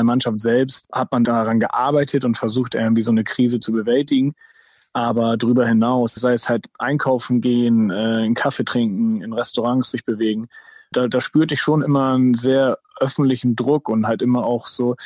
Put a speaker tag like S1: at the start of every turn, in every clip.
S1: der Mannschaft selbst hat man daran gearbeitet und versucht irgendwie so eine Krise zu bewältigen. Aber darüber hinaus, sei es halt einkaufen gehen, äh, einen Kaffee trinken, in Restaurants sich bewegen, da, da spürte ich schon immer einen sehr öffentlichen Druck und halt immer auch so,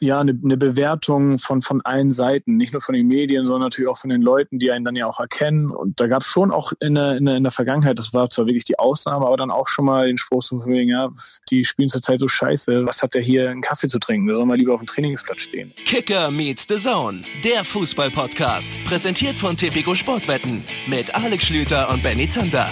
S1: ja, eine, eine Bewertung von, von allen Seiten, nicht nur von den Medien, sondern natürlich auch von den Leuten, die einen dann ja auch erkennen. Und da gab es schon auch in der, in, der, in der Vergangenheit, das war zwar wirklich die Ausnahme, aber dann auch schon mal den Spruch von wegen, ja, die spielen zurzeit so scheiße, was hat der hier, einen Kaffee zu trinken? Der soll mal lieber auf dem Trainingsplatz stehen.
S2: Kicker meets the Zone, der Fußball-Podcast, präsentiert von Tipico Sportwetten mit Alex Schlüter und Benny Zander.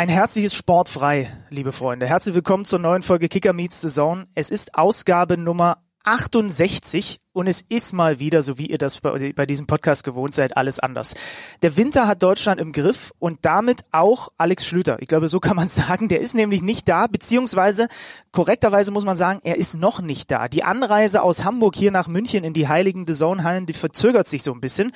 S3: Ein herzliches Sportfrei, liebe Freunde. Herzlich willkommen zur neuen Folge Kicker Meets the Zone. Es ist Ausgabe Nummer 68 und es ist mal wieder, so wie ihr das bei, bei, diesem Podcast gewohnt seid, alles anders. Der Winter hat Deutschland im Griff und damit auch Alex Schlüter. Ich glaube, so kann man sagen. Der ist nämlich nicht da, beziehungsweise korrekterweise muss man sagen, er ist noch nicht da. Die Anreise aus Hamburg hier nach München in die heiligen The Zone Hallen, die verzögert sich so ein bisschen.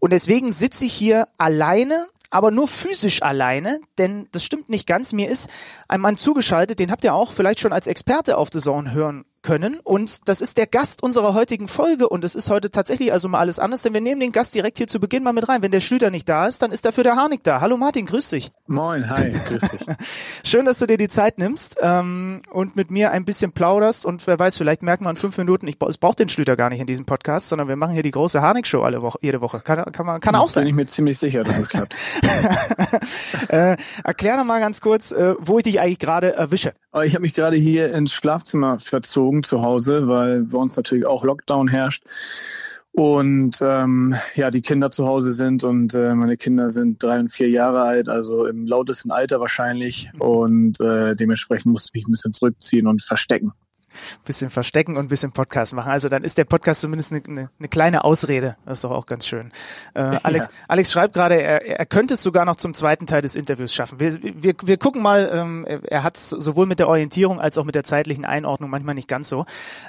S3: Und deswegen sitze ich hier alleine aber nur physisch alleine, denn das stimmt nicht ganz. Mir ist ein Mann zugeschaltet, den habt ihr auch vielleicht schon als Experte auf The Zone hören können. Und das ist der Gast unserer heutigen Folge. Und es ist heute tatsächlich also mal alles anders, denn wir nehmen den Gast direkt hier zu Beginn mal mit rein. Wenn der Schlüter nicht da ist, dann ist dafür der Harnik da. Hallo Martin, grüß dich.
S1: Moin, hi, grüß dich.
S3: Schön, dass du dir die Zeit nimmst ähm, und mit mir ein bisschen plauderst. Und wer weiß, vielleicht merken wir in fünf Minuten, ich, es braucht den Schlüter gar nicht in diesem Podcast, sondern wir machen hier die große Harnik-Show alle Woche, jede Woche. Kann, kann, man, kann auch sein.
S1: Bin ich mir ziemlich sicher, dass es klappt.
S3: äh, erklär doch mal ganz kurz, äh, wo ich dich eigentlich gerade erwische.
S1: Ich habe mich gerade hier ins Schlafzimmer verzogen zu Hause, weil bei uns natürlich auch Lockdown herrscht. Und ähm, ja die Kinder zu Hause sind und äh, meine Kinder sind drei und vier Jahre alt, also im lautesten Alter wahrscheinlich. Und äh, dementsprechend musste ich mich ein bisschen zurückziehen und verstecken
S3: bisschen verstecken und ein bisschen Podcast machen. Also dann ist der Podcast zumindest eine, eine, eine kleine Ausrede. Das ist doch auch ganz schön. Äh, Alex, ja. Alex schreibt gerade, er, er könnte es sogar noch zum zweiten Teil des Interviews schaffen. Wir, wir, wir gucken mal, ähm, er hat es sowohl mit der Orientierung als auch mit der zeitlichen Einordnung manchmal nicht ganz so.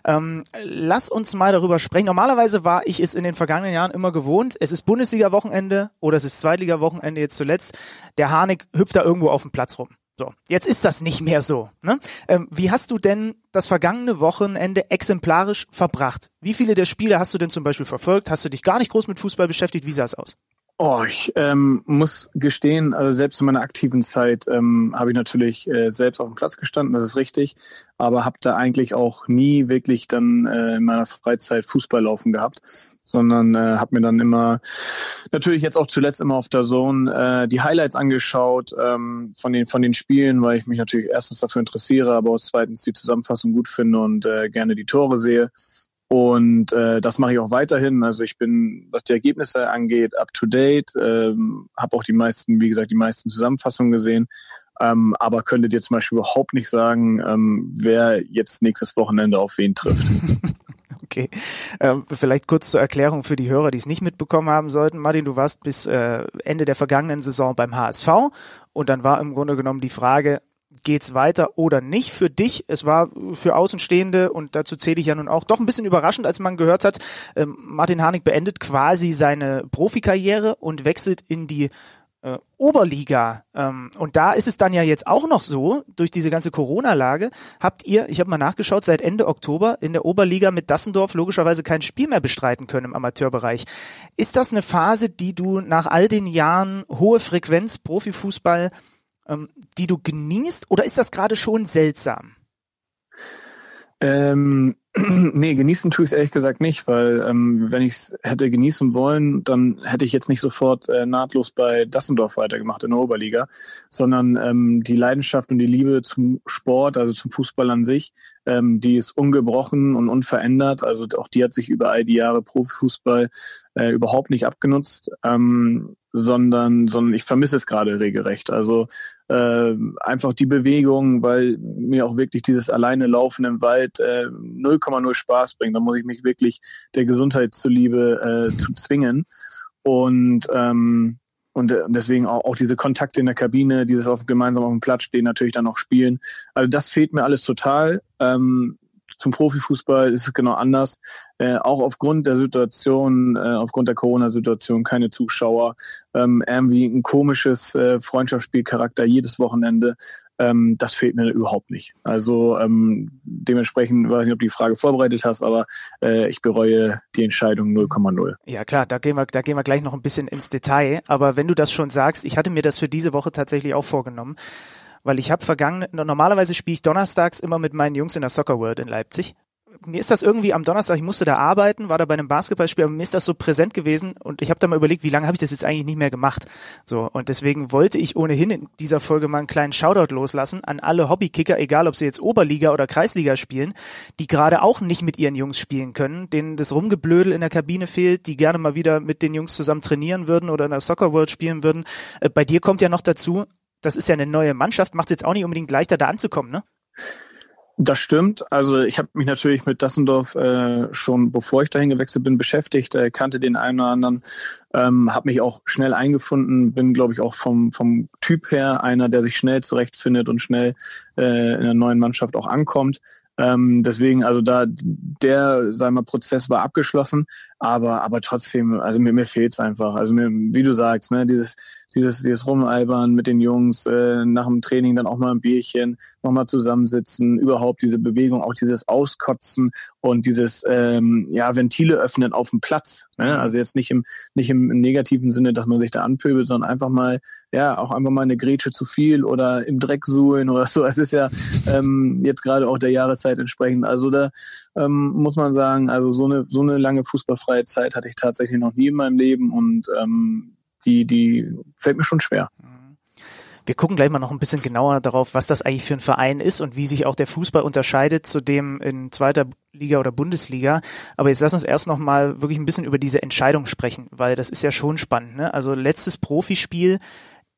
S3: Ähm, lass uns mal darüber sprechen. Normalerweise war ich es in den vergangenen Jahren immer gewohnt. Es ist Bundesliga-Wochenende oder es ist Zweitliga-Wochenende jetzt zuletzt. Der Harnik hüpft da irgendwo auf dem Platz rum. So, jetzt ist das nicht mehr so. Ne? Ähm, wie hast du denn das vergangene Wochenende exemplarisch verbracht? Wie viele der Spiele hast du denn zum Beispiel verfolgt? Hast du dich gar nicht groß mit Fußball beschäftigt? Wie sah es aus?
S1: Oh, ich ähm, muss gestehen, also selbst in meiner aktiven Zeit ähm, habe ich natürlich äh, selbst auf dem Platz gestanden, das ist richtig, aber habe da eigentlich auch nie wirklich dann äh, in meiner Freizeit Fußball laufen gehabt, sondern äh, habe mir dann immer natürlich jetzt auch zuletzt immer auf der Zone äh, die Highlights angeschaut ähm, von den von den Spielen, weil ich mich natürlich erstens dafür interessiere, aber auch zweitens die Zusammenfassung gut finde und äh, gerne die Tore sehe. Und äh, das mache ich auch weiterhin. Also ich bin, was die Ergebnisse angeht, up to date. Ähm, habe auch die meisten, wie gesagt, die meisten Zusammenfassungen gesehen. Ähm, aber könnte dir zum Beispiel überhaupt nicht sagen, ähm, wer jetzt nächstes Wochenende auf wen trifft.
S3: okay. Ähm, vielleicht kurz zur Erklärung für die Hörer, die es nicht mitbekommen haben sollten. Martin, du warst bis äh, Ende der vergangenen Saison beim HSV und dann war im Grunde genommen die Frage, geht's weiter oder nicht für dich. Es war für Außenstehende und dazu zähle ich ja nun auch doch ein bisschen überraschend, als man gehört hat, ähm, Martin Harnik beendet quasi seine Profikarriere und wechselt in die äh, Oberliga. Ähm, und da ist es dann ja jetzt auch noch so, durch diese ganze Corona-Lage, habt ihr, ich habe mal nachgeschaut, seit Ende Oktober in der Oberliga mit Dassendorf logischerweise kein Spiel mehr bestreiten können im Amateurbereich. Ist das eine Phase, die du nach all den Jahren hohe Frequenz Profifußball ähm, die du genießt oder ist das gerade schon seltsam?
S1: Ähm, nee, genießen tue ich es ehrlich gesagt nicht, weil ähm, wenn ich es hätte genießen wollen, dann hätte ich jetzt nicht sofort äh, nahtlos bei Dassendorf weitergemacht in der Oberliga, sondern ähm, die Leidenschaft und die Liebe zum Sport, also zum Fußball an sich, ähm, die ist ungebrochen und unverändert. Also auch die hat sich über all die Jahre Profifußball äh, überhaupt nicht abgenutzt, ähm, sondern, sondern ich vermisse es gerade regelrecht. Also äh, einfach die Bewegung, weil mir auch wirklich dieses alleine Laufen im Wald äh, 0,0 Spaß bringt. Da muss ich mich wirklich der Gesundheit zuliebe äh, zu zwingen. Und ähm, und deswegen auch, auch diese Kontakte in der Kabine, dieses auf, gemeinsam auf dem Platz stehen, natürlich dann auch spielen. Also das fehlt mir alles total. Ähm, zum Profifußball ist es genau anders. Äh, auch aufgrund der Situation, äh, aufgrund der Corona-Situation keine Zuschauer, ähm, irgendwie ein komisches äh, Freundschaftsspielcharakter jedes Wochenende. Ähm, das fehlt mir überhaupt nicht. Also ähm, dementsprechend, weiß nicht, ob du die Frage vorbereitet hast, aber äh, ich bereue die Entscheidung 0,0.
S3: Ja klar, da gehen wir, da gehen wir gleich noch ein bisschen ins Detail. Aber wenn du das schon sagst, ich hatte mir das für diese Woche tatsächlich auch vorgenommen, weil ich habe vergangen, normalerweise spiele ich donnerstags immer mit meinen Jungs in der Soccer World in Leipzig mir ist das irgendwie am Donnerstag, ich musste da arbeiten, war da bei einem Basketballspiel, aber mir ist das so präsent gewesen und ich habe da mal überlegt, wie lange habe ich das jetzt eigentlich nicht mehr gemacht. So und deswegen wollte ich ohnehin in dieser Folge mal einen kleinen Shoutout loslassen an alle Hobbykicker, egal ob sie jetzt Oberliga oder Kreisliga spielen, die gerade auch nicht mit ihren Jungs spielen können, denen das Rumgeblödel in der Kabine fehlt, die gerne mal wieder mit den Jungs zusammen trainieren würden oder in der Soccer World spielen würden. Äh, bei dir kommt ja noch dazu, das ist ja eine neue Mannschaft, macht es jetzt auch nicht unbedingt leichter da anzukommen, ne?
S1: Das stimmt. Also ich habe mich natürlich mit Dassendorf äh, schon, bevor ich dahin gewechselt bin, beschäftigt, äh, kannte den einen oder anderen, ähm, habe mich auch schnell eingefunden, bin, glaube ich, auch vom, vom Typ her einer, der sich schnell zurechtfindet und schnell äh, in einer neuen Mannschaft auch ankommt. Ähm, deswegen, also da der, sagen wir, Prozess war abgeschlossen, aber aber trotzdem, also mir, mir fehlt's einfach. Also mir, wie du sagst, ne, dieses dieses dieses Rumalbern mit den Jungs äh, nach dem Training dann auch mal ein Bierchen, nochmal zusammensitzen, überhaupt diese Bewegung, auch dieses Auskotzen und dieses ähm, ja Ventile öffnen auf dem Platz. Ne? Also jetzt nicht im nicht im negativen Sinne, dass man sich da anpöbelt, sondern einfach mal ja auch einfach mal eine Grätsche zu viel oder im Dreck suhlen oder so. Es ist ja ähm, jetzt gerade auch der Jahreszeit entsprechend. Also da ähm, muss man sagen, also so eine so eine lange fußballfreie Zeit hatte ich tatsächlich noch nie in meinem Leben und ähm, die die fällt mir schon schwer.
S3: Wir gucken gleich mal noch ein bisschen genauer darauf, was das eigentlich für ein Verein ist und wie sich auch der Fußball unterscheidet zu dem in zweiter Liga oder Bundesliga. Aber jetzt lass uns erst noch mal wirklich ein bisschen über diese Entscheidung sprechen, weil das ist ja schon spannend. Ne? Also letztes Profispiel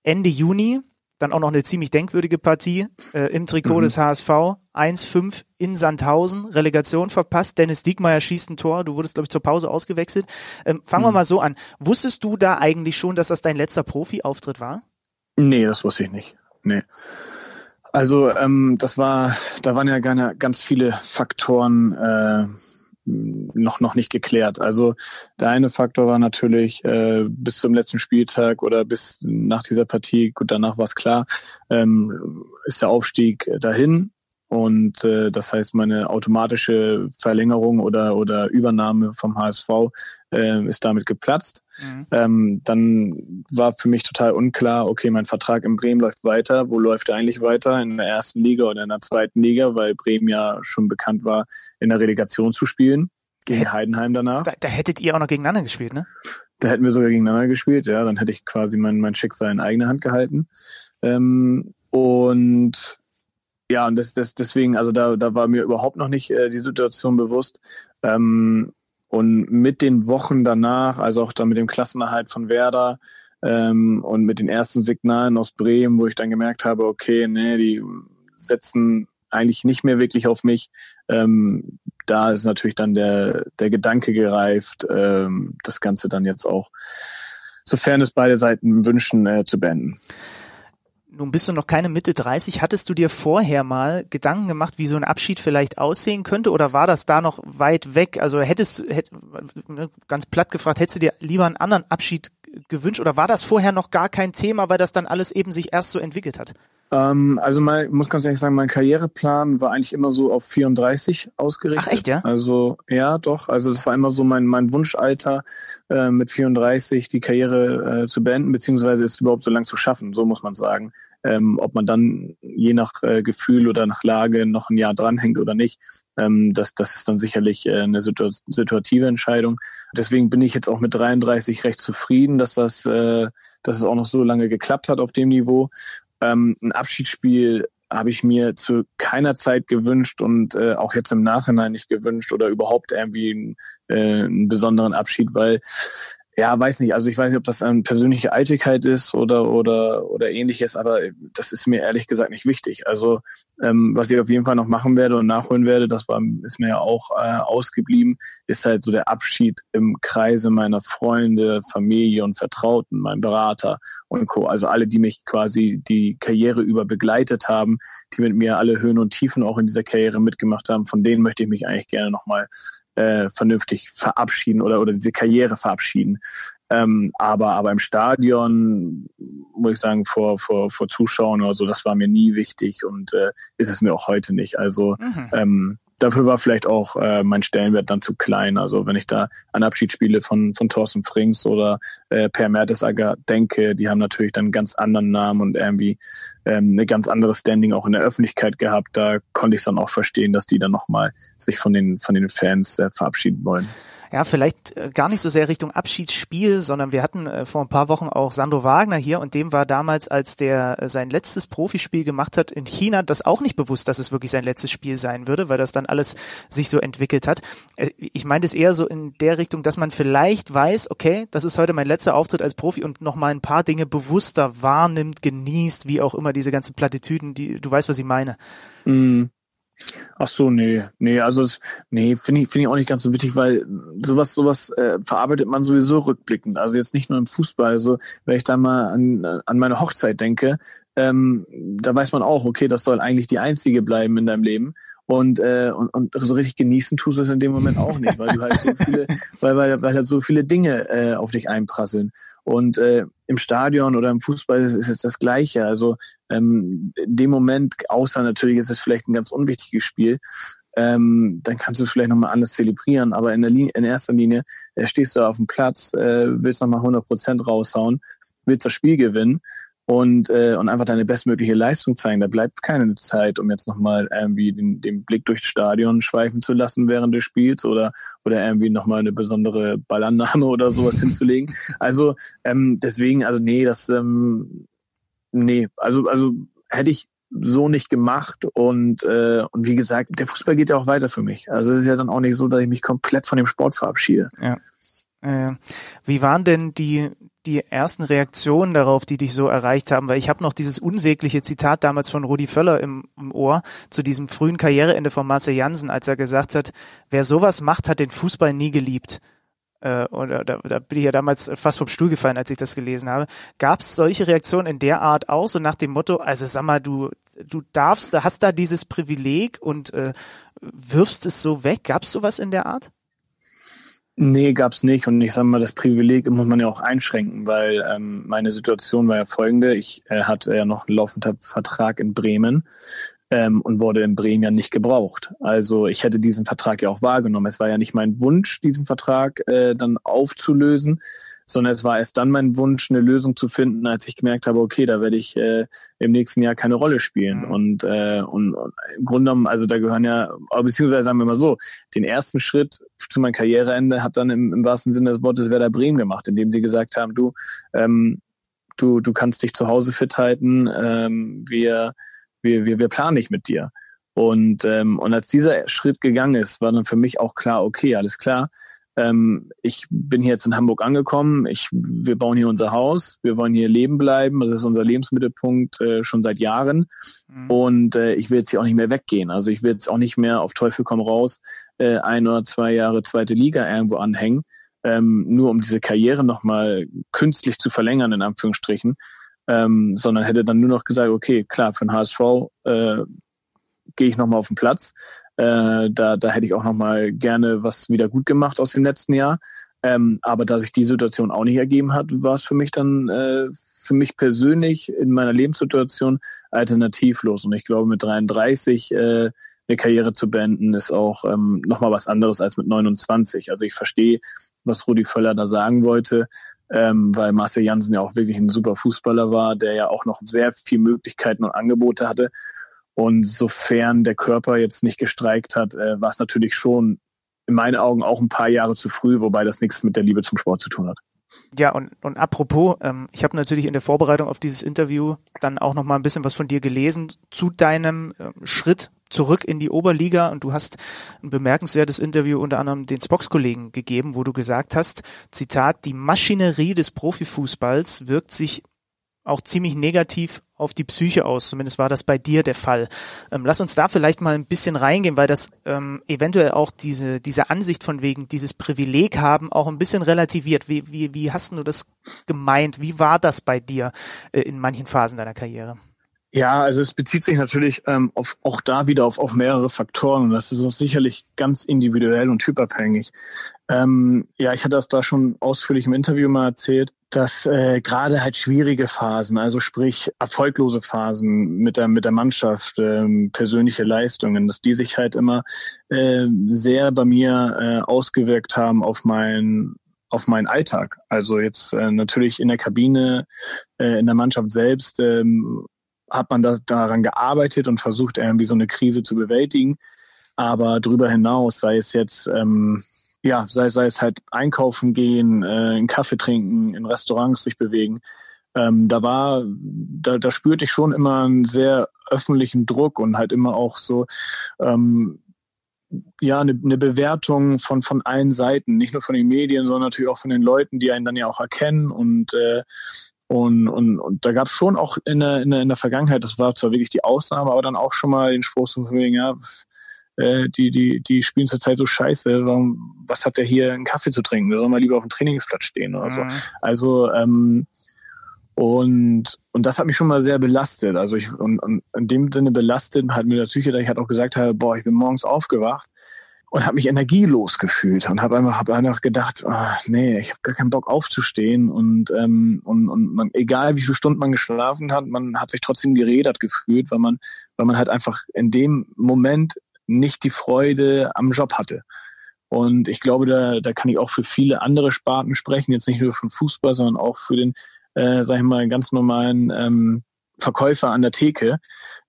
S3: Ende Juni, dann auch noch eine ziemlich denkwürdige Partie äh, im Trikot mhm. des HSV. 1-5 in Sandhausen, Relegation verpasst. Dennis Diekmeyer schießt ein Tor. Du wurdest, glaube ich, zur Pause ausgewechselt. Ähm, fangen mhm. wir mal so an. Wusstest du da eigentlich schon, dass das dein letzter Profi-Auftritt war?
S1: Nee, das wusste ich nicht. Nee. Also ähm, das war, da waren ja gerne ganz viele Faktoren äh, noch noch nicht geklärt. Also der eine Faktor war natürlich äh, bis zum letzten Spieltag oder bis nach dieser Partie, gut danach war es klar, ähm, ist der Aufstieg dahin und äh, das heißt, meine automatische Verlängerung oder, oder Übernahme vom HSV äh, ist damit geplatzt. Mhm. Ähm, dann war für mich total unklar, okay, mein Vertrag in Bremen läuft weiter. Wo läuft er eigentlich weiter? In der ersten Liga oder in der zweiten Liga, weil Bremen ja schon bekannt war, in der Relegation zu spielen. Gegen Hätt, Heidenheim danach.
S3: Da, da hättet ihr auch noch gegeneinander gespielt, ne?
S1: Da hätten wir sogar gegeneinander gespielt, ja. Dann hätte ich quasi mein, mein Schicksal in eigene Hand gehalten. Ähm, und ja, und das, das, deswegen, also da, da war mir überhaupt noch nicht äh, die Situation bewusst. Ähm, und mit den Wochen danach, also auch dann mit dem Klassenerhalt von Werder ähm, und mit den ersten Signalen aus Bremen, wo ich dann gemerkt habe, okay, nee, die setzen eigentlich nicht mehr wirklich auf mich. Ähm, da ist natürlich dann der, der Gedanke gereift, ähm, das Ganze dann jetzt auch, sofern es beide Seiten wünschen, äh, zu beenden.
S3: Nun bist du noch keine Mitte 30. Hattest du dir vorher mal Gedanken gemacht, wie so ein Abschied vielleicht aussehen könnte oder war das da noch weit weg? Also hättest hätt, ne, ganz platt gefragt, hättest du dir lieber einen anderen Abschied gewünscht oder war das vorher noch gar kein Thema, weil das dann alles eben sich erst so entwickelt hat?
S1: Ähm, also mal, muss ganz ehrlich sagen, mein Karriereplan war eigentlich immer so auf 34 ausgerichtet.
S3: Ach echt, ja?
S1: Also ja, doch. Also das war immer so mein, mein Wunschalter, äh, mit 34 die Karriere äh, zu beenden, beziehungsweise es überhaupt so lang zu schaffen, so muss man sagen. Ähm, ob man dann je nach äh, Gefühl oder nach Lage noch ein Jahr dranhängt oder nicht, ähm, das, das ist dann sicherlich äh, eine situ situative Entscheidung. Deswegen bin ich jetzt auch mit 33 recht zufrieden, dass das, äh, dass es auch noch so lange geklappt hat auf dem Niveau. Ähm, ein Abschiedsspiel habe ich mir zu keiner Zeit gewünscht und äh, auch jetzt im Nachhinein nicht gewünscht oder überhaupt irgendwie einen, äh, einen besonderen Abschied, weil ja, weiß nicht. Also ich weiß nicht, ob das eine persönliche Eitelkeit ist oder oder oder ähnliches, aber das ist mir ehrlich gesagt nicht wichtig. Also ähm, was ich auf jeden Fall noch machen werde und nachholen werde, das war ist mir ja auch äh, ausgeblieben, ist halt so der Abschied im Kreise meiner Freunde, Familie und Vertrauten, mein Berater und Co. Also alle, die mich quasi die Karriere über begleitet haben, die mit mir alle Höhen und Tiefen auch in dieser Karriere mitgemacht haben, von denen möchte ich mich eigentlich gerne nochmal äh, vernünftig verabschieden oder, oder diese Karriere verabschieden. Ähm, aber, aber im Stadion, muss ich sagen, vor, vor, vor Zuschauern oder so, das war mir nie wichtig und äh, ist es mir auch heute nicht. Also mhm. ähm, dafür war vielleicht auch äh, mein Stellenwert dann zu klein. Also wenn ich da an Abschiedsspiele von, von Thorsten Frings oder äh, Per Mertesacker denke, die haben natürlich dann einen ganz anderen Namen und irgendwie ähm, eine ganz andere Standing auch in der Öffentlichkeit gehabt. Da konnte ich dann auch verstehen, dass die dann nochmal sich von den, von den Fans äh, verabschieden wollen
S3: ja, vielleicht äh, gar nicht so sehr Richtung Abschiedsspiel, sondern wir hatten äh, vor ein paar Wochen auch Sandro Wagner hier und dem war damals, als der äh, sein letztes Profispiel gemacht hat in China, das auch nicht bewusst, dass es wirklich sein letztes Spiel sein würde, weil das dann alles sich so entwickelt hat. Ich meine es eher so in der Richtung, dass man vielleicht weiß, okay, das ist heute mein letzter Auftritt als Profi und nochmal ein paar Dinge bewusster wahrnimmt, genießt, wie auch immer diese ganzen Plattitüden, die du weißt, was ich meine.
S1: Mm. Ach so, nee, nee, also es, nee, finde ich, finde ich auch nicht ganz so wichtig, weil sowas, sowas äh, verarbeitet man sowieso rückblickend. Also jetzt nicht nur im Fußball. Also wenn ich da mal an, an meine Hochzeit denke, ähm, da weiß man auch, okay, das soll eigentlich die einzige bleiben in deinem Leben. Und, äh, und, und so richtig genießen tust du es in dem Moment auch nicht, weil du halt so viele, weil, weil, weil halt so viele Dinge äh, auf dich einprasseln. Und äh, im Stadion oder im Fußball ist, ist es das Gleiche. Also ähm, in dem Moment, außer natürlich ist es vielleicht ein ganz unwichtiges Spiel, ähm, dann kannst du vielleicht nochmal anders zelebrieren. Aber in, der Linie, in erster Linie äh, stehst du auf dem Platz, äh, willst nochmal 100 Prozent raushauen, willst das Spiel gewinnen und, äh, und einfach deine bestmögliche Leistung zeigen. Da bleibt keine Zeit, um jetzt nochmal irgendwie den, den Blick durchs Stadion schweifen zu lassen während des Spiels oder, oder irgendwie nochmal eine besondere Ballannahme oder sowas hinzulegen. Also ähm, deswegen, also nee, das ähm, nee, also, also hätte ich so nicht gemacht und äh, und wie gesagt, der Fußball geht ja auch weiter für mich. Also es ist ja dann auch nicht so, dass ich mich komplett von dem Sport verabschiede.
S3: Ja. Äh, wie waren denn die, die ersten Reaktionen darauf, die dich so erreicht haben? Weil ich habe noch dieses unsägliche Zitat damals von Rudi Völler im, im Ohr zu diesem frühen Karriereende von Marcel Jansen, als er gesagt hat, wer sowas macht, hat den Fußball nie geliebt. Äh, oder da, da bin ich ja damals fast vom Stuhl gefallen, als ich das gelesen habe. Gab es solche Reaktionen in der Art auch, so nach dem Motto, also sag mal, du, du darfst, hast da dieses Privileg und äh, wirfst es so weg? Gab es sowas in der Art?
S1: Nee, gab's nicht. Und ich sage mal, das Privileg muss man ja auch einschränken, weil ähm, meine Situation war ja folgende. Ich äh, hatte ja noch einen laufenden Vertrag in Bremen ähm, und wurde in Bremen ja nicht gebraucht. Also ich hätte diesen Vertrag ja auch wahrgenommen. Es war ja nicht mein Wunsch, diesen Vertrag äh, dann aufzulösen, sondern es war erst dann mein Wunsch, eine Lösung zu finden, als ich gemerkt habe, okay, da werde ich äh, im nächsten Jahr keine Rolle spielen. Mhm. Und, äh, und, und im Grunde genommen, also da gehören ja, beziehungsweise sagen wir mal so, den ersten Schritt zu meinem Karriereende hat dann im, im wahrsten Sinne des Wortes Werder Bremen gemacht, indem sie gesagt haben, du, ähm, du, du kannst dich zu Hause fit halten, ähm, wir, wir, wir, wir planen nicht mit dir. Und, ähm, und als dieser Schritt gegangen ist, war dann für mich auch klar, okay, alles klar, ähm, ich bin hier jetzt in Hamburg angekommen, ich, wir bauen hier unser Haus, wir wollen hier leben bleiben, das ist unser Lebensmittelpunkt äh, schon seit Jahren. Mhm. und äh, ich will jetzt hier auch nicht mehr weggehen. Also ich will jetzt auch nicht mehr auf Teufel komm raus äh, ein oder zwei Jahre zweite Liga irgendwo anhängen, ähm, nur um diese Karriere nochmal künstlich zu verlängern, in Anführungsstrichen, ähm, sondern hätte dann nur noch gesagt, okay, klar, für den HSV äh, gehe ich nochmal auf den Platz, äh, da, da hätte ich auch noch mal gerne was wieder gut gemacht aus dem letzten Jahr. Ähm, aber da sich die Situation auch nicht ergeben hat, war es für mich dann äh, für mich persönlich in meiner Lebenssituation alternativlos. Und ich glaube, mit 33 äh, eine Karriere zu beenden, ist auch ähm, nochmal was anderes als mit 29. Also ich verstehe, was Rudi Völler da sagen wollte, ähm, weil Marcel Jansen ja auch wirklich ein super Fußballer war, der ja auch noch sehr viele Möglichkeiten und Angebote hatte. Und sofern der Körper jetzt nicht gestreikt hat, äh, war es natürlich schon in meinen Augen auch ein paar Jahre zu früh, wobei das nichts mit der Liebe zum Sport zu tun hat.
S3: Ja, und, und apropos, ähm, ich habe natürlich in der Vorbereitung auf dieses Interview dann auch noch mal ein bisschen was von dir gelesen zu deinem ähm, Schritt zurück in die Oberliga und du hast ein bemerkenswertes Interview unter anderem den Spox-Kollegen gegeben, wo du gesagt hast, Zitat, die Maschinerie des Profifußballs wirkt sich auch ziemlich negativ auf die Psyche aus. Zumindest war das bei dir der Fall. Ähm, lass uns da vielleicht mal ein bisschen reingehen, weil das ähm, eventuell auch diese, diese Ansicht von wegen dieses Privileg haben auch ein bisschen relativiert. Wie, wie, wie hast du das gemeint? Wie war das bei dir äh, in manchen Phasen deiner Karriere?
S1: Ja, also es bezieht sich natürlich ähm, auf, auch da wieder auf, auf mehrere Faktoren und das ist auch sicherlich ganz individuell und typabhängig. Ähm, ja, ich hatte das da schon ausführlich im Interview mal erzählt, dass äh, gerade halt schwierige Phasen, also sprich erfolglose Phasen mit der mit der Mannschaft, ähm, persönliche Leistungen, dass die sich halt immer äh, sehr bei mir äh, ausgewirkt haben auf mein auf meinen Alltag. Also jetzt äh, natürlich in der Kabine, äh, in der Mannschaft selbst ähm, hat man da, daran gearbeitet und versucht irgendwie so eine Krise zu bewältigen. Aber darüber hinaus, sei es jetzt, ähm, ja, sei, sei es halt einkaufen gehen, äh, einen Kaffee trinken, in Restaurants sich bewegen, ähm, da war, da, da spürte ich schon immer einen sehr öffentlichen Druck und halt immer auch so, ähm, ja, eine, eine Bewertung von, von allen Seiten, nicht nur von den Medien, sondern natürlich auch von den Leuten, die einen dann ja auch erkennen und äh, und, und, und da gab es schon auch in der, in, der, in der Vergangenheit, das war zwar wirklich die Ausnahme, aber dann auch schon mal den Spruch von wegen, ja, äh, die, die, die spielen zurzeit so scheiße, warum, was hat der hier einen Kaffee zu trinken? Der soll mal lieber auf dem Trainingsplatz stehen oder mhm. so. Also, ähm, und, und das hat mich schon mal sehr belastet. Also ich, und, und in dem Sinne belastet hat mir natürlich, dass ich halt auch gesagt habe, boah, ich bin morgens aufgewacht und habe mich energielos gefühlt und habe einfach, hab einfach gedacht, oh, nee, ich habe gar keinen Bock aufzustehen und, ähm, und, und man, egal wie viele Stunden man geschlafen hat, man hat sich trotzdem geredert gefühlt, weil man, weil man halt einfach in dem Moment nicht die Freude am Job hatte. Und ich glaube, da, da kann ich auch für viele andere Sparten sprechen, jetzt nicht nur von Fußball, sondern auch für den, äh, sag ich mal, ganz normalen ähm, Verkäufer an der Theke,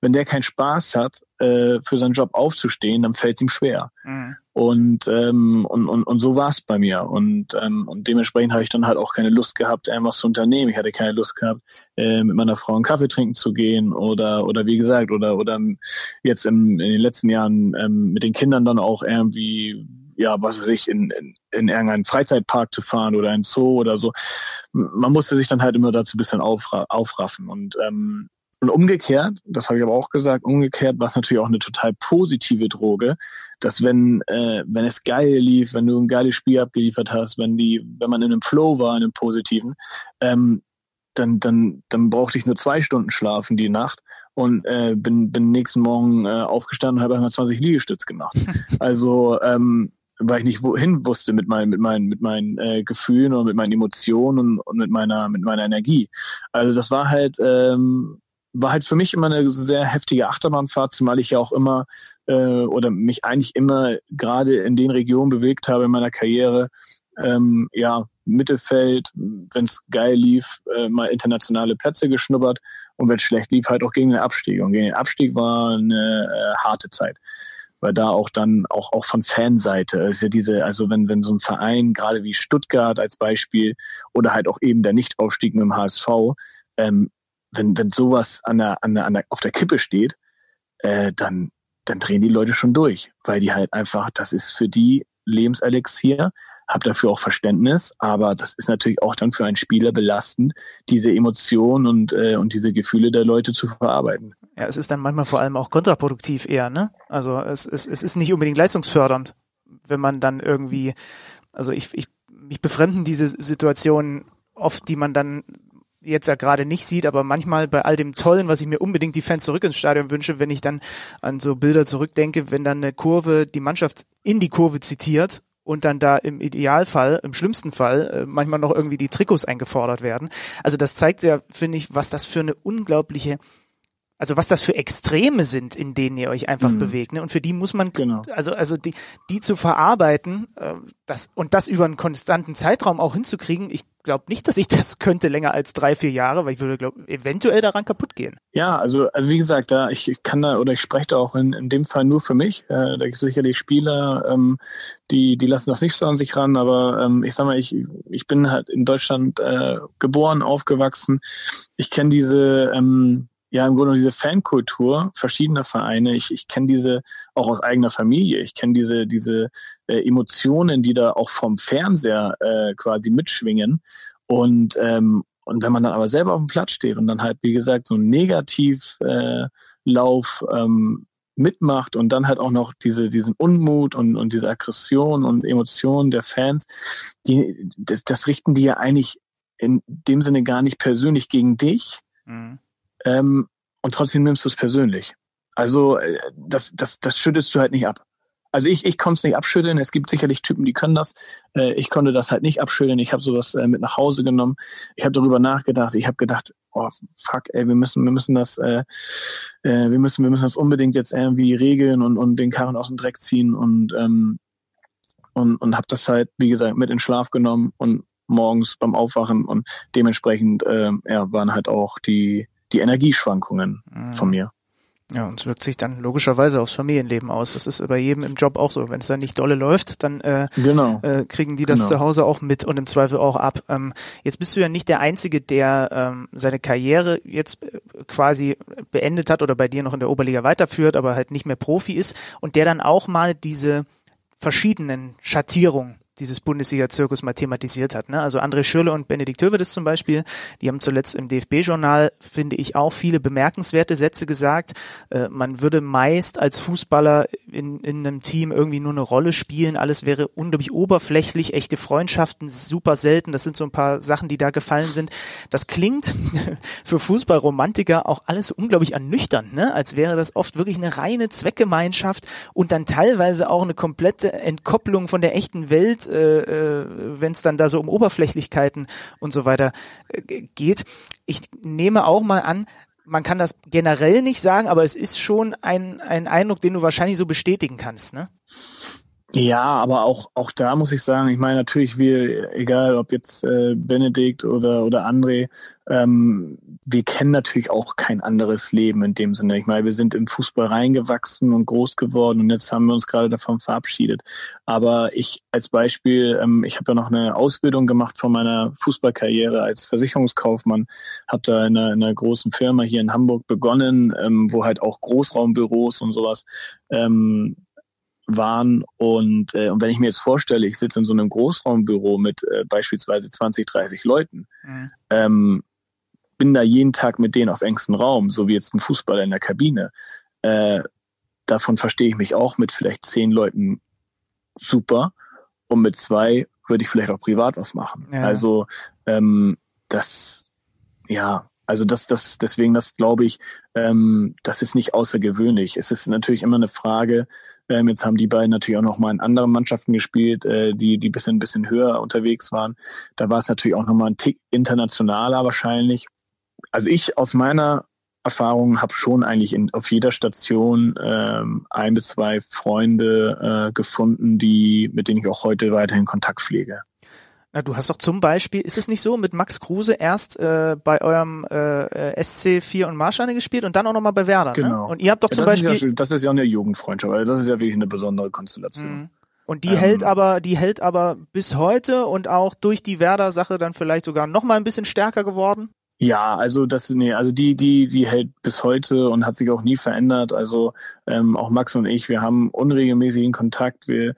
S1: wenn der keinen Spaß hat, äh, für seinen Job aufzustehen, dann fällt es ihm schwer. Mhm. Und, ähm, und, und, und so war es bei mir. Und, ähm, und dementsprechend habe ich dann halt auch keine Lust gehabt, irgendwas zu unternehmen. Ich hatte keine Lust gehabt, äh, mit meiner Frau einen Kaffee trinken zu gehen oder, oder wie gesagt, oder, oder jetzt im, in den letzten Jahren ähm, mit den Kindern dann auch irgendwie ja, was weiß ich, in, in, in irgendeinen Freizeitpark zu fahren oder ein Zoo oder so. Man musste sich dann halt immer dazu ein bisschen aufra aufraffen. Und ähm, und umgekehrt, das habe ich aber auch gesagt, umgekehrt war es natürlich auch eine total positive Droge, dass wenn, äh, wenn es geil lief, wenn du ein geiles Spiel abgeliefert hast, wenn die, wenn man in einem Flow war, in einem positiven, ähm, dann, dann, dann brauchte ich nur zwei Stunden schlafen die Nacht und äh, bin, bin nächsten Morgen äh, aufgestanden und habe einmal 20 Liegestütz gemacht. Also ähm, weil ich nicht wohin wusste mit meinen mit meinen mit meinen äh, Gefühlen und mit meinen Emotionen und, und mit meiner mit meiner Energie. Also das war halt ähm, war halt für mich immer eine sehr heftige Achterbahnfahrt, zumal ich ja auch immer äh, oder mich eigentlich immer gerade in den Regionen bewegt habe in meiner Karriere. Ähm, ja, Mittelfeld, wenn es geil lief, äh, mal internationale Plätze geschnuppert und wenn es schlecht lief, halt auch gegen den Abstieg. Und gegen den Abstieg war eine äh, harte Zeit. Weil da auch dann auch, auch von Fanseite ist ja diese, also wenn, wenn so ein Verein, gerade wie Stuttgart als Beispiel, oder halt auch eben der Nichtaufstieg mit dem HSV, ähm, wenn, wenn sowas an der, an der, an der, auf der Kippe steht, äh, dann, dann drehen die Leute schon durch, weil die halt einfach, das ist für die Lebenselixier, hab dafür auch Verständnis, aber das ist natürlich auch dann für einen Spieler belastend, diese Emotionen und, äh, und diese Gefühle der Leute zu verarbeiten.
S3: Ja, es ist dann manchmal vor allem auch kontraproduktiv eher, ne? Also es, es, es ist nicht unbedingt leistungsfördernd, wenn man dann irgendwie, also ich, ich mich befremden diese Situationen oft, die man dann jetzt ja gerade nicht sieht, aber manchmal bei all dem Tollen, was ich mir unbedingt die Fans zurück ins Stadion wünsche, wenn ich dann an so Bilder zurückdenke, wenn dann eine Kurve die Mannschaft in die Kurve zitiert und dann da im Idealfall, im schlimmsten Fall, äh, manchmal noch irgendwie die Trikots eingefordert werden. Also das zeigt ja, finde ich, was das für eine unglaubliche also was das für Extreme sind, in denen ihr euch einfach mhm. bewegt. Ne? Und für die muss man, genau. also, also die, die zu verarbeiten, äh, das, und das über einen konstanten Zeitraum auch hinzukriegen, ich glaube nicht, dass ich das könnte länger als drei, vier Jahre, weil ich würde, glaube eventuell daran kaputt gehen.
S1: Ja, also, also wie gesagt, da ich kann da oder ich spreche da auch in, in dem Fall nur für mich. Äh, da gibt es sicherlich Spieler, ähm, die, die lassen das nicht so an sich ran, aber ähm, ich sag mal, ich, ich bin halt in Deutschland äh, geboren, aufgewachsen. Ich kenne diese ähm, ja, im Grunde diese Fankultur verschiedener Vereine. Ich, ich kenne diese auch aus eigener Familie. Ich kenne diese, diese äh, Emotionen, die da auch vom Fernseher äh, quasi mitschwingen. Und, ähm, und wenn man dann aber selber auf dem Platz steht und dann halt, wie gesagt, so ein Negativlauf äh, ähm, mitmacht und dann halt auch noch diese, diesen Unmut und, und diese Aggression und Emotionen der Fans, die, das, das richten die ja eigentlich in dem Sinne gar nicht persönlich gegen dich. Mhm. Ähm, und trotzdem nimmst du es persönlich. Also äh, das, das, das schüttelst du halt nicht ab. Also ich, ich konnte es nicht abschütteln. Es gibt sicherlich Typen, die können das. Äh, ich konnte das halt nicht abschütteln. Ich habe sowas äh, mit nach Hause genommen. Ich habe darüber nachgedacht. Ich habe gedacht, oh fuck, ey, wir müssen, wir müssen das, äh, äh, wir müssen, wir müssen das unbedingt jetzt irgendwie regeln und, und den Karren aus dem Dreck ziehen und ähm, und, und habe das halt, wie gesagt, mit in Schlaf genommen und morgens beim Aufwachen und dementsprechend äh, ja, waren halt auch die, die Energieschwankungen mhm. von mir.
S3: Ja, und es wirkt sich dann logischerweise aufs Familienleben aus. Das ist bei jedem im Job auch so. Wenn es dann nicht dolle läuft, dann äh, genau. äh, kriegen die das genau. zu Hause auch mit und im Zweifel auch ab. Ähm, jetzt bist du ja nicht der Einzige, der ähm, seine Karriere jetzt äh, quasi beendet hat oder bei dir noch in der Oberliga weiterführt, aber halt nicht mehr Profi ist und der dann auch mal diese verschiedenen Schattierungen dieses Bundesliga-Zirkus mal thematisiert hat. Ne? Also André Schürle und Benedikt Hövedes zum Beispiel, die haben zuletzt im DFB-Journal, finde ich, auch viele bemerkenswerte Sätze gesagt. Äh, man würde meist als Fußballer in, in einem Team irgendwie nur eine Rolle spielen. Alles wäre unglaublich oberflächlich, echte Freundschaften super selten. Das sind so ein paar Sachen, die da gefallen sind. Das klingt für Fußballromantiker auch alles unglaublich ernüchternd, ne? als wäre das oft wirklich eine reine Zweckgemeinschaft und dann teilweise auch eine komplette Entkopplung von der echten Welt äh, äh wenn es dann da so um Oberflächlichkeiten und so weiter äh, geht. Ich nehme auch mal an, man kann das generell nicht sagen, aber es ist schon ein, ein Eindruck, den du wahrscheinlich so bestätigen kannst, ne?
S1: Ja, aber auch, auch da muss ich sagen, ich meine natürlich, wir, egal ob jetzt äh, Benedikt oder, oder André, ähm, wir kennen natürlich auch kein anderes Leben in dem Sinne. Ich meine, wir sind im Fußball reingewachsen und groß geworden und jetzt haben wir uns gerade davon verabschiedet. Aber ich als Beispiel, ähm, ich habe ja noch eine Ausbildung gemacht von meiner Fußballkarriere als Versicherungskaufmann, habe da in einer, in einer, großen Firma hier in Hamburg begonnen, ähm, wo halt auch Großraumbüros und sowas ähm, waren. Und, äh, und wenn ich mir jetzt vorstelle, ich sitze in so einem Großraumbüro mit äh, beispielsweise 20, 30 Leuten, mhm. ähm, bin da jeden Tag mit denen auf engstem Raum, so wie jetzt ein Fußballer in der Kabine. Äh, davon verstehe ich mich auch mit vielleicht zehn Leuten super und mit zwei würde ich vielleicht auch privat was machen. Ja. Also ähm, das, ja, also das, das, deswegen, das glaube ich, ähm, das ist nicht außergewöhnlich. Es ist natürlich immer eine Frage, ähm, jetzt haben die beiden natürlich auch noch mal in anderen Mannschaften gespielt, äh, die, die bisschen, bisschen höher unterwegs waren. Da war es natürlich auch noch mal ein Tick internationaler wahrscheinlich. Also ich aus meiner Erfahrung habe schon eigentlich in, auf jeder Station ähm, ein bis zwei Freunde äh, gefunden, die, mit denen ich auch heute weiterhin Kontakt pflege.
S3: Na, du hast doch zum Beispiel, ist es nicht so, mit Max Kruse erst äh, bei eurem äh, SC4 und Marschane gespielt und dann auch nochmal bei Werder. Ne? Genau. Ne? Und ihr habt doch zum
S1: ja,
S3: Beispiel.
S1: Ist ja, das ist ja eine Jugendfreundschaft, weil das ist ja wirklich eine besondere Konstellation. Mhm.
S3: Und die ähm, hält aber, die hält aber bis heute und auch durch die Werder-Sache dann vielleicht sogar noch mal ein bisschen stärker geworden.
S1: Ja, also das, nee, also die, die, die hält bis heute und hat sich auch nie verändert. Also ähm, auch Max und ich, wir haben unregelmäßigen Kontakt. Wir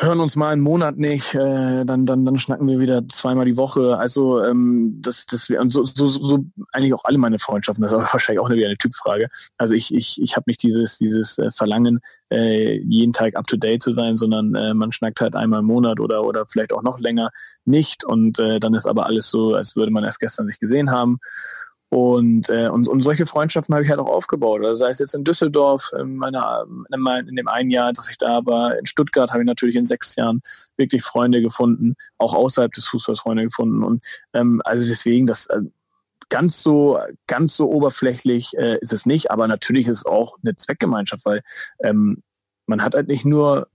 S1: hören uns mal einen Monat nicht, äh, dann, dann, dann schnacken wir wieder zweimal die Woche. Also ähm, das, das und so, so, so eigentlich auch alle meine Freundschaften, das ist aber wahrscheinlich auch eine, wieder eine Typfrage. Also ich, ich, ich habe nicht dieses, dieses äh, Verlangen, äh, jeden Tag up to date zu sein, sondern äh, man schnackt halt einmal im Monat oder oder vielleicht auch noch länger nicht und äh, dann ist aber alles so, als würde man erst gestern sich gesehen haben. Und, äh, und, und solche Freundschaften habe ich halt auch aufgebaut. Also sei es jetzt in Düsseldorf, in, meiner, in dem einen Jahr, dass ich da war, in Stuttgart habe ich natürlich in sechs Jahren wirklich Freunde gefunden, auch außerhalb des Fußballs Freunde gefunden. Und ähm, also deswegen, das äh, ganz so, ganz so oberflächlich äh, ist es nicht, aber natürlich ist es auch eine Zweckgemeinschaft, weil ähm, man hat halt nicht nur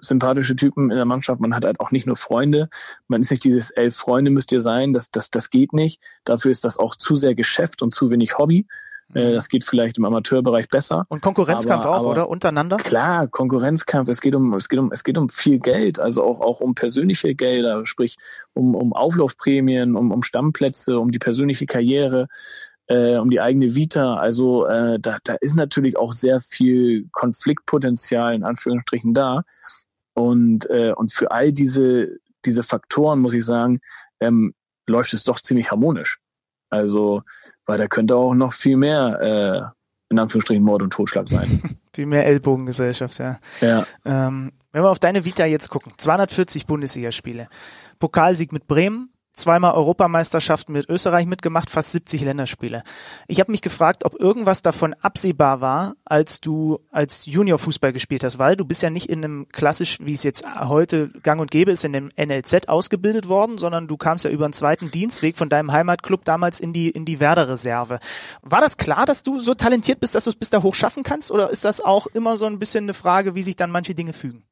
S1: sympathische Typen in der Mannschaft. Man hat halt auch nicht nur Freunde. Man ist nicht dieses elf Freunde müsst ihr sein. Das, das, das geht nicht. Dafür ist das auch zu sehr Geschäft und zu wenig Hobby. Äh, mhm. Das geht vielleicht im Amateurbereich besser.
S3: Und Konkurrenzkampf aber, auch, aber oder? Untereinander?
S1: Klar, Konkurrenzkampf. Es geht um, es geht um, es geht um viel Geld. Also auch, auch um persönliche Gelder, sprich um, um Auflaufprämien, um, um Stammplätze, um die persönliche Karriere. äh, um die eigene Vita. Also äh, da, da ist natürlich auch sehr viel Konfliktpotenzial in Anführungsstrichen da. Und, äh, und für all diese, diese Faktoren, muss ich sagen, ähm, läuft es doch ziemlich harmonisch. Also, weil da könnte auch noch viel mehr, äh, in Anführungsstrichen, Mord und Totschlag sein.
S3: viel mehr Ellbogengesellschaft, ja.
S1: ja.
S3: Ähm, wenn wir auf deine Vita jetzt gucken, 240 Bundesligaspiele, Pokalsieg mit Bremen, zweimal Europameisterschaften mit Österreich mitgemacht, fast 70 Länderspiele. Ich habe mich gefragt, ob irgendwas davon absehbar war, als du als Junior-Fußball gespielt hast, weil du bist ja nicht in einem klassisch, wie es jetzt heute gang und gäbe ist, in dem NLZ ausgebildet worden, sondern du kamst ja über einen zweiten Dienstweg von deinem Heimatclub damals in die, in die Werder-Reserve. War das klar, dass du so talentiert bist, dass du es bis da hoch schaffen kannst oder ist das auch immer so ein bisschen eine Frage, wie sich dann manche Dinge fügen?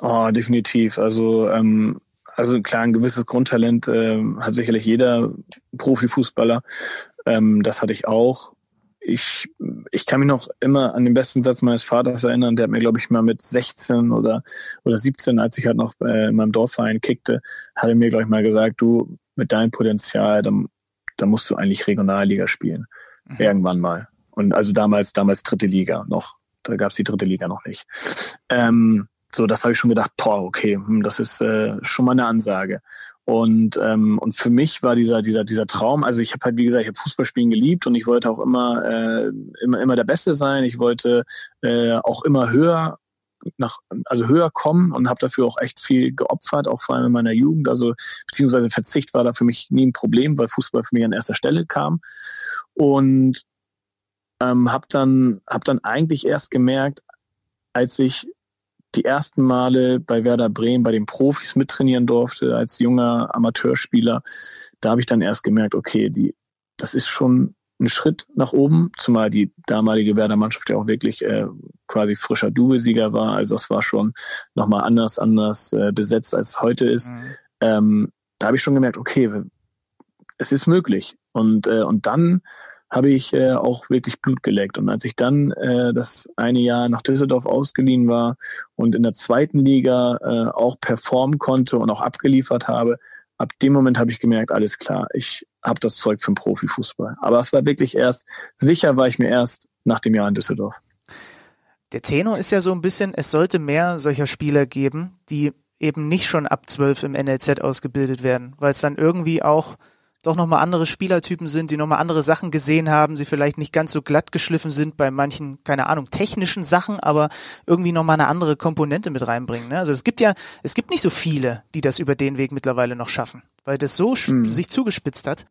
S1: Oh, definitiv. Also ähm, also klar, ein gewisses Grundtalent äh, hat sicherlich jeder Profifußballer. Ähm, das hatte ich auch. Ich, ich kann mich noch immer an den besten Satz meines Vaters erinnern. Der hat mir, glaube ich, mal mit 16 oder, oder 17, als ich halt noch äh, in meinem Dorfverein kickte, hat er mir, glaube ich, mal gesagt, du, mit deinem Potenzial, dann, dann musst du eigentlich Regionalliga spielen. Mhm. Irgendwann mal. Und also damals, damals dritte Liga noch. Da gab es die dritte Liga noch nicht. Ähm, so, das habe ich schon gedacht, boah, okay, hm, das ist äh, schon mal eine Ansage. Und ähm, und für mich war dieser dieser dieser Traum, also ich habe halt wie gesagt, ich habe Fußballspielen geliebt und ich wollte auch immer äh, immer immer der Beste sein. Ich wollte äh, auch immer höher nach also höher kommen und habe dafür auch echt viel geopfert, auch vor allem in meiner Jugend. Also beziehungsweise Verzicht war da für mich nie ein Problem, weil Fußball für mich an erster Stelle kam. Und ähm, habe dann hab dann eigentlich erst gemerkt, als ich die ersten Male bei Werder Bremen bei den Profis mittrainieren durfte als junger Amateurspieler, da habe ich dann erst gemerkt, okay, die, das ist schon ein Schritt nach oben, zumal die damalige Werder-Mannschaft ja auch wirklich äh, quasi frischer Doublesieger war. Also das war schon nochmal anders, anders äh, besetzt, als es heute ist. Mhm. Ähm, da habe ich schon gemerkt, okay, es ist möglich. Und, äh, und dann habe ich äh, auch wirklich Blut geleckt. Und als ich dann äh, das eine Jahr nach Düsseldorf ausgeliehen war und in der zweiten Liga äh, auch performen konnte und auch abgeliefert habe, ab dem Moment habe ich gemerkt, alles klar, ich habe das Zeug für den Profifußball. Aber es war wirklich erst, sicher war ich mir erst nach dem Jahr in Düsseldorf.
S3: Der Tenor ist ja so ein bisschen, es sollte mehr solcher Spieler geben, die eben nicht schon ab zwölf im NLZ ausgebildet werden, weil es dann irgendwie auch doch nochmal andere Spielertypen sind, die nochmal andere Sachen gesehen haben, sie vielleicht nicht ganz so glatt geschliffen sind bei manchen, keine Ahnung, technischen Sachen, aber irgendwie nochmal eine andere Komponente mit reinbringen. Ne? Also es gibt ja, es gibt nicht so viele, die das über den Weg mittlerweile noch schaffen, weil das so mhm. sich zugespitzt hat.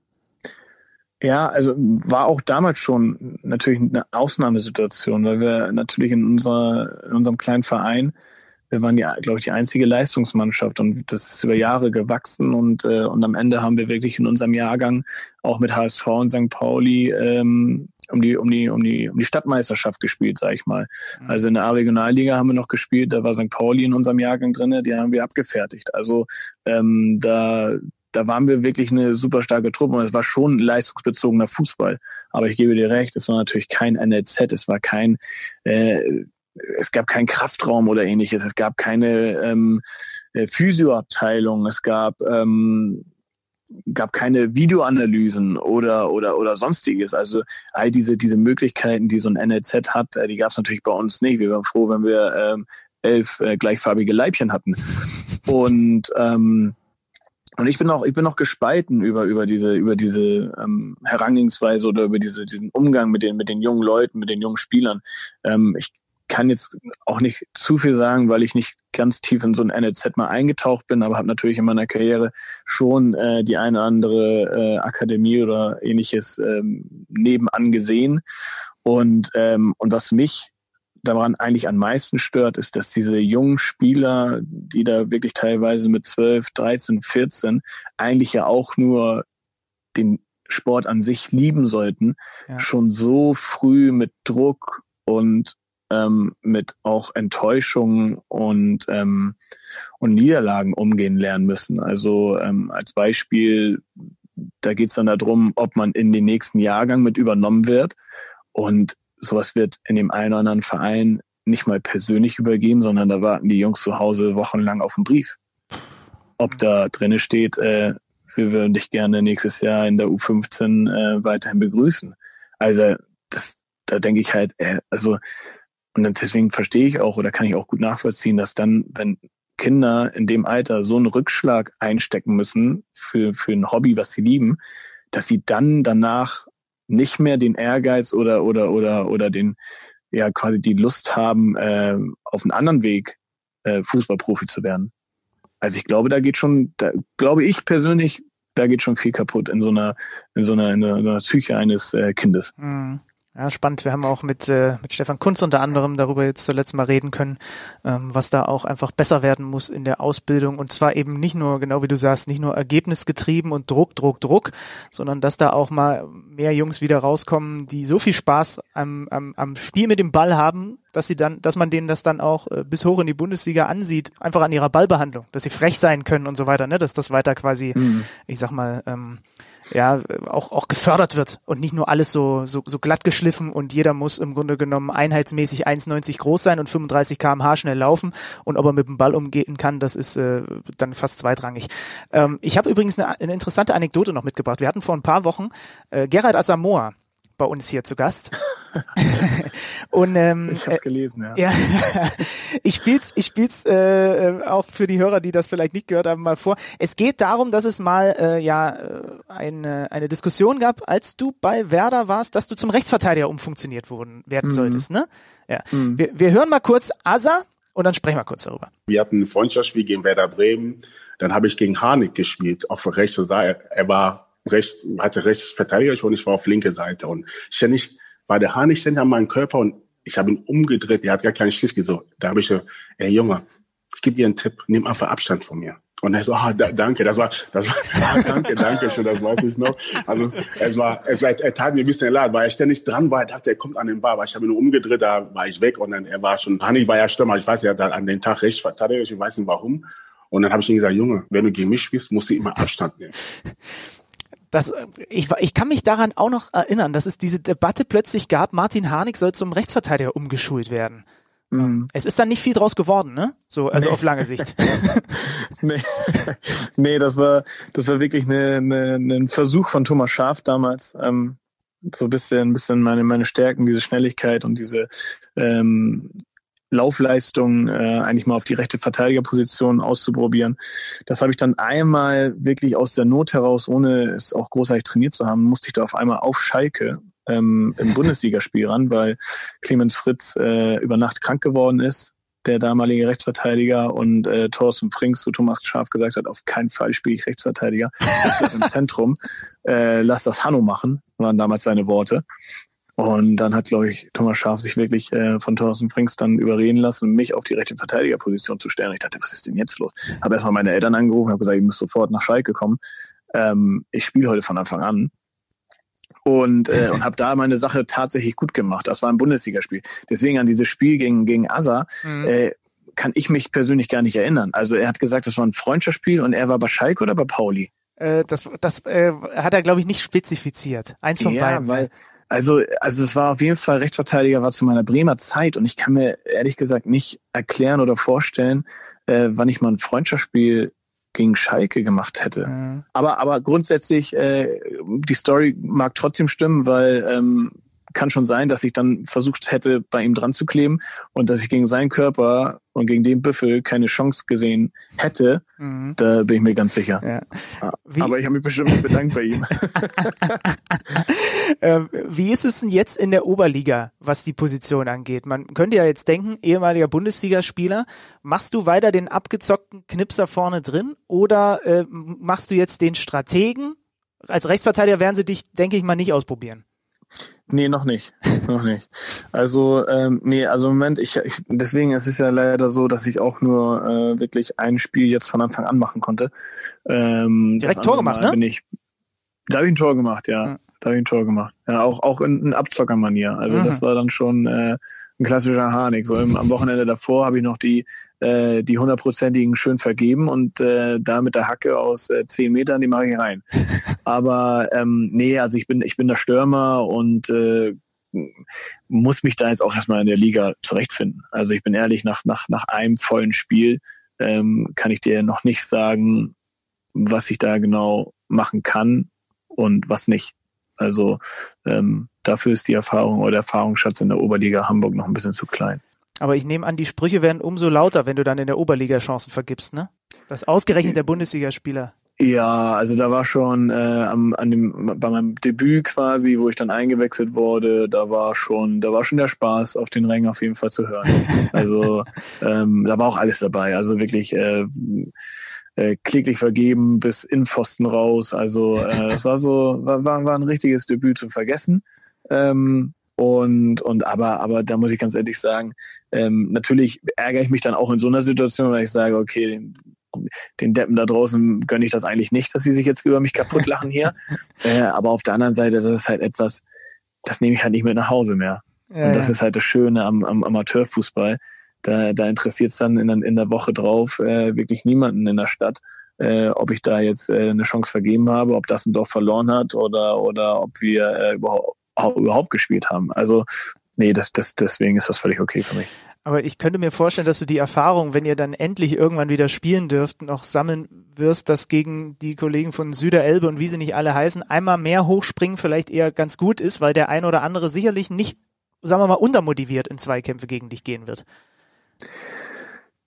S1: Ja, also war auch damals schon natürlich eine Ausnahmesituation, weil wir natürlich in, unserer, in unserem kleinen Verein wir waren ja, glaube ich, die einzige Leistungsmannschaft und das ist über Jahre gewachsen und, äh, und am Ende haben wir wirklich in unserem Jahrgang auch mit HSV und St. Pauli ähm, um die, um die, um die, um die Stadtmeisterschaft gespielt, sag ich mal. Mhm. Also in der A-Regionalliga haben wir noch gespielt, da war St. Pauli in unserem Jahrgang drinne, die haben wir abgefertigt. Also ähm, da, da waren wir wirklich eine super starke Truppe und es war schon leistungsbezogener Fußball. Aber ich gebe dir recht, es war natürlich kein NLZ, es war kein äh, es gab keinen Kraftraum oder ähnliches, es gab keine ähm, äh, Physioabteilung, es gab ähm, gab keine Videoanalysen oder oder oder sonstiges. Also all diese diese Möglichkeiten, die so ein NLZ hat, äh, die gab es natürlich bei uns nicht. Wir waren froh, wenn wir ähm, elf äh, gleichfarbige Leibchen hatten. Und ähm, und ich bin auch, ich bin auch gespalten über, über diese, über diese ähm, Herangehensweise oder über diese, diesen Umgang mit den, mit den jungen Leuten, mit den jungen Spielern. Ähm, ich kann jetzt auch nicht zu viel sagen, weil ich nicht ganz tief in so ein NLZ mal eingetaucht bin, aber habe natürlich in meiner Karriere schon äh, die eine oder andere äh, Akademie oder ähnliches ähm, nebenan gesehen. Und, ähm, und was mich daran eigentlich am meisten stört, ist, dass diese jungen Spieler, die da wirklich teilweise mit 12, 13, 14 eigentlich ja auch nur den Sport an sich lieben sollten, ja. schon so früh mit Druck und ähm, mit auch Enttäuschungen und, ähm, und Niederlagen umgehen lernen müssen. Also ähm, als Beispiel, da geht es dann darum, ob man in den nächsten Jahrgang mit übernommen wird. Und sowas wird in dem einen oder anderen Verein nicht mal persönlich übergeben, sondern da warten die Jungs zu Hause wochenlang auf einen Brief. Ob da drinne steht, äh, wir würden dich gerne nächstes Jahr in der U15 äh, weiterhin begrüßen. Also das, da denke ich halt, äh, also und deswegen verstehe ich auch oder kann ich auch gut nachvollziehen, dass dann, wenn Kinder in dem Alter so einen Rückschlag einstecken müssen für, für ein Hobby, was sie lieben, dass sie dann danach nicht mehr den Ehrgeiz oder, oder, oder, oder den, ja, quasi die Lust haben, äh, auf einen anderen Weg äh, Fußballprofi zu werden. Also ich glaube, da geht schon, da glaube ich persönlich, da geht schon viel kaputt in so einer, in so einer, in einer Psyche eines äh, Kindes.
S3: Mhm. Ja, spannend. Wir haben auch mit, äh, mit Stefan Kunz unter anderem darüber jetzt zuletzt mal reden können, ähm, was da auch einfach besser werden muss in der Ausbildung. Und zwar eben nicht nur, genau wie du sagst, nicht nur ergebnisgetrieben und Druck, Druck, Druck, sondern dass da auch mal mehr Jungs wieder rauskommen, die so viel Spaß am, am, am Spiel mit dem Ball haben, dass sie dann, dass man denen das dann auch äh, bis hoch in die Bundesliga ansieht, einfach an ihrer Ballbehandlung, dass sie frech sein können und so weiter, ne? Dass das weiter quasi, mhm. ich sag mal, ähm, ja auch auch gefördert wird und nicht nur alles so so, so glatt geschliffen und jeder muss im Grunde genommen einheitsmäßig 1,90 groß sein und 35 km/h schnell laufen und ob er mit dem Ball umgehen kann, das ist äh, dann fast zweitrangig. Ähm, ich habe übrigens eine, eine interessante Anekdote noch mitgebracht. Wir hatten vor ein paar Wochen äh, Gerald Asamoah bei uns hier zu Gast. und ähm,
S1: ich habe es gelesen, ja.
S3: ja ich spiel's, ich spiel's äh, auch für die Hörer, die das vielleicht nicht gehört haben, mal vor. Es geht darum, dass es mal äh, ja äh, eine eine Diskussion gab, als du bei Werder warst, dass du zum Rechtsverteidiger umfunktioniert wurden werden mhm. solltest, ne? Ja. Mhm. Wir, wir hören mal kurz Asa und dann sprechen wir kurz darüber.
S4: Wir hatten ein Freundschaftsspiel gegen Werder Bremen. Dann habe ich gegen Harnik gespielt auf der rechten Seite. Er war rechts, hatte rechts Verteidiger und ich war auf linke Seite. Und ständig war der Hahn nicht ständig an meinem Körper und ich habe ihn umgedreht. Der hat gar keinen Stich gesucht. Da habe ich so, ey Junge, ich gebe dir einen Tipp, nimm einfach Abstand von mir. Und er so, ah, da, danke, das war, das war, ah, danke, danke schon, das weiß ich noch. Also, es war, es war, er tat mir ein bisschen leid, weil er ständig dran war, er dachte, er kommt an den Bar, aber ich habe ihn umgedreht, da war ich weg und dann, er war schon, Hanni war ja Stürmer, ich weiß ja, da an den Tag recht verteidigt, ich weiß nicht warum. Und dann habe ich ihm gesagt, Junge, wenn du gegen mich spielst, musst du immer Abstand nehmen
S3: das, ich, ich kann mich daran auch noch erinnern, dass es diese Debatte plötzlich gab, Martin Harnik soll zum Rechtsverteidiger umgeschult werden. Mhm. Es ist dann nicht viel draus geworden, ne? So, also nee. auf lange Sicht.
S1: nee. nee, das war, das war wirklich eine, eine, ein Versuch von Thomas Schaf damals. Ähm, so ein bisschen, ein bisschen meine, meine Stärken, diese Schnelligkeit und diese ähm, Laufleistung äh, eigentlich mal auf die rechte Verteidigerposition auszuprobieren. Das habe ich dann einmal wirklich aus der Not heraus, ohne es auch großartig trainiert zu haben, musste ich da auf einmal auf Schalke ähm, im Bundesligaspiel ran, weil Clemens Fritz äh, über Nacht krank geworden ist, der damalige Rechtsverteidiger und äh, Thorsten Frings zu Thomas Schaf gesagt hat, auf keinen Fall spiele ich Rechtsverteidiger im Zentrum. Äh, lass das Hanno machen, waren damals seine Worte. Und dann hat, glaube ich, Thomas Schaf sich wirklich äh, von Thorsten Frings dann überreden lassen, mich auf die rechte Verteidigerposition zu stellen. Ich dachte, was ist denn jetzt los? Habe erstmal meine Eltern angerufen, habe gesagt, ich muss sofort nach Schalke kommen. Ähm, ich spiele heute von Anfang an. Und, äh, und habe da meine Sache tatsächlich gut gemacht. Das war ein Bundesligaspiel. Deswegen an dieses Spiel gegen, gegen Asa mhm. äh, kann ich mich persönlich gar nicht erinnern. Also er hat gesagt, das war ein Freundschaftsspiel und er war bei Schalke oder bei Pauli?
S3: Äh, das das äh, hat er, glaube ich, nicht spezifiziert. Eins von ja, beiden.
S1: Weil, also, also es war auf jeden Fall Rechtsverteidiger war zu meiner Bremer Zeit und ich kann mir ehrlich gesagt nicht erklären oder vorstellen, äh, wann ich mal ein Freundschaftsspiel gegen Schalke gemacht hätte. Mhm. Aber, aber grundsätzlich, äh, die Story mag trotzdem stimmen, weil ähm, kann schon sein, dass ich dann versucht hätte, bei ihm dran zu kleben und dass ich gegen seinen Körper und gegen den Büffel keine Chance gesehen hätte. Mhm. Da bin ich mir ganz sicher. Ja. Aber ich habe mich bestimmt bedankt bei ihm.
S3: ähm, wie ist es denn jetzt in der Oberliga, was die Position angeht? Man könnte ja jetzt denken, ehemaliger Bundesligaspieler, machst du weiter den abgezockten Knipser vorne drin oder äh, machst du jetzt den Strategen? Als Rechtsverteidiger werden sie dich, denke ich mal, nicht ausprobieren.
S1: Nee, noch nicht. noch nicht. Also, ähm, nee, also im Moment, ich, ich deswegen es ist ja leider so, dass ich auch nur äh, wirklich ein Spiel jetzt von Anfang an machen konnte.
S3: Ähm, Direkt Tor gemacht, ne?
S1: Bin ich, da habe ich ein Tor gemacht, ja. ja. Da habe ich ein Tor gemacht. Ja, auch, auch in, in Abzockermanier. Also mhm. das war dann schon äh, ein klassischer Harnik. So im, am Wochenende davor habe ich noch die äh, die hundertprozentigen schön vergeben und äh, da mit der Hacke aus äh, zehn Metern, die mache ich rein. Aber ähm, nee, also ich bin, ich bin der Stürmer und äh, muss mich da jetzt auch erstmal in der Liga zurechtfinden. Also ich bin ehrlich, nach, nach, nach einem vollen Spiel ähm, kann ich dir noch nicht sagen, was ich da genau machen kann und was nicht. Also ähm, dafür ist die Erfahrung oder der Erfahrungsschatz in der Oberliga Hamburg noch ein bisschen zu klein.
S3: Aber ich nehme an, die Sprüche werden umso lauter, wenn du dann in der Oberliga Chancen vergibst, ne? Das ausgerechnet der Bundesligaspieler.
S1: Ja, also da war schon äh, am, an dem, bei meinem Debüt quasi, wo ich dann eingewechselt wurde, da war schon, da war schon der Spaß auf den Rängen auf jeden Fall zu hören. Also ähm, da war auch alles dabei. Also wirklich äh, äh, kläglich vergeben bis in Pfosten raus. Also äh, das war so, war, war, war ein richtiges Debüt zum Vergessen. Ähm, und, und aber, aber da muss ich ganz ehrlich sagen, ähm, natürlich ärgere ich mich dann auch in so einer Situation, weil ich sage, okay, den, den Deppen da draußen gönne ich das eigentlich nicht, dass sie sich jetzt über mich kaputt lachen hier. äh, aber auf der anderen Seite, das ist halt etwas, das nehme ich halt nicht mit nach Hause mehr. Ja, und das ja. ist halt das Schöne am, am Amateurfußball. Da, da interessiert es dann in, in der Woche drauf äh, wirklich niemanden in der Stadt, äh, ob ich da jetzt äh, eine Chance vergeben habe, ob das ein Dorf verloren hat oder, oder ob wir äh, überhaupt überhaupt gespielt haben. Also nee, das, das, deswegen ist das völlig okay für mich.
S3: Aber ich könnte mir vorstellen, dass du die Erfahrung, wenn ihr dann endlich irgendwann wieder spielen dürft, noch sammeln wirst, dass gegen die Kollegen von Süderelbe und wie sie nicht alle heißen, einmal mehr hochspringen vielleicht eher ganz gut ist, weil der ein oder andere sicherlich nicht, sagen wir mal, untermotiviert in Zweikämpfe gegen dich gehen wird.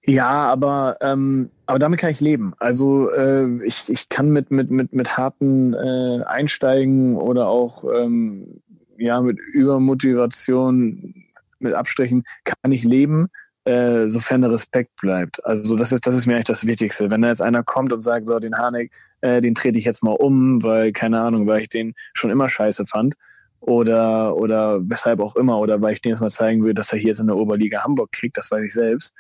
S1: Ja, aber ähm, aber damit kann ich leben. Also äh, ich, ich kann mit mit mit mit harten äh, Einsteigen oder auch ähm, ja, mit Übermotivation, mit Abstrichen kann ich leben, äh, sofern der Respekt bleibt. Also das ist, das ist mir eigentlich das Wichtigste. Wenn da jetzt einer kommt und sagt, so, den Harnik, äh, den trete ich jetzt mal um, weil, keine Ahnung, weil ich den schon immer scheiße fand oder, oder weshalb auch immer, oder weil ich dem jetzt mal zeigen will, dass er hier jetzt in der Oberliga Hamburg kriegt, das weiß ich selbst,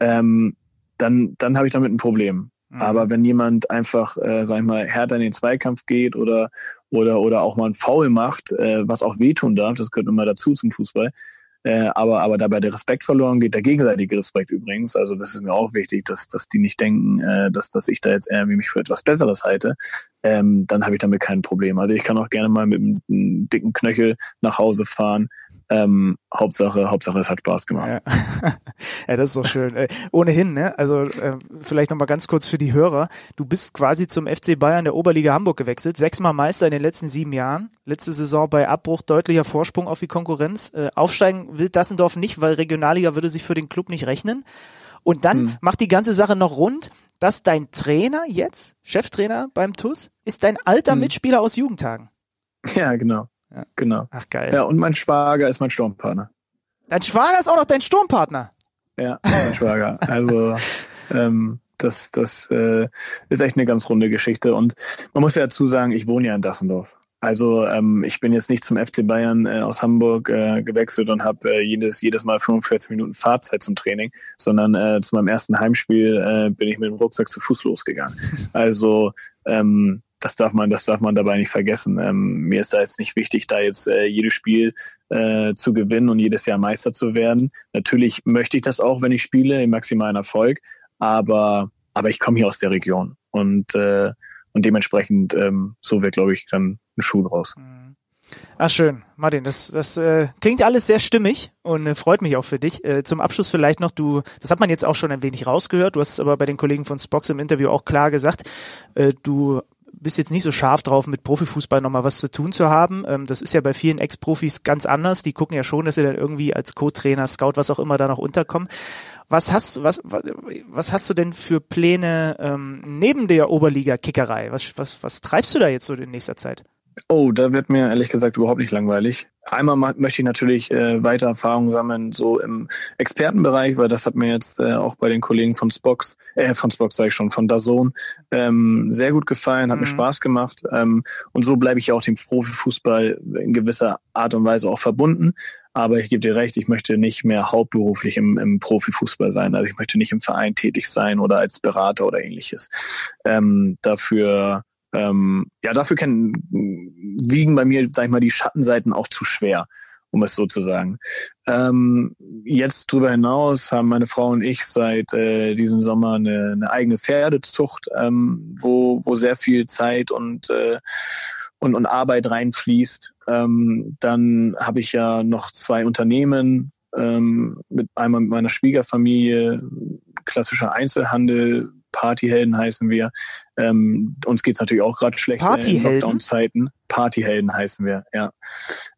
S1: ähm, dann, dann habe ich damit ein Problem. Mhm. Aber wenn jemand einfach, äh, sag ich mal, härter in den Zweikampf geht oder, oder, oder auch mal ein Foul macht, äh, was auch wehtun darf, das gehört immer dazu zum Fußball, äh, aber, aber dabei der Respekt verloren geht, der gegenseitige Respekt übrigens. Also das ist mir auch wichtig, dass, dass die nicht denken, äh, dass, dass ich da jetzt irgendwie mich für etwas Besseres halte. Ähm, dann habe ich damit kein Problem. Also ich kann auch gerne mal mit einem, dicken Knöchel nach Hause fahren. Ähm, Hauptsache, Hauptsache, es hat Spaß gemacht.
S3: Ja, ja das ist doch schön. Äh, ohnehin, ne? Also äh, vielleicht nochmal ganz kurz für die Hörer. Du bist quasi zum FC Bayern der Oberliga Hamburg gewechselt, sechsmal Meister in den letzten sieben Jahren. Letzte Saison bei Abbruch deutlicher Vorsprung auf die Konkurrenz. Äh, aufsteigen will Dassendorf nicht, weil Regionalliga würde sich für den Club nicht rechnen. Und dann hm. macht die ganze Sache noch rund, dass dein Trainer jetzt, Cheftrainer beim TUS, ist dein alter hm. Mitspieler aus Jugendtagen.
S1: Ja, genau. Ja. Genau. Ach geil. Ja, und mein Schwager ist mein Sturmpartner.
S3: Dein Schwager ist auch noch dein Sturmpartner.
S1: Ja, mein Schwager. Also ähm, das, das äh, ist echt eine ganz runde Geschichte. Und man muss ja dazu sagen, ich wohne ja in Dassendorf. Also ähm, ich bin jetzt nicht zum FC Bayern äh, aus Hamburg äh, gewechselt und habe äh, jedes, jedes Mal 45 Minuten Fahrzeit zum Training, sondern äh, zu meinem ersten Heimspiel äh, bin ich mit dem Rucksack zu Fuß losgegangen. Also ähm, das darf man, das darf man dabei nicht vergessen. Ähm, mir ist da jetzt nicht wichtig, da jetzt äh, jedes Spiel äh, zu gewinnen und jedes Jahr Meister zu werden. Natürlich möchte ich das auch, wenn ich spiele, im maximalen Erfolg, aber, aber ich komme hier aus der Region und, äh, und dementsprechend ähm, so wird, glaube ich, dann ein Schuh draus.
S3: Ah, schön. Martin, das, das äh, klingt alles sehr stimmig und äh, freut mich auch für dich. Äh, zum Abschluss vielleicht noch, du, das hat man jetzt auch schon ein wenig rausgehört, du hast es aber bei den Kollegen von Spox im Interview auch klar gesagt, äh, du bist jetzt nicht so scharf drauf, mit Profifußball nochmal was zu tun zu haben. Ähm, das ist ja bei vielen Ex-Profis ganz anders. Die gucken ja schon, dass sie dann irgendwie als Co-Trainer, Scout, was auch immer da noch unterkommen. Was hast, was, was hast du denn für Pläne ähm, neben der Oberliga-Kickerei? Was, was, was treibst du da jetzt so in nächster Zeit?
S1: Oh, da wird mir ehrlich gesagt überhaupt nicht langweilig. Einmal möchte ich natürlich äh, weiter Erfahrungen sammeln, so im Expertenbereich, weil das hat mir jetzt äh, auch bei den Kollegen von Spox, äh, von Spox sage ich schon, von Dazon, ähm, sehr gut gefallen, hat mhm. mir Spaß gemacht. Ähm, und so bleibe ich ja auch dem Profifußball in gewisser Art und Weise auch verbunden. Aber ich gebe dir recht, ich möchte nicht mehr hauptberuflich im, im Profifußball sein. Also ich möchte nicht im Verein tätig sein oder als Berater oder ähnliches. Ähm, dafür ähm, ja, dafür können, wiegen bei mir, sag ich mal, die Schattenseiten auch zu schwer, um es so zu sagen. Ähm, jetzt darüber hinaus haben meine Frau und ich seit äh, diesem Sommer eine, eine eigene Pferdezucht, ähm, wo, wo sehr viel Zeit und, äh, und, und Arbeit reinfließt. Ähm, dann habe ich ja noch zwei Unternehmen, ähm, mit einmal mit meiner Schwiegerfamilie, klassischer Einzelhandel, Partyhelden heißen wir, Ähm, uns geht's natürlich auch gerade schlecht
S3: Partyhelden?
S1: in Lockdown-Zeiten. Partyhelden heißen wir, ja.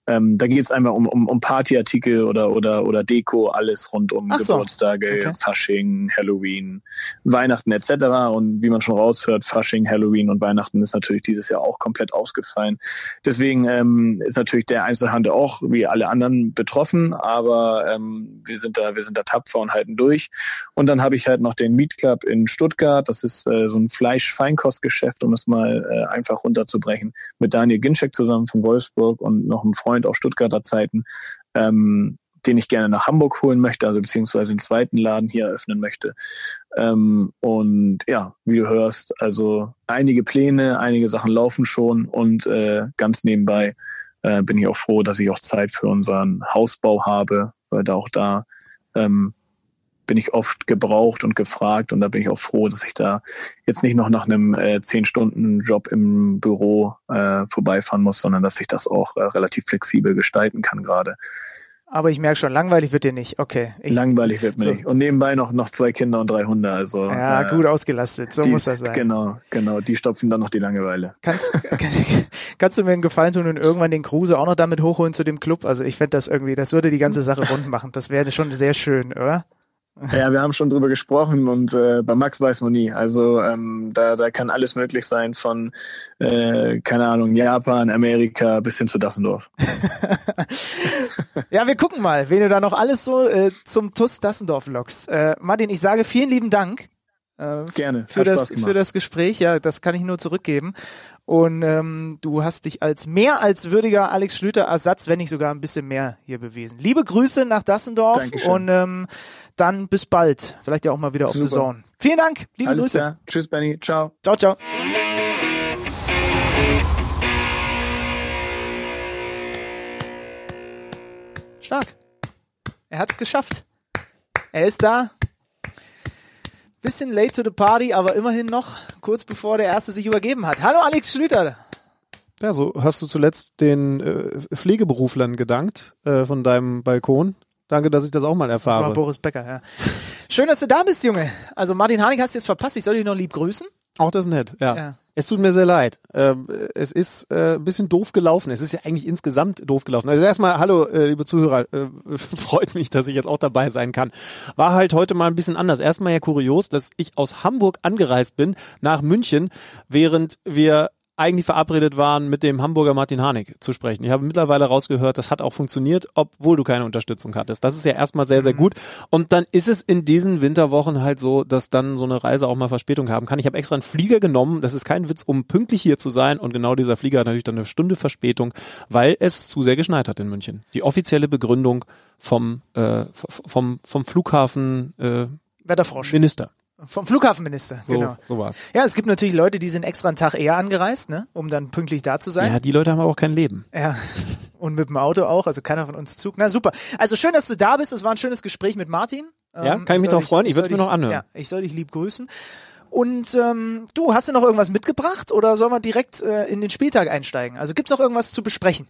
S1: Ähm, da geht's einmal um, um, um Partyartikel oder, oder, oder Deko, alles rund um
S3: Ach so.
S1: Geburtstage,
S3: Okay.
S1: Fasching, Halloween, Weihnachten etc. Und wie man schon raushört, Fasching, Halloween und Weihnachten ist natürlich dieses Jahr auch komplett ausgefallen. Deswegen ähm, ist natürlich der Einzelhandel auch wie alle anderen betroffen, aber ähm, wir sind da, wir sind da tapfer und halten durch. Und dann habe ich halt noch den Meat Club in Stuttgart. Das ist äh, so ein Fleisch-Feinkostgeschäft, um es mal äh, einfach runterzubrechen, mit Daniel Ginczek zusammen von Wolfsburg und noch einem Freund aus Stuttgarter Zeiten. Ähm, den ich gerne nach Hamburg holen möchte, also beziehungsweise den zweiten Laden hier eröffnen möchte. Ähm, und ja, wie du hörst, also einige Pläne, einige Sachen laufen schon und äh, ganz nebenbei äh, bin ich auch froh, dass ich auch Zeit für unseren Hausbau habe, weil da auch da ähm, bin ich oft gebraucht und gefragt und da bin ich auch froh, dass ich da jetzt nicht noch nach einem äh, zehn Stunden Job im Büro äh, vorbeifahren muss, sondern dass ich das auch äh, relativ flexibel gestalten kann gerade.
S3: Aber ich merke schon, langweilig wird dir nicht. Okay. Ich,
S1: Langweilig wird mir
S3: so-
S1: nicht. Und nebenbei noch, noch zwei Kinder und drei Hunde. Also,
S3: Ja,
S1: äh,
S3: gut ausgelastet. So
S1: die,
S3: muss das sein.
S1: Genau, genau. Die stopfen dann noch die Langeweile.
S3: Kannst, kannst du mir einen Gefallen tun und irgendwann den Kruse auch noch damit hochholen zu dem Club? Also ich fände das irgendwie, das würde die ganze Sache rund machen. Das wäre schon sehr schön, oder?
S1: Ja, wir haben schon drüber gesprochen und äh, bei Max weiß man nie. Also ähm, da, da kann alles möglich sein von, äh, keine Ahnung, Japan, Amerika bis hin zu Dassendorf.
S3: Ja, wir gucken mal, wen du da noch alles so äh, zum TUS Dassendorf lockst. Äh, Martin, ich sage vielen lieben Dank äh,
S1: Gerne.
S3: für das für das Gespräch. Ja, das kann ich nur zurückgeben. Und ähm, du hast dich als mehr als würdiger Alex Schlüter Ersatz, wenn nicht sogar ein bisschen mehr hier bewiesen. Liebe Grüße nach Dassendorf
S1: Dankeschön.
S3: und ähm, dann bis bald. Vielleicht ja auch mal wieder auf
S1: Super.
S3: The Zone. Vielen Dank, liebe
S1: Alles
S3: Grüße.
S1: klar. Tschüss, Benny. Ciao.
S3: Ciao, ciao. Stark. Er hat's geschafft. Er ist da. Bisschen late to the party, aber immerhin noch kurz bevor der Erste sich übergeben hat. Hallo Alex Schlüter.
S5: Ja, so hast du zuletzt den äh, Pflegeberuflern gedankt äh, von deinem Balkon. Danke, dass ich das auch mal
S3: Das war
S5: erfahre.
S3: Boris Becker, ja. Schön, dass du da bist, Junge. Also Martin Harnik hast du jetzt verpasst. Ich soll dich noch lieb grüßen.
S5: Auch das ist nett, ja.
S3: Ja.
S5: Es tut mir sehr leid. Ähm, es ist äh, ein bisschen doof gelaufen. Es ist ja eigentlich insgesamt doof gelaufen. Also erstmal, hallo, äh, liebe Zuhörer, äh, freut mich, dass ich jetzt auch dabei sein kann. War halt heute mal ein bisschen anders. Erstmal ja kurios, dass ich aus Hamburg angereist bin nach München, während wir eigentlich verabredet waren, mit dem Hamburger Martin Harnik zu sprechen. Ich habe mittlerweile rausgehört, das hat auch funktioniert, obwohl du keine Unterstützung hattest. Das ist ja erstmal sehr, sehr gut. Und dann ist es in diesen Winterwochen halt so, dass dann so eine Reise auch mal Verspätung haben kann. Ich habe extra einen Flieger genommen, das ist kein Witz, um pünktlich hier zu sein. Und genau dieser Flieger hat natürlich dann eine Stunde Verspätung, weil es zu sehr geschneit hat in München. Die offizielle Begründung vom, äh, vom, vom Flughafen äh,
S3: Wetterfrosch.
S5: Minister.
S3: Vom Flughafenminister,
S5: So,
S3: genau.
S5: so war's.
S3: Ja, es gibt natürlich Leute, die sind extra einen Tag eher angereist, ne, um dann pünktlich da zu sein.
S5: Ja, die Leute haben aber auch kein Leben.
S3: Ja. Und mit dem Auto auch, also keiner von uns Zug. Na super. Also schön, dass du da bist. Es war ein schönes Gespräch mit Martin.
S5: Ja,
S3: Ähm,
S5: kann ich mich drauf freuen. Ich
S3: soll
S5: würd's mir noch anhören.
S3: Ja, ich soll dich lieb grüßen. Und ähm, du, hast du noch irgendwas mitgebracht oder sollen wir direkt äh, in den Spieltag einsteigen? Also gibt's noch irgendwas zu besprechen?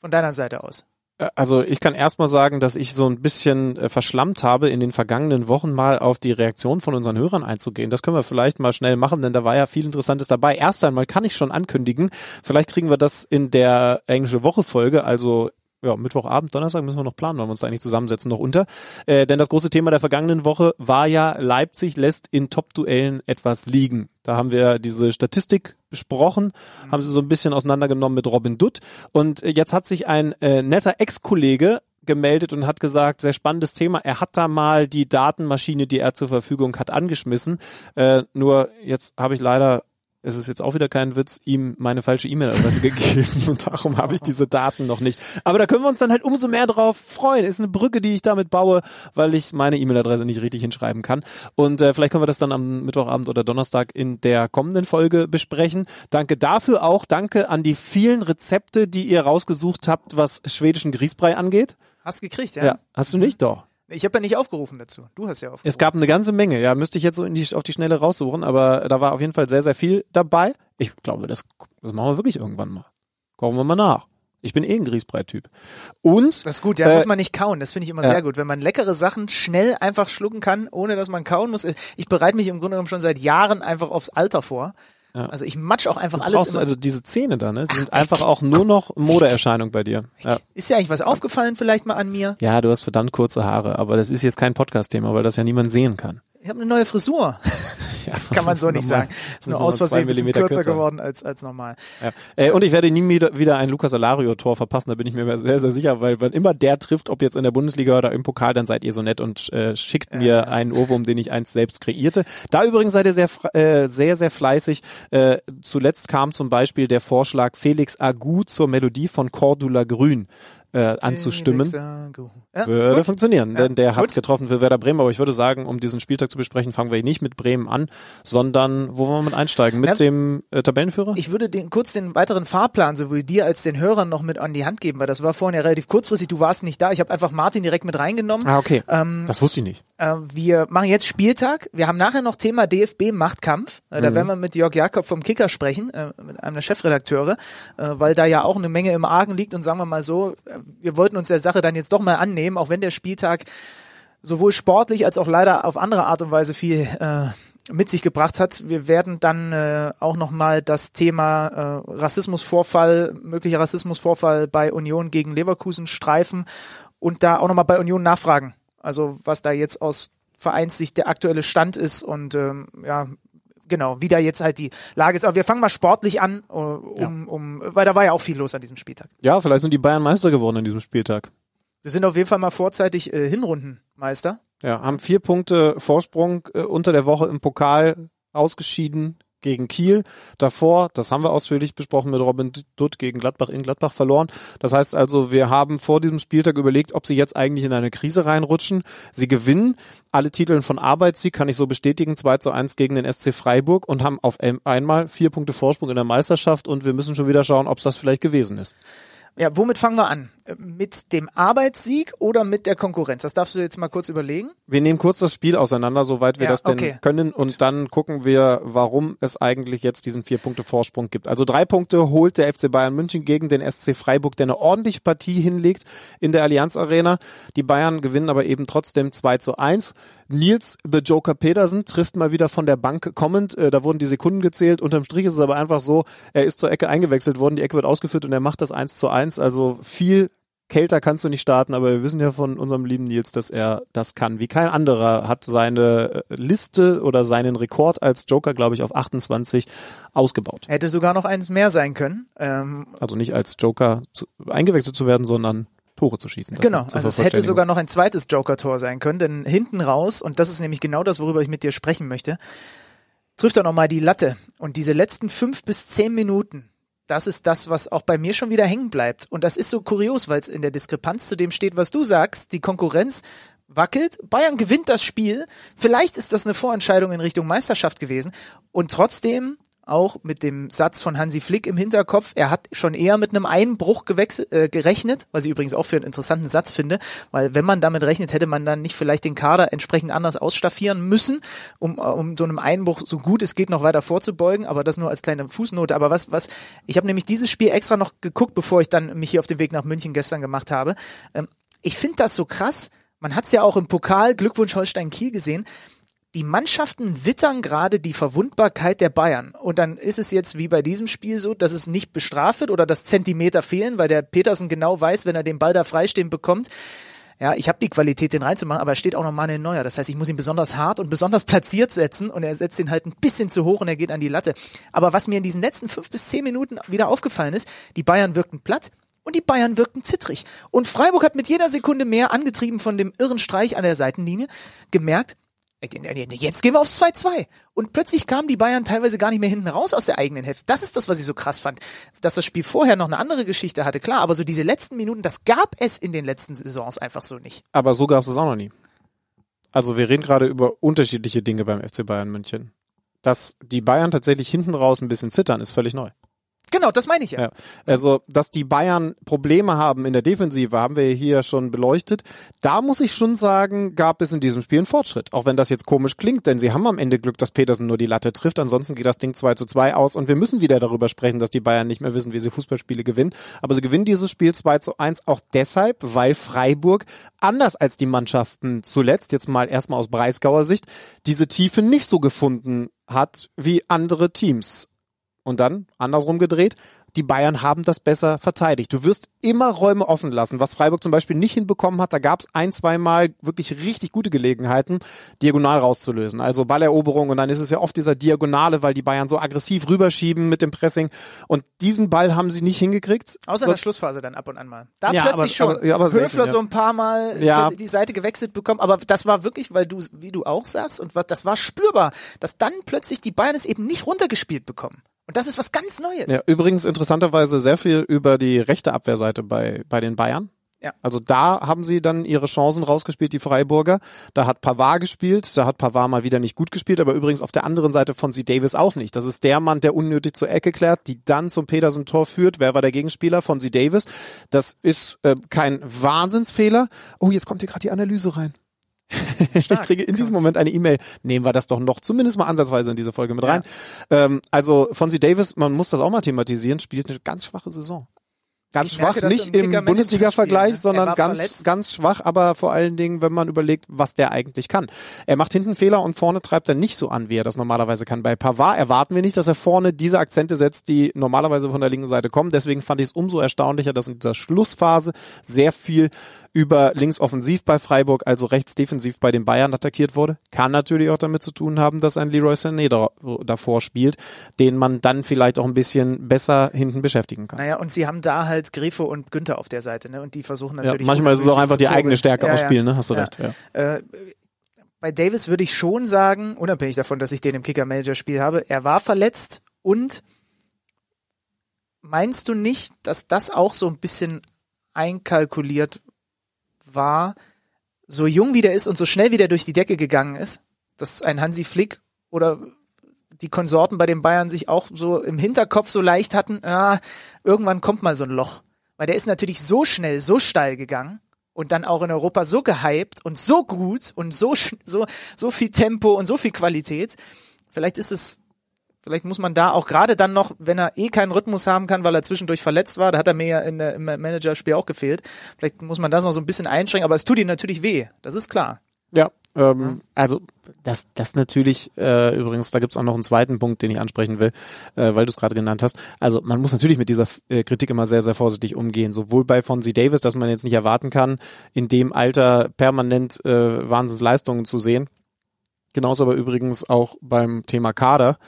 S3: Von deiner Seite aus.
S5: Äh, Also ich kann erstmal sagen, dass ich so ein bisschen äh, verschlammt habe, in den vergangenen Wochen mal auf die Reaktion von unseren Hörern einzugehen. Das können wir vielleicht mal schnell machen, denn da war ja viel Interessantes dabei. Erst einmal kann ich schon ankündigen, vielleicht kriegen wir das in der englische Woche Folge, also ja, Mittwochabend, Donnerstag müssen wir noch planen, wollen wir uns da eigentlich zusammensetzen, noch unter. Äh, denn das große Thema der vergangenen Woche war ja, Leipzig lässt in Top-Duellen etwas liegen. Da haben wir diese Statistik besprochen, haben sie so ein bisschen auseinandergenommen mit Robin Dutt. Und äh, jetzt hat sich ein äh, netter Ex-Kollege gemeldet und hat gesagt, sehr spannendes Thema. Er hat da mal die Datenmaschine, die er zur Verfügung hat, angeschmissen. Äh, nur jetzt habe ich leider es ist jetzt auch wieder kein Witz, ihm meine falsche E-Mail-Adresse gegeben und darum habe ich diese Daten noch nicht. Aber da können wir uns dann halt umso mehr drauf freuen. Ist eine Brücke, die ich damit baue, weil ich meine E-Mail-Adresse nicht richtig hinschreiben kann. Und äh, vielleicht können wir das dann am Mittwochabend oder Donnerstag in der kommenden Folge besprechen. Danke dafür auch. Danke an die vielen Rezepte, die ihr rausgesucht habt, was schwedischen Grießbrei angeht.
S3: Hast gekriegt, ja?
S5: Ja, hast du nicht? Doch.
S3: Ich habe ja nicht aufgerufen dazu. Du hast ja aufgerufen.
S5: Es gab eine ganze Menge, ja, müsste ich jetzt so die, auf die Schnelle raussuchen, aber da war auf jeden Fall sehr, sehr viel dabei. Ich glaube, das, das machen wir wirklich irgendwann mal. Kochen wir mal nach. Ich bin eh ein Grießbrei-Typ. Und
S3: Das ist gut, ja,
S5: Äh,
S3: muss man nicht kauen. Das finde ich immer
S5: ja.
S3: sehr gut. Wenn man leckere Sachen schnell einfach schlucken kann, ohne dass man kauen muss. Ich bereite mich im Grunde genommen schon seit Jahren einfach aufs Alter vor. Also ich matsch auch einfach alles
S5: brauchst du
S3: immer.
S5: also diese Zähne da, ne? Die sind einfach auch nur noch Modeerscheinung bei dir. Ja.
S3: Ist dir eigentlich was aufgefallen vielleicht mal an mir?
S5: ja, du hast verdammt kurze Haare, aber das ist jetzt kein Podcast-Thema, weil das ja niemand sehen kann.
S3: Ich habe eine neue Frisur.
S5: Ja,
S3: Kann man so nicht sagen. Ist nur aus Versehen ein bisschen kürzer, geworden als, als normal.
S5: Ja. Äh, und ich werde nie wieder, ein Lukas Alario-Tor verpassen, da bin ich mir sehr, sehr sicher, weil wenn immer der trifft, ob jetzt in der Bundesliga oder im Pokal, dann seid ihr so nett und äh, schickt mir einen Ohrwurm, den ich einst selbst kreierte. Da übrigens seid ihr sehr, äh, sehr, sehr fleißig. Äh, zuletzt kam zum Beispiel der Vorschlag, Felix Agu zur Melodie von Cordula Grün äh, anzustimmen.
S3: Ja,
S5: Würde
S3: gut.
S5: funktionieren, denn der hat getroffen für Werder Bremen, aber ich würde sagen, um diesen Spieltag zu besprechen, fangen wir nicht mit Bremen an, sondern wo wollen wir mit einsteigen? Mit
S3: Ja.
S5: dem äh, Tabellenführer?
S3: Ich würde den, kurz den weiteren Fahrplan sowohl dir als den Hörern noch mit an die Hand geben, weil das war vorhin ja relativ kurzfristig. Du warst nicht da. Ich habe einfach Martin direkt mit reingenommen.
S5: ah, okay.
S3: Ähm,
S5: das wusste ich nicht.
S3: Äh, wir machen jetzt Spieltag. Wir haben nachher noch Thema DFB Machtkampf. Äh,
S5: Mhm.
S3: da werden wir mit Jörg Jakob vom Kicker sprechen, äh, mit einem der Chefredakteure, äh, weil da ja auch eine Menge im Argen liegt. Und sagen wir mal so, wir wollten uns der Sache dann jetzt doch mal annehmen, auch wenn der Spieltag sowohl sportlich als auch leider auf andere Art und Weise viel äh, mit sich gebracht hat. Wir werden dann äh, auch nochmal das Thema äh, Rassismusvorfall, möglicher Rassismusvorfall bei Union gegen Leverkusen streifen und da auch nochmal bei Union nachfragen. Also was da jetzt aus Vereinssicht der aktuelle Stand ist und ähm, ja, genau, wie da jetzt halt die Lage ist. Aber wir fangen mal sportlich an, äh, um, um, weil da war ja auch viel los an diesem Spieltag.
S5: Ja, vielleicht sind die Bayern Meister geworden an diesem Spieltag.
S3: Wir sind auf jeden Fall mal vorzeitig äh, Hinrundenmeister.
S5: Ja, haben vier Punkte Vorsprung äh, unter der Woche im Pokal ausgeschieden gegen Kiel. Davor, das haben wir ausführlich besprochen mit Robin Dutt gegen Gladbach in Gladbach verloren. Das heißt also, wir haben vor diesem Spieltag überlegt, ob sie jetzt eigentlich in eine Krise reinrutschen. Sie gewinnen alle Titel von Arbeitssieg, kann ich so bestätigen, 2 zu 1 gegen den SC Freiburg und haben auf ein- einmal vier Punkte Vorsprung in der Meisterschaft und wir müssen schon wieder schauen, ob es das vielleicht gewesen ist.
S3: Ja, womit fangen wir an? Mit dem Arbeitssieg oder mit der Konkurrenz? Das darfst du jetzt mal kurz überlegen.
S5: Wir nehmen kurz das Spiel auseinander, soweit wir
S3: Ja,
S5: das denn
S3: okay.
S5: können und dann gucken wir, warum es eigentlich jetzt diesen vier Punkte Vorsprung gibt. Also drei Punkte holt der FC Bayern München gegen den SC Freiburg, der eine ordentliche Partie hinlegt in der Allianz Arena. Die Bayern gewinnen aber eben trotzdem 2 zu 1. Nils The Joker Petersen trifft mal wieder von der Bank kommend. Äh, Da wurden die Sekunden gezählt. Unterm Strich ist es aber einfach so, er ist zur Ecke eingewechselt worden, die Ecke wird ausgeführt und er macht das 1 zu 1. Also viel kälter kannst du nicht starten, aber wir wissen ja von unserem lieben Nils, dass er das kann. Wie kein anderer hat seine äh, Liste oder seinen Rekord als Joker, glaube ich, auf 28 ausgebaut.
S3: Hätte sogar noch eins mehr sein können. Ähm,
S5: Also nicht als Joker zu, eingewechselt zu werden, sondern Tore zu schießen. Das
S3: genau, also es hätte sogar noch ein zweites Joker-Tor sein können, denn hinten raus, und das ist nämlich genau das, worüber ich mit dir sprechen möchte, trifft er nochmal die Latte. Und diese letzten fünf bis zehn Minuten, das ist das, was auch bei mir schon wieder hängen bleibt. Und das ist so kurios, weil es in der Diskrepanz zu dem steht, was du sagst. Die Konkurrenz wackelt, Bayern gewinnt das Spiel. Vielleicht ist das eine Vorentscheidung in Richtung Meisterschaft gewesen. Und trotzdem auch mit dem Satz von Hansi Flick im Hinterkopf, er hat schon eher mit einem Einbruch äh, gerechnet, was ich übrigens auch für einen interessanten Satz finde, weil wenn man damit rechnet, hätte man dann nicht vielleicht den Kader entsprechend anders ausstaffieren müssen, um, äh, um so einem Einbruch so gut es geht noch weiter vorzubeugen, aber das nur als kleine Fußnote. Aber was, was, ich habe nämlich dieses Spiel extra noch geguckt, bevor ich dann mich hier auf den Weg nach München gestern gemacht habe. Ähm, ich finde das so krass. Man hat es ja auch im Pokal, Glückwunsch Holstein Kiel gesehen die Mannschaften wittern gerade die Verwundbarkeit der Bayern. Und dann ist es jetzt wie bei diesem Spiel so, dass es nicht bestraft wird oder dass Zentimeter fehlen, weil der Petersen genau weiß, wenn er den Ball da freistehen bekommt, ja, ich habe die Qualität, den reinzumachen, aber er steht auch noch ein neuer. Das heißt, ich muss ihn besonders hart und besonders platziert setzen und er setzt ihn halt ein bisschen zu hoch und er geht an die Latte. Aber was mir in diesen letzten fünf bis zehn Minuten wieder aufgefallen ist, die Bayern wirkten platt. Und die Bayern wirkten zittrig. Und Freiburg hat mit jeder Sekunde mehr, angetrieben von dem irren Streich an der Seitenlinie, gemerkt, Jetzt gehen wir aufs 2-2. Und plötzlich kamen die Bayern teilweise gar nicht mehr hinten raus aus der eigenen Hälfte. Das ist das, was ich so krass fand. Dass das Spiel vorher noch eine andere Geschichte hatte, klar, aber so diese letzten Minuten, das gab es in den letzten Saisons einfach so nicht.
S5: Aber so gab es es auch noch nie. Also wir reden gerade über unterschiedliche Dinge beim FC Bayern München. Dass die Bayern tatsächlich hinten raus ein bisschen zittern, ist völlig neu.
S3: Genau, das meine ich ja.
S5: Ja. Also, dass die Bayern Probleme haben in der Defensive, haben wir hier schon beleuchtet. Da muss ich schon sagen, gab es in diesem Spiel einen Fortschritt. Auch wenn das jetzt komisch klingt, denn sie haben am Ende Glück, dass Petersen nur die Latte trifft. Ansonsten geht das Ding 2 zu 2 aus und wir müssen wieder darüber sprechen, dass die Bayern nicht mehr wissen, wie sie Fußballspiele gewinnen. Aber sie gewinnen dieses Spiel 2 zu 1 auch deshalb, weil Freiburg, anders als die Mannschaften zuletzt, jetzt mal erstmal aus Breisgauer Sicht, diese Tiefe nicht so gefunden hat wie andere Teams. Und dann, andersrum gedreht, die Bayern haben das besser verteidigt. Du wirst immer Räume offen lassen, was Freiburg zum Beispiel nicht hinbekommen hat. Da gab es ein, zwei Mal wirklich richtig gute Gelegenheiten, diagonal rauszulösen. Also Balleroberung und dann ist es ja oft dieser Diagonale, weil die Bayern so aggressiv rüberschieben mit dem Pressing. Und diesen Ball haben sie nicht hingekriegt.
S3: Außer in der Schlussphase dann ab und an mal. Da
S5: Ja,
S3: plötzlich
S5: aber-
S3: schon.
S5: aber- ja, aber
S3: Höfler
S5: selten, ja.
S3: so ein paar Mal
S5: Ja.
S3: die Seite gewechselt bekommen. Aber das war wirklich, weil du, wie du auch sagst, und was, das war spürbar, dass dann plötzlich die Bayern es eben nicht runtergespielt bekommen. Und das ist was ganz Neues.
S5: Ja, übrigens interessanterweise sehr viel über die rechte Abwehrseite bei, bei den Bayern.
S3: Ja.
S5: Also da haben sie dann ihre Chancen rausgespielt, die Freiburger. Da hat Pavard gespielt, da hat Pavard mal wieder nicht gut gespielt, aber übrigens auf der anderen Seite von C. Davis auch nicht. Das ist der Mann, der unnötig zur Ecke klärt, die dann zum Petersen-Tor führt. Wer war der Gegenspieler von C. Davis? Das ist äh, kein Wahnsinnsfehler. Oh, jetzt kommt hier gerade die Analyse rein. Ich kriege in diesem Moment eine E-Mail. Nehmen wir das doch noch zumindest mal ansatzweise in diese Folge mit rein. Ähm, also Fonzie Davis, man muss das auch mal thematisieren, spielt eine ganz schwache Saison. Ganz
S3: Ich
S5: schwach,
S3: merke
S5: nicht
S3: im
S5: im Bundesliga-Vergleich,
S3: ne? Er
S5: sondern ganz,
S3: verletzt.
S5: ganz schwach, aber vor allen Dingen, wenn man überlegt, was der eigentlich kann. Er macht hinten Fehler und vorne treibt er nicht so an, wie er das normalerweise kann. Bei Pavard erwarten wir nicht, dass er vorne diese Akzente setzt, die normalerweise von der linken Seite kommen. Deswegen fand ich es umso erstaunlicher, dass in dieser Schlussphase sehr viel über links offensiv bei Freiburg, also rechts defensiv bei den Bayern attackiert wurde. Kann natürlich auch damit zu tun haben, dass ein Leroy Sané da, davor spielt, den man dann vielleicht auch ein bisschen besser hinten beschäftigen kann.
S3: Naja, und sie haben da halt Grifo und Günther auf der Seite, ne? Und die versuchen
S5: Ja,
S3: natürlich.
S5: manchmal ist es auch einfach die eigene Stärke
S3: Ja,
S5: ausspielen,
S3: ja.
S5: ne? Hast du
S3: Ja.
S5: recht. Ja.
S3: Äh, bei Davis würde ich schon sagen, unabhängig davon, dass ich den im Kicker-Manager-Spiel habe, er war verletzt und meinst du nicht, dass das auch so ein bisschen einkalkuliert war, so jung wie der ist und so schnell wie der durch die Decke gegangen ist, dass ein Hansi Flick oder die Konsorten bei den Bayern sich auch so im Hinterkopf so leicht hatten, ah, irgendwann kommt mal so ein Loch. Weil der ist natürlich so schnell, so steil gegangen und dann auch in Europa so gehypt und so gut und so, so, so viel Tempo und so viel Qualität. Vielleicht ist es, vielleicht muss man da auch gerade dann noch, wenn er eh keinen Rhythmus haben kann, weil er zwischendurch verletzt war, da hat er mir ja in im Managerspiel auch gefehlt. Vielleicht muss man das noch so ein bisschen einschränken, aber es tut ihm natürlich weh. Das ist klar.
S5: Ja, ähm, also das, das natürlich, äh, übrigens, da gibt's auch noch einen zweiten Punkt, den ich ansprechen will, äh, weil du es gerade genannt hast. Also man muss natürlich mit dieser äh, Kritik immer sehr, sehr vorsichtig umgehen. Sowohl bei Fonzie Davis, dass man jetzt nicht erwarten kann, in dem Alter permanent äh, Wahnsinnsleistungen zu sehen. Genauso aber übrigens auch beim Thema Kader.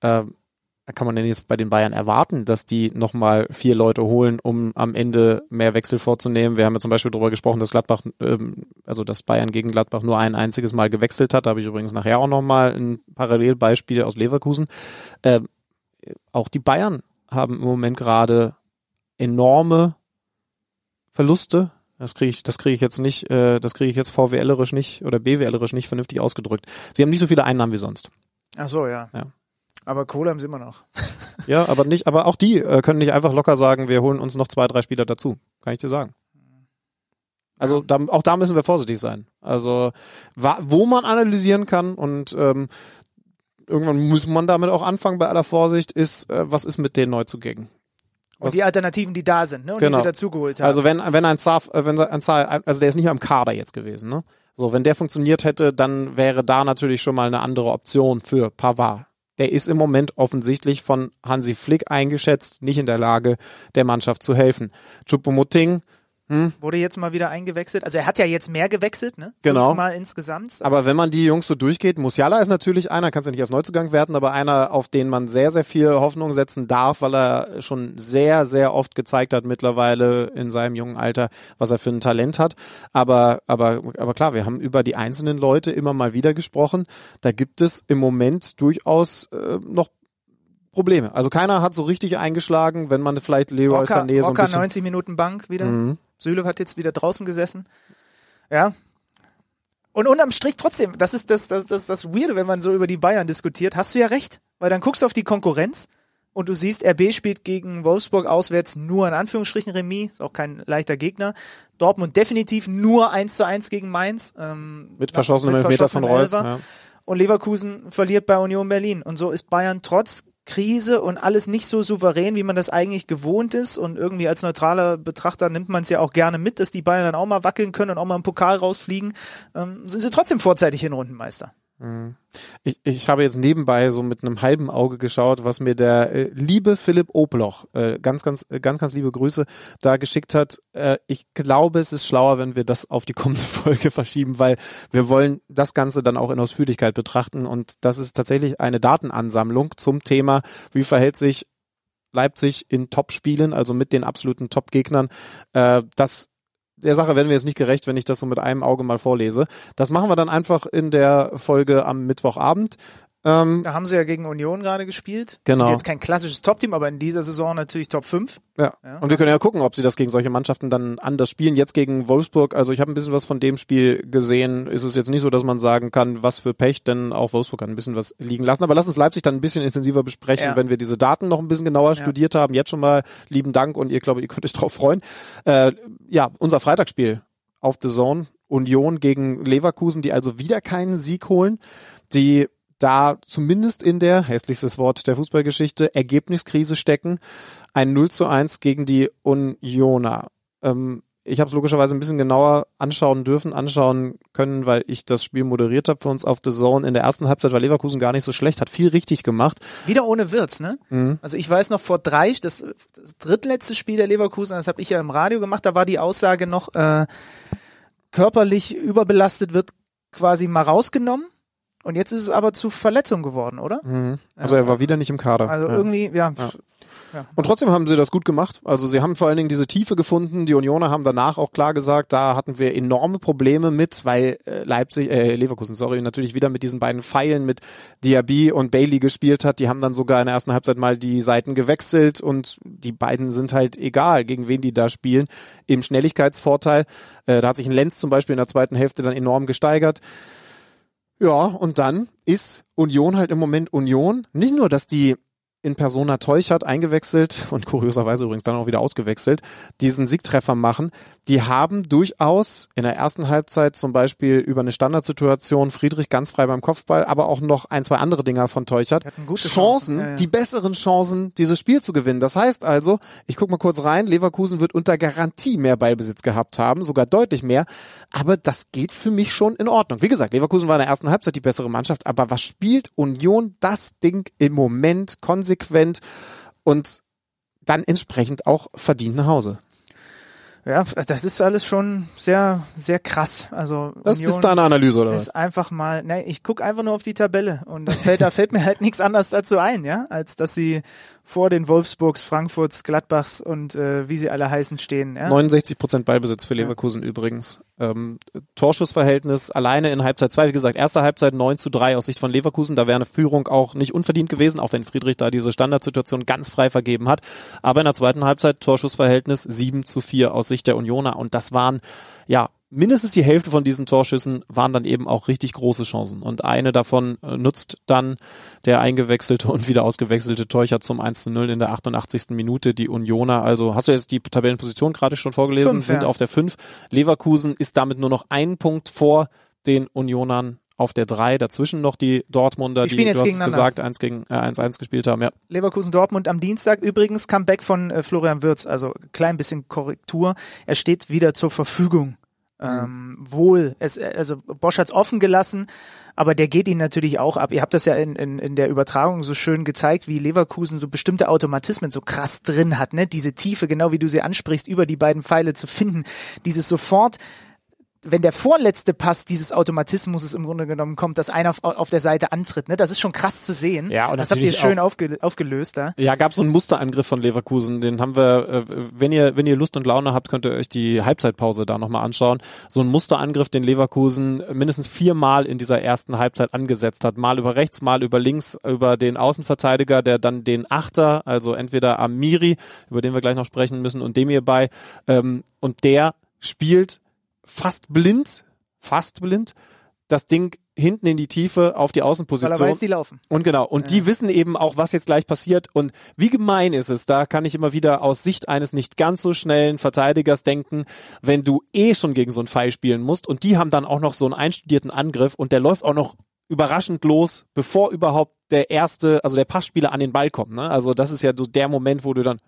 S5: Äh, kann man denn jetzt bei den Bayern erwarten, dass die nochmal vier Leute holen, um am Ende mehr Wechsel vorzunehmen? Wir haben ja zum Beispiel darüber gesprochen, dass Gladbach, ähm, also dass Bayern gegen Gladbach nur ein einziges Mal gewechselt hat. Da habe ich übrigens nachher auch nochmal ein Parallelbeispiel aus Leverkusen. Ähm, auch die Bayern haben im Moment gerade enorme Verluste. Das kriege ich, das kriege ich jetzt nicht, äh, das kriege ich jetzt VWLerisch nicht oder BWLerisch nicht vernünftig ausgedrückt. Sie haben nicht so viele Einnahmen wie sonst.
S3: Ach so, ja.
S5: Ja.
S3: Aber Kohle haben sie immer noch.
S5: Ja, aber nicht, aber auch die äh, können nicht einfach locker sagen, wir holen uns noch zwei, drei Spieler dazu. Kann ich dir sagen. Also da, auch da müssen wir vorsichtig sein. Also wo man analysieren kann und ähm, irgendwann muss man damit auch anfangen bei aller Vorsicht, ist, äh, was ist mit den Neuzugängen?
S3: Und
S5: Was-
S3: die Alternativen, die da sind, ne? Und
S5: Genau.
S3: die sie dazugeholt haben.
S5: Also wenn, wenn ein Zaf, äh, wenn ein Zaf, also der ist nicht mehr im Kader jetzt gewesen, ne? So, wenn der funktioniert hätte, dann wäre da natürlich schon mal eine andere Option für Pavard. Der ist im Moment offensichtlich von Hansi Flick eingeschätzt, nicht in der Lage, der Mannschaft zu helfen. Choupo-Moting,
S3: Wurde jetzt mal wieder eingewechselt. Also er hat ja jetzt mehr gewechselt, ne?
S5: Genau.
S3: Fünfmal insgesamt.
S5: Aber wenn man die Jungs so durchgeht, Musiala ist natürlich einer, kannst du nicht als Neuzugang werten, aber einer, auf den man sehr, sehr viel Hoffnung setzen darf, weil er schon sehr, sehr oft gezeigt hat mittlerweile in seinem jungen Alter, was er für ein Talent hat. Aber, aber, aber klar, wir haben über die einzelnen Leute immer mal wieder gesprochen. Da gibt es im Moment durchaus äh, noch Probleme. Also keiner hat so richtig eingeschlagen, wenn man vielleicht Leroy
S3: Rocker,
S5: Sané so ein
S3: Rocker
S5: bisschen...
S3: 90 Minuten Bank wieder.
S5: Mhm.
S3: Süle hat jetzt wieder draußen gesessen. Ja. Und unterm Strich trotzdem, das ist das, das, das, das Weirde, wenn man so über die Bayern diskutiert, hast du ja recht. Weil dann guckst du auf die Konkurrenz Und du siehst, RB spielt gegen Wolfsburg auswärts nur in Anführungsstrichen Remis, ist auch kein leichter Gegner. Dortmund definitiv nur 1 zu 1 gegen Mainz. Ähm,
S5: mit verschossenem Elfmeter von Reus. Ja.
S3: Und Leverkusen verliert bei Union Berlin. Und so ist Bayern trotz Krise und alles nicht so souverän, wie man das eigentlich gewohnt ist. Und irgendwie als neutraler Betrachter nimmt man es ja auch gerne mit, dass die Bayern dann auch mal wackeln können und auch mal im Pokal rausfliegen. Ähm, sind sie trotzdem vorzeitig Hinrundenmeister.
S5: Mhm. Ich, ich habe jetzt nebenbei so mit einem halben Auge geschaut, was mir der äh, liebe Philipp Obloch, äh, ganz, ganz, äh, ganz, ganz liebe Grüße, da geschickt hat. Äh, ich glaube, es ist schlauer, wenn wir das auf die kommende Folge verschieben, weil wir wollen das Ganze dann auch in Ausführlichkeit betrachten und das ist tatsächlich eine Datenansammlung zum Thema, wie verhält sich Leipzig in Top-Spielen, also mit den absoluten Top-Gegnern. Äh, das der Sache werden wir jetzt nicht gerecht, wenn ich das so mit einem Auge mal vorlese. Das machen wir dann einfach in der Folge am Mittwochabend.
S3: Ähm, da haben sie ja gegen Union gerade gespielt.
S5: Genau.
S3: Sind jetzt kein klassisches Top-Team, aber in dieser Saison natürlich Top 5.
S5: Ja. ja. Und wir können ja gucken, ob sie das gegen solche Mannschaften dann anders spielen. Jetzt gegen Wolfsburg, also ich habe ein bisschen was von dem Spiel gesehen. Ist es jetzt nicht so, dass man sagen kann, was für Pech, denn auch Wolfsburg hat ein bisschen was liegen lassen. Aber lass uns Leipzig dann ein bisschen intensiver besprechen, ja. wenn wir diese Daten noch ein bisschen genauer ja. studiert haben. Jetzt schon mal lieben Dank und ihr glaube, ihr könnt euch drauf freuen. Äh, ja, unser Freitagsspiel auf The Zone. Union gegen Leverkusen, die also wieder keinen Sieg holen. Die da zumindest in der, hässlichstes Wort der Fußballgeschichte, Ergebniskrise stecken. Ein 0 zu 1 gegen die Unioner. Ähm, ich habe es logischerweise ein bisschen genauer anschauen dürfen, anschauen können, weil ich das Spiel moderiert habe für uns auf The Zone. In der ersten Halbzeit war Leverkusen gar nicht so schlecht, hat viel richtig gemacht.
S3: Wieder ohne Wirtz, ne? Mhm. Also ich weiß noch vor drei, das, das drittletzte Spiel der Leverkusen, das habe ich ja im Radio gemacht, da war die Aussage noch, äh, körperlich überbelastet wird quasi mal rausgenommen und jetzt ist es aber zu Verletzung geworden, oder?
S5: Mhm. Also er war wieder nicht im Kader.
S3: Also ja. irgendwie, ja. ja.
S5: Ja. Und trotzdem haben sie das gut gemacht. Also sie haben vor allen Dingen diese Tiefe gefunden. Die Unioner haben danach auch klar gesagt, da hatten wir enorme Probleme mit, weil äh, Leipzig, äh, Leverkusen, sorry, natürlich wieder mit diesen beiden Pfeilen mit Diaby und Bailey gespielt hat. Die haben dann sogar in der ersten Halbzeit mal die Seiten gewechselt und die beiden sind halt egal, gegen wen die da spielen. Im Schnelligkeitsvorteil. Äh, da hat sich ein Lenz zum Beispiel in der zweiten Hälfte dann enorm gesteigert. Ja, und dann ist Union halt im Moment Union. Nicht nur, dass die in Persona Teuchert eingewechselt und kurioserweise übrigens dann auch wieder ausgewechselt, diesen Siegtreffer machen. Die haben durchaus in der ersten Halbzeit zum Beispiel über eine Standardsituation Friedrich ganz frei beim Kopfball, aber auch noch ein, zwei andere Dinger von Teuchert. Chancen, Chancen ja, ja. die besseren Chancen, dieses Spiel zu gewinnen. Das heißt also, ich guck mal kurz rein, Leverkusen wird unter Garantie mehr Ballbesitz gehabt haben, sogar deutlich mehr, aber das geht für mich schon in Ordnung. Wie gesagt, Leverkusen war in der ersten Halbzeit die bessere Mannschaft, aber was spielt Union das Ding im Moment konsequent konsequent und dann entsprechend auch verdient nach Hause.
S3: Ja, das ist alles schon sehr, sehr krass. Also
S5: das Union ist deine Analyse oder was?
S3: Ist einfach mal, ne, ich gucke einfach nur auf die Tabelle und da fällt, da fällt mir halt nichts anderes dazu ein, ja, als dass sie vor den Wolfsburgs, Frankfurts, Gladbachs und äh, wie sie alle heißen stehen. Ja?
S5: 69 Prozent Ballbesitz für Leverkusen ja. übrigens. Ähm, Torschussverhältnis alleine in Halbzeit 2, wie gesagt, erste Halbzeit 9 zu 3 aus Sicht von Leverkusen. Da wäre eine Führung auch nicht unverdient gewesen, auch wenn Friedrich da diese Standardsituation ganz frei vergeben hat. Aber in der zweiten Halbzeit Torschussverhältnis 7 zu 4 aus Sicht der Unioner. Und das waren ja mindestens die Hälfte von diesen Torschüssen waren dann eben auch richtig große Chancen. Und eine davon äh, nutzt dann der eingewechselte und wieder ausgewechselte Teucher zum 1 zu 0 in der 88. Minute. Die Unioner, also hast du jetzt die Tabellenposition gerade schon vorgelesen, fünf, sind ja. auf der 5. Leverkusen ist damit nur noch einen Punkt vor den Unionern auf der 3, dazwischen noch die Dortmunder, die, die du hast gesagt, 1 gegen äh, 1-1 gespielt haben. Ja.
S3: Leverkusen Dortmund am Dienstag übrigens Comeback von äh, Florian Wirz, also klein bisschen Korrektur. Er steht wieder zur Verfügung. Ähm, wohl. Es, also Bosch hat's offen gelassen, aber der geht ihn natürlich auch ab. Ihr habt das ja in, in, in der Übertragung so schön gezeigt, wie Leverkusen so bestimmte Automatismen so krass drin hat, ne? Diese Tiefe, genau wie du sie ansprichst, über die beiden Pfeile zu finden. Dieses sofort wenn der vorletzte Pass dieses Automatismus im Grunde genommen kommt, dass einer auf, auf der Seite antritt, ne? Das ist schon krass zu sehen.
S5: Ja, und
S3: das habt ihr schön aufge, aufgelöst da.
S5: Ja, gab so einen Musterangriff von Leverkusen, den haben wir, äh, wenn ihr, wenn ihr Lust und Laune habt, könnt ihr euch die Halbzeitpause da nochmal anschauen. So ein Musterangriff, den Leverkusen mindestens viermal in dieser ersten Halbzeit angesetzt hat. Mal über rechts, mal über links, über den Außenverteidiger, der dann den Achter, also entweder Amiri, über den wir gleich noch sprechen müssen, und Demir bei, ähm, und der spielt fast blind, fast blind, das Ding hinten in die Tiefe auf die Außenposition.
S3: Weil er weiß, die laufen.
S5: Und genau. Und ja. die wissen eben auch, was jetzt gleich passiert. Und wie gemein ist es, da kann ich immer wieder aus Sicht eines nicht ganz so schnellen Verteidigers denken, wenn du eh schon gegen so einen Pfeil spielen musst und die haben dann auch noch so einen einstudierten Angriff und der läuft auch noch überraschend los, bevor überhaupt der erste, also der Passspieler an den Ball kommt. Ne? Also das ist ja so der Moment, wo du dann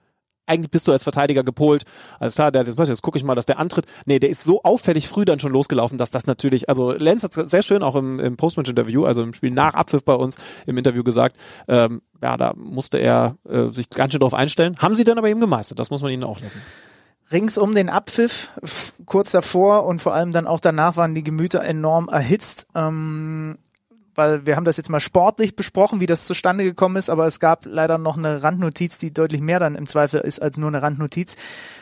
S5: eigentlich bist du als Verteidiger gepolt. Alles klar, der, jetzt, jetzt gucke ich mal, dass der antritt. Nee, der ist so auffällig früh dann schon losgelaufen, dass das natürlich, also Lenz hat sehr schön auch im, im Postmatch-Interview, also im Spiel nach Abpfiff bei uns im Interview gesagt, ähm, ja, da musste er äh, sich ganz schön drauf einstellen. Haben sie dann aber eben gemeistert, das muss man ihnen auch lassen.
S3: Rings um den Abpfiff, kurz davor und vor allem dann auch danach waren die Gemüter enorm erhitzt. Ähm, weil wir haben das jetzt mal sportlich besprochen, wie das zustande gekommen ist, aber es gab leider noch eine Randnotiz, die deutlich mehr dann im Zweifel ist als nur eine Randnotiz.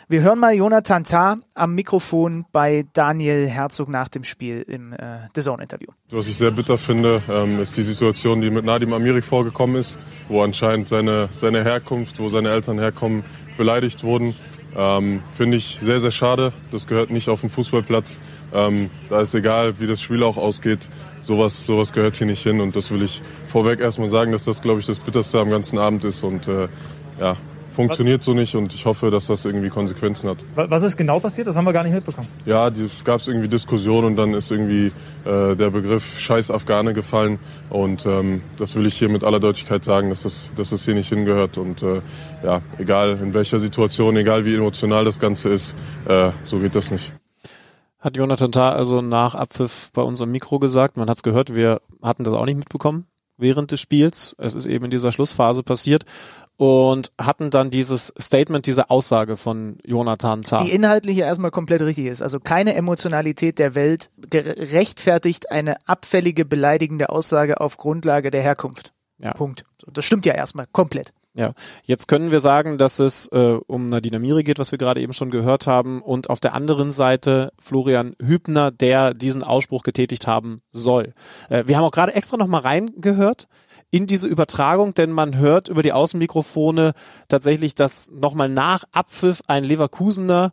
S3: Wir hören mal Jonathan Tah am Mikrofon bei Daniel Herzog nach dem Spiel im äh, The Zone-Interview.
S6: Was ich sehr bitter finde, ähm, ist die Situation, die mit Nadim Amirik vorgekommen ist, wo anscheinend seine, seine Herkunft, wo seine Eltern herkommen, beleidigt wurden. Ähm, finde ich sehr, sehr schade. Das gehört nicht auf den Fußballplatz. Ähm, da ist egal, wie das Spiel auch ausgeht sowas, sowas gehört hier nicht hin. Und das will ich vorweg erstmal sagen, dass das, glaube ich, das Bitterste am ganzen Abend ist. Und äh, ja, funktioniert so nicht und ich hoffe, dass das irgendwie Konsequenzen hat.
S3: Was ist genau passiert? Das haben wir gar nicht mitbekommen.
S6: Ja, es gab irgendwie Diskussionen und dann ist irgendwie äh, der Begriff Scheiß Afghane gefallen und ähm, das will ich hier mit aller Deutlichkeit sagen, dass das, dass das hier nicht hingehört und äh, ja, egal in welcher Situation, egal wie emotional das Ganze ist, äh, so geht das nicht
S5: hat Jonathan Tah also nach Abpfiff bei unserem Mikro gesagt. Man hat es gehört, wir hatten das auch nicht mitbekommen während des Spiels. Es ist eben in dieser Schlussphase passiert und hatten dann dieses Statement, diese Aussage von Jonathan Tah.
S3: Die inhaltliche erstmal komplett richtig ist. Also keine Emotionalität der Welt rechtfertigt eine abfällige, beleidigende Aussage auf Grundlage der Herkunft. Ja. Punkt. Das stimmt ja erstmal komplett.
S5: Ja, jetzt können wir sagen, dass es äh, um Nadine Amiri geht, was wir gerade eben schon gehört haben, und auf der anderen Seite Florian Hübner, der diesen Ausspruch getätigt haben soll. Äh, wir haben auch gerade extra nochmal reingehört in diese Übertragung, denn man hört über die Außenmikrofone tatsächlich, dass nochmal nach Abpfiff ein Leverkusener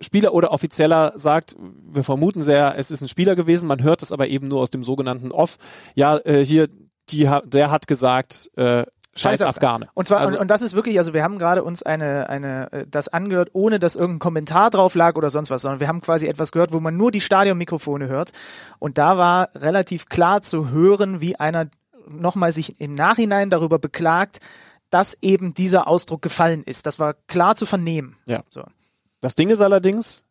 S5: Spieler oder Offizieller sagt, wir vermuten sehr, es ist ein Spieler gewesen, man hört es aber eben nur aus dem sogenannten Off. Ja, äh, hier, die, der hat gesagt, äh, Scheiß Afghane.
S3: Und zwar, also, und, und, das ist wirklich, also wir haben gerade uns eine, eine, äh, das angehört, ohne dass irgendein Kommentar drauf lag oder sonst was, sondern wir haben quasi etwas gehört, wo man nur die Stadionmikrofone hört. Und da war relativ klar zu hören, wie einer nochmal sich im Nachhinein darüber beklagt, dass eben dieser Ausdruck gefallen ist. Das war klar zu vernehmen.
S5: Ja. So. Das Ding ist allerdings,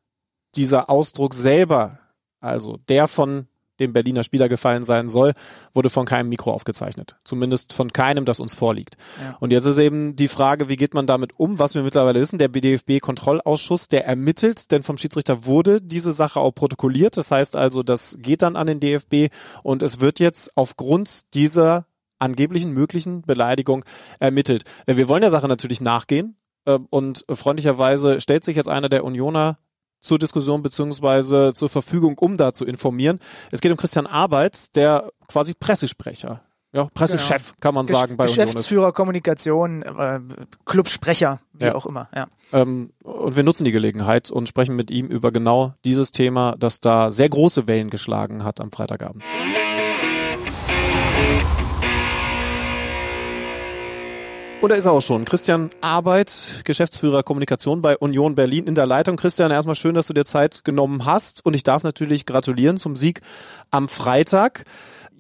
S5: dieser Ausdruck selber, also der von dem Berliner Spieler gefallen sein soll, wurde von keinem Mikro aufgezeichnet. Zumindest von keinem, das uns vorliegt. Ja. Und jetzt ist eben die Frage, wie geht man damit um? Was wir mittlerweile wissen, der BDFB-Kontrollausschuss, der ermittelt, denn vom Schiedsrichter wurde diese Sache auch protokolliert. Das heißt also, das geht dann an den DFB und es wird jetzt aufgrund dieser angeblichen möglichen Beleidigung ermittelt. Äh, wir wollen der Sache natürlich nachgehen. Äh, und freundlicherweise stellt sich jetzt einer der Unioner zur Diskussion beziehungsweise zur Verfügung, um da zu informieren. Es geht um Christian Arbeit, der quasi Pressesprecher ja, Pressechef genau. kann man Gesch sagen bei
S3: Geschäftsführer, Kommunikation, äh, Clubsprecher, wie ja. auch immer. Ja.
S5: Ähm, und wir nutzen die Gelegenheit und sprechen mit ihm über genau dieses Thema, das da sehr große Wellen geschlagen hat am Freitagabend. Und da ist er auch schon. Christian Arbeit, Geschäftsführer Kommunikation bei Union Berlin in der Leitung. Christian, erstmal schön, dass du dir Zeit genommen hast. Und ich darf natürlich gratulieren zum Sieg am Freitag.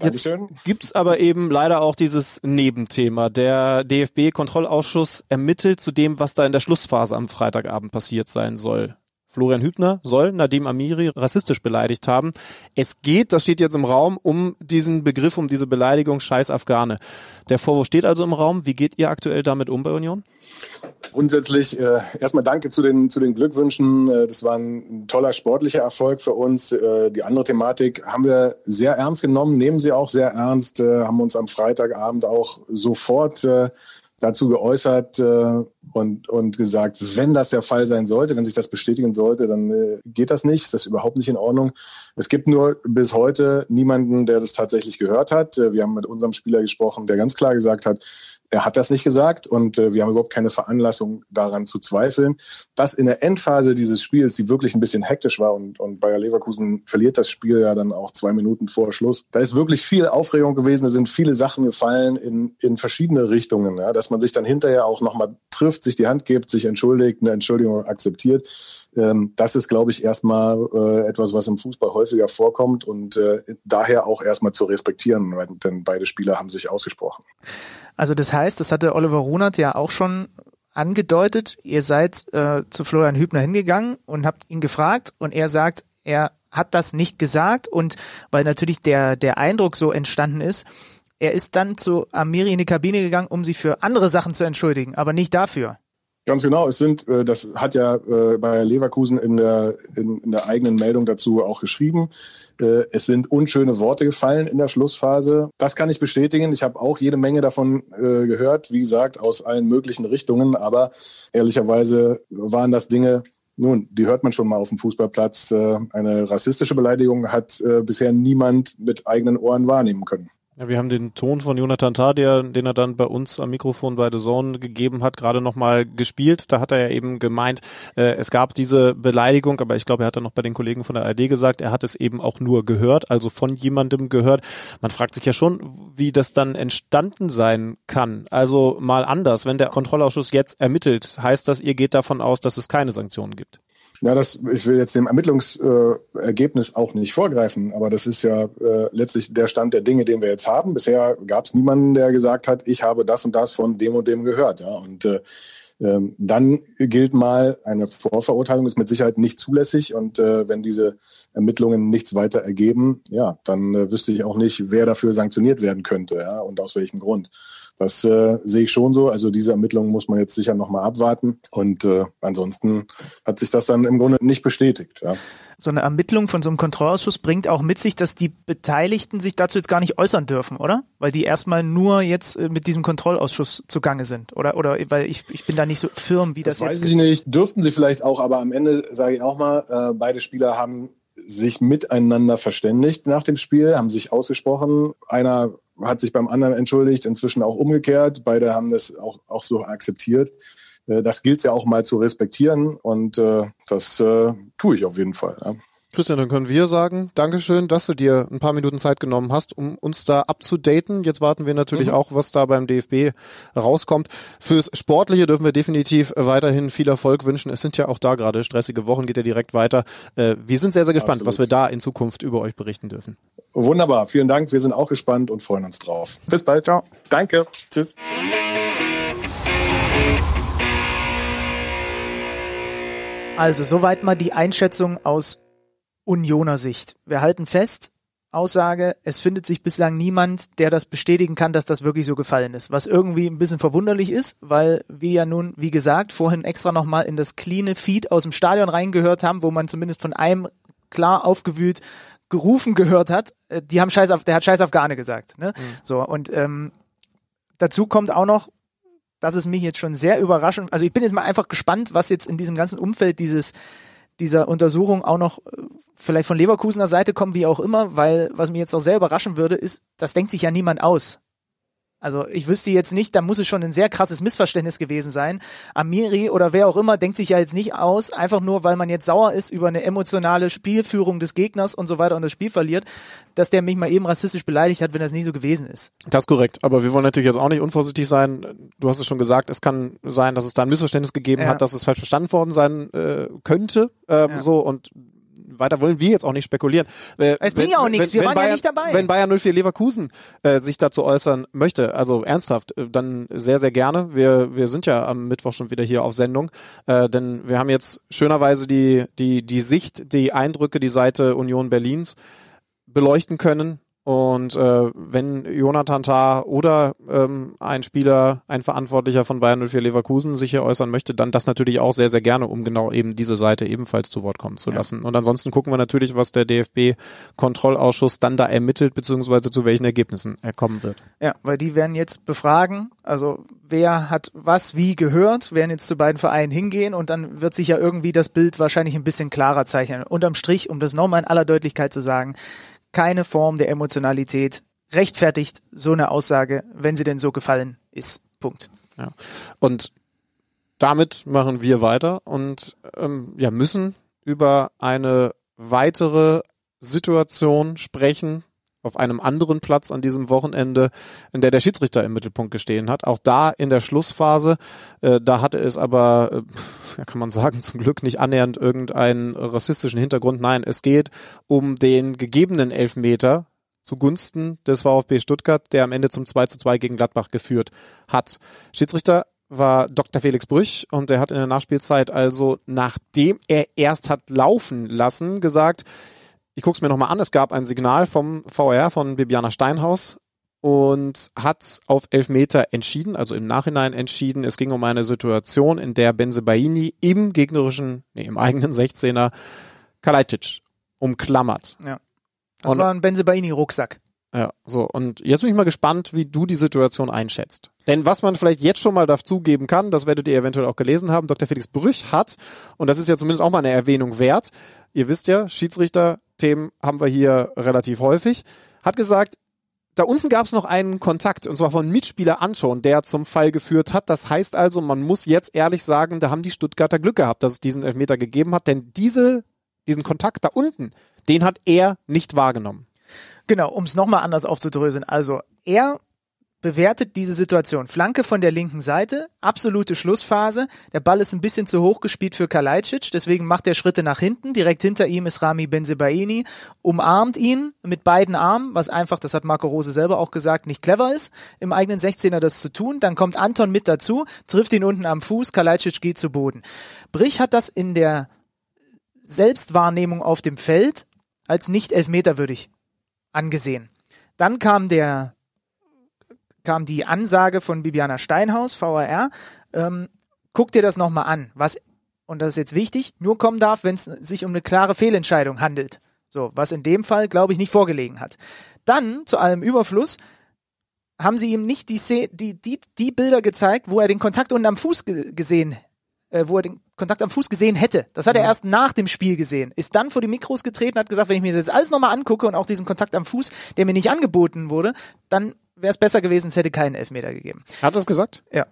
S5: Jetzt gibt's aber eben leider auch dieses Nebenthema. Der DFB-Kontrollausschuss ermittelt zu dem, was da in der Schlussphase am Freitagabend passiert sein soll. Florian Hübner soll Nadim Amiri rassistisch beleidigt haben. Es geht, das steht jetzt im Raum, um diesen Begriff, um diese Beleidigung Scheiß Afghane. Der Vorwurf steht also im Raum. Wie geht ihr aktuell damit um bei Union?
S7: Grundsätzlich äh, erstmal danke zu den, zu den Glückwünschen. Äh, das war ein toller sportlicher Erfolg für uns. Äh, die andere Thematik haben wir sehr ernst genommen, nehmen sie auch sehr ernst, äh, haben uns am Freitagabend auch sofort dazu geäußert, und, und gesagt, wenn das der Fall sein sollte, wenn sich das bestätigen sollte, dann äh, geht das nicht, ist das überhaupt nicht in Ordnung. Es gibt nur bis heute niemanden, der das tatsächlich gehört hat. Äh, wir haben mit unserem Spieler gesprochen, der ganz klar gesagt hat, er hat das nicht gesagt und äh, wir haben überhaupt keine Veranlassung daran zu zweifeln. Dass in der Endphase dieses Spiels, die wirklich ein bisschen hektisch war und, und Bayer Leverkusen verliert das Spiel ja dann auch zwei Minuten vor Schluss, da ist wirklich viel Aufregung gewesen, da sind viele Sachen gefallen in, in verschiedene Richtungen, ja, dass man sich dann hinterher auch nochmal trifft, sich die Hand gibt, sich entschuldigt, eine Entschuldigung akzeptiert. Ähm, das ist, glaube ich, erstmal äh, etwas, was im Fußball häufiger vorkommt und äh, daher auch erstmal zu respektieren, denn beide Spieler haben sich ausgesprochen.
S3: Also das heißt, das hatte Oliver Runert ja auch schon angedeutet, ihr seid äh, zu Florian Hübner hingegangen und habt ihn gefragt und er sagt, er hat das nicht gesagt und weil natürlich der, der Eindruck so entstanden ist, er ist dann zu Amiri in die Kabine gegangen, um sich für andere Sachen zu entschuldigen, aber nicht dafür.
S7: Ganz genau. Es sind, äh, das hat ja äh, bei Leverkusen in der, in, in der eigenen Meldung dazu auch geschrieben. Äh, es sind unschöne Worte gefallen in der Schlussphase. Das kann ich bestätigen. Ich habe auch jede Menge davon gehört, wie gesagt, aus allen möglichen Richtungen. Aber ehrlicherweise waren das Dinge, nun, die hört man schon mal auf dem Fußballplatz. Eine rassistische Beleidigung hat bisher niemand mit eigenen Ohren wahrnehmen können.
S5: Ja, wir haben den Ton von Jonathan Tah, den er dann bei uns am Mikrofon bei The Zone gegeben hat, gerade nochmal gespielt. Da hat er ja eben gemeint, äh, es gab diese Beleidigung, aber ich glaube, er hat dann noch bei den Kollegen von der ARD gesagt, er hat es eben auch nur gehört, also von jemandem gehört. Man fragt sich ja schon, wie das dann entstanden sein kann. Also mal anders, wenn der Kontrollausschuss jetzt ermittelt, heißt das, ihr geht davon aus, dass es keine Sanktionen gibt?
S7: Ja, das, ich will jetzt dem Ermittlungsergebnis äh, auch nicht vorgreifen, aber das ist ja äh, letztlich der Stand der Dinge, den wir jetzt haben. Bisher gab es niemanden, der gesagt hat, ich habe das und das von dem und dem gehört. Ja, und äh, ähm, dann gilt mal, eine Vorverurteilung ist mit Sicherheit nicht zulässig und äh, wenn diese Ermittlungen nichts weiter ergeben, ja, dann äh, wüsste ich auch nicht, wer dafür sanktioniert werden könnte ja, und aus welchem Grund. Das äh, sehe ich schon so. Also diese Ermittlungen muss man jetzt sicher nochmal abwarten und äh, ansonsten hat sich das dann im Grunde nicht bestätigt. Ja
S3: so eine Ermittlung von so einem Kontrollausschuss bringt auch mit sich, dass die Beteiligten sich dazu jetzt gar nicht äußern dürfen, oder? Weil die erstmal nur jetzt äh, mit diesem Kontrollausschuss zugange sind, oder? Oder weil ich, ich bin da nicht so firm, wie das, das
S7: jetzt.
S3: Weiß
S7: ich nicht. Dürften sie vielleicht auch, aber am Ende sage ich auch mal, äh, beide Spieler haben sich miteinander verständigt nach dem Spiel, haben sich ausgesprochen. Einer hat sich beim anderen entschuldigt, inzwischen auch umgekehrt. Beide haben das auch, auch so akzeptiert. Äh, das gilt ja auch mal zu respektieren und äh, das äh, tue ich auf jeden Fall. Ja.
S5: Christian, dann können wir sagen, Dankeschön, dass du dir ein paar Minuten Zeit genommen hast, um uns da abzudaten. Jetzt warten wir natürlich mhm. auch, was da beim DFB rauskommt. Fürs Sportliche dürfen wir definitiv weiterhin viel Erfolg wünschen. Es sind ja auch da gerade stressige Wochen, geht ja direkt weiter. Äh, wir sind sehr, sehr gespannt, Absolut. was wir da in Zukunft über euch berichten dürfen.
S7: Wunderbar, vielen Dank. Wir sind auch gespannt und freuen uns drauf. Bis bald. Ciao. Danke. Tschüss.
S3: Also, soweit mal die Einschätzung aus Unioner Sicht. Wir halten fest, Aussage, es findet sich bislang niemand, der das bestätigen kann, dass das wirklich so gefallen ist. Was irgendwie ein bisschen verwunderlich ist, weil wir ja nun, wie gesagt, vorhin extra nochmal in das cleane Feed aus dem Stadion reingehört haben, wo man zumindest von einem klar aufgewühlt gerufen gehört hat. Äh, die haben Scheiß auf, der hat Scheiß auf Garne gesagt. Ne? Mhm. So, und ähm, dazu kommt auch noch, das ist mich jetzt schon sehr überraschend. Also ich bin jetzt mal einfach gespannt, was jetzt in diesem ganzen Umfeld dieses dieser Untersuchung auch noch äh, vielleicht von Leverkusener Seite kommt, wie auch immer, weil was mich jetzt auch sehr überraschen würde, ist, das denkt sich ja niemand aus. Also ich wüsste jetzt nicht, da muss es schon ein sehr krasses Missverständnis gewesen sein. Amiri oder wer auch immer denkt sich ja jetzt nicht aus, einfach nur weil man jetzt sauer ist über eine emotionale Spielführung des Gegners und so weiter und das Spiel verliert, dass der mich mal eben rassistisch beleidigt hat, wenn das nicht so gewesen ist.
S5: Das ist korrekt, aber wir wollen natürlich jetzt auch nicht unvorsichtig sein. Du hast es schon gesagt, es kann sein, dass es da ein Missverständnis gegeben ja. hat, dass es falsch verstanden worden sein äh, könnte. Ähm, ja. So und weiter wollen wir jetzt auch nicht spekulieren.
S3: Äh, es bringt ja auch nichts, wir waren
S5: Bayern,
S3: ja nicht dabei.
S5: Wenn Bayern 04 Leverkusen äh, sich dazu äußern möchte, also ernsthaft, äh, dann sehr, sehr gerne. Wir, wir sind ja am Mittwoch schon wieder hier auf Sendung, äh, denn wir haben jetzt schönerweise die, die, die Sicht, die Eindrücke, die Seite Union Berlins beleuchten können Und äh, wenn Jonathan Tah oder ähm, ein Spieler, ein Verantwortlicher von Bayern 04 Leverkusen sich hier äußern möchte, dann das natürlich auch sehr, sehr gerne, um genau eben diese Seite ebenfalls zu Wort kommen zu lassen. Ja. Und ansonsten gucken wir natürlich, was der DFB-Kontrollausschuss dann da ermittelt, beziehungsweise zu welchen Ergebnissen er kommen wird.
S3: Ja, weil die werden jetzt befragen, also wer hat was wie gehört, werden jetzt zu beiden Vereinen hingehen und dann wird sich ja irgendwie das Bild wahrscheinlich ein bisschen klarer zeichnen. Unterm Strich, um das nochmal in aller Deutlichkeit zu sagen, keine Form der Emotionalität rechtfertigt so eine Aussage, wenn sie denn so gefallen ist. Punkt.
S5: Ja. Und damit machen wir weiter und ähm, ja, müssen über eine weitere Situation sprechen, auf einem anderen Platz an diesem Wochenende, in der der Schiedsrichter im Mittelpunkt gestehen hat. Auch da in der Schlussphase, äh, da hatte es aber, äh, kann man sagen, zum Glück nicht annähernd irgendeinen rassistischen Hintergrund. Nein, es geht um den gegebenen Elfmeter zugunsten des VfB Stuttgart, der am Ende zum 2 zu 2 gegen Gladbach geführt hat. Schiedsrichter war Dr. Felix Brüch und der hat in der Nachspielzeit also, nachdem er erst hat laufen lassen, gesagt, ich gucke es mir nochmal an, es gab ein Signal vom VR von Bibiana Steinhaus und hat auf Elfmeter entschieden, also im Nachhinein entschieden. Es ging um eine Situation, in der Benzebaini im gegnerischen, nee, im eigenen 16er Kalajdzic umklammert.
S3: Ja. Das und, war ein Benzebaini-Rucksack.
S5: Ja, so. Und jetzt bin ich mal gespannt, wie du die Situation einschätzt. Denn was man vielleicht jetzt schon mal dazugeben kann, das werdet ihr eventuell auch gelesen haben, Dr. Felix Brüch hat, und das ist ja zumindest auch mal eine Erwähnung wert, ihr wisst ja, Schiedsrichter-Themen haben wir hier relativ häufig, hat gesagt, da unten gab es noch einen Kontakt, und zwar von Mitspieler Anton, der zum Fall geführt hat. Das heißt also, man muss jetzt ehrlich sagen, da haben die Stuttgarter Glück gehabt, dass es diesen Elfmeter gegeben hat, denn diese, diesen Kontakt da unten, den hat er nicht wahrgenommen.
S3: Genau, um es nochmal anders aufzudröseln. Also er bewertet diese Situation. Flanke von der linken Seite, absolute Schlussphase. Der Ball ist ein bisschen zu hoch gespielt für Kalajdzic, deswegen macht er Schritte nach hinten. Direkt hinter ihm ist Rami Benzebaini, umarmt ihn mit beiden Armen, was einfach, das hat Marco Rose selber auch gesagt, nicht clever ist, im eigenen 16er das zu tun. Dann kommt Anton mit dazu, trifft ihn unten am Fuß, Kalajdzic geht zu Boden. Brich hat das in der Selbstwahrnehmung auf dem Feld als nicht elfmeterwürdig angesehen. Dann kam der kam die Ansage von Bibiana Steinhaus, VRR, ähm, guck dir das nochmal an, was, und das ist jetzt wichtig, nur kommen darf, wenn es sich um eine klare Fehlentscheidung handelt. So, was in dem Fall, glaube ich, nicht vorgelegen hat. Dann, zu allem Überfluss, haben sie ihm nicht die, die, die, die Bilder gezeigt, wo er den Kontakt unten am Fuß gesehen äh, wo er den Kontakt am Fuß gesehen hätte. Das hat er erst nach dem Spiel gesehen. Ist dann vor die Mikros getreten, hat gesagt, wenn ich mir das jetzt alles nochmal angucke und auch diesen Kontakt am Fuß, der mir nicht angeboten wurde, dann wäre es besser gewesen, es hätte keinen Elfmeter gegeben.
S5: Hat er es gesagt?
S3: Ja.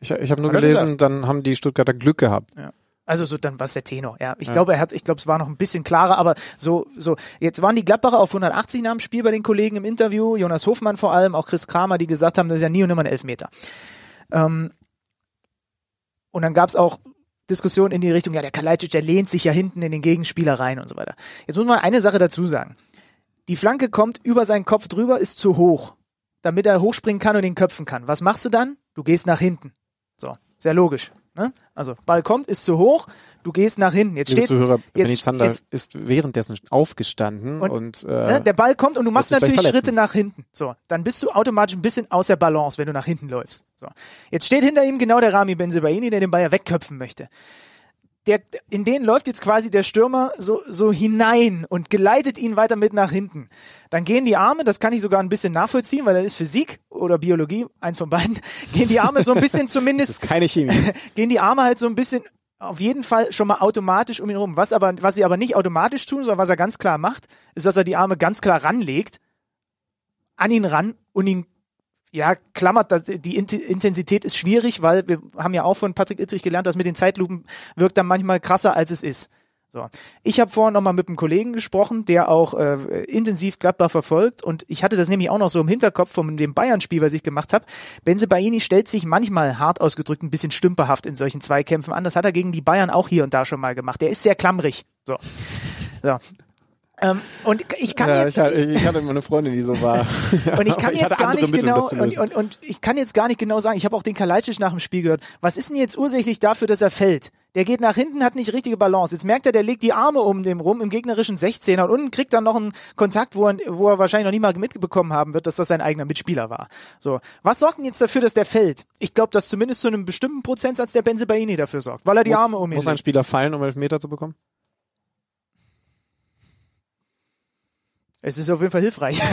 S5: Ich, ich habe nur hat gelesen, dann haben die Stuttgarter Glück gehabt.
S3: Ja. Also so dann was der Tenor. Ja, ich ja. glaube, er hat, ich glaube, es war noch ein bisschen klarer, aber so so jetzt waren die Gladbacher auf 180 nach dem Spiel bei den Kollegen im Interview, Jonas Hofmann vor allem, auch Chris Kramer, die gesagt haben, das ist ja nie und immer ein Elfmeter. Ähm, und dann gab es auch Diskussion in die Richtung, ja, der Kalajdzic, der lehnt sich ja hinten in den Gegenspieler rein und so weiter. Jetzt muss man eine Sache dazu sagen. Die Flanke kommt über seinen Kopf drüber, ist zu hoch, damit er hochspringen kann und ihn köpfen kann. Was machst du dann? Du gehst nach hinten. So, sehr logisch. Ne? Also Ball kommt, ist zu hoch, du gehst nach hinten. Jetzt steht
S5: Zuhörer, jetzt, Zander jetzt, ist währenddessen aufgestanden und, und äh,
S3: ne, der Ball kommt und du machst natürlich Schritte nach hinten. So, dann bist du automatisch ein bisschen aus der Balance, wenn du nach hinten läufst. So, jetzt steht hinter ihm genau der Rami Benzebaini, der den Ball ja wegköpfen möchte der, in den läuft jetzt quasi der Stürmer so, so hinein und geleitet ihn weiter mit nach hinten. Dann gehen die Arme, das kann ich sogar ein bisschen nachvollziehen, weil das ist Physik oder Biologie, eins von beiden, gehen die Arme so ein bisschen zumindest.
S5: Das ist keine Chemie.
S3: gehen die Arme halt so ein bisschen auf jeden Fall schon mal automatisch um ihn rum. Was aber, was sie aber nicht automatisch tun, sondern was er ganz klar macht, ist, dass er die Arme ganz klar ranlegt, an ihn ran und ihn ja, klammert, die Intensität ist schwierig, weil wir haben ja auch von Patrick Ittrich gelernt, dass mit den Zeitlupen wirkt dann manchmal krasser, als es ist. So. Ich habe vorhin nochmal mit einem Kollegen gesprochen, der auch äh, intensiv Gladbach verfolgt und ich hatte das nämlich auch noch so im Hinterkopf von dem Bayern-Spiel, was ich gemacht habe. Benze Baini stellt sich manchmal hart ausgedrückt ein bisschen stümperhaft in solchen Zweikämpfen an. Das hat er gegen die Bayern auch hier und da schon mal gemacht. Der ist sehr klammrig. So. so. Ähm, und ich kann
S5: Ja,
S3: jetzt,
S5: ich, hatte, ich hatte immer eine Freundin, die so war.
S3: und ich kann
S5: Ich
S3: jetzt gar nicht
S5: Mittel, um
S3: genau
S5: zu
S3: und, und, und ich kann jetzt gar nicht genau sagen. Ich habe auch den Kalajdzic nach dem Spiel gehört. Was ist denn jetzt ursächlich dafür, dass er fällt? Der geht nach hinten, hat nicht richtige Balance. Jetzt merkt er, der legt die Arme um dem rum im gegnerischen 16er und unten kriegt dann noch einen Kontakt, wo er, wo er wahrscheinlich noch nie mal mitbekommen haben wird, dass das sein eigener Mitspieler war. So, was sorgt denn jetzt dafür, dass der fällt? Ich glaube, dass zumindest zu einem bestimmten Prozentsatz der Benze Baini dafür sorgt, weil er die
S5: muss,
S3: Arme um ihn
S5: Muss ein
S3: legt.
S5: Spieler fallen, um Elfmeter zu bekommen?
S3: Es ist auf jeden Fall hilfreich.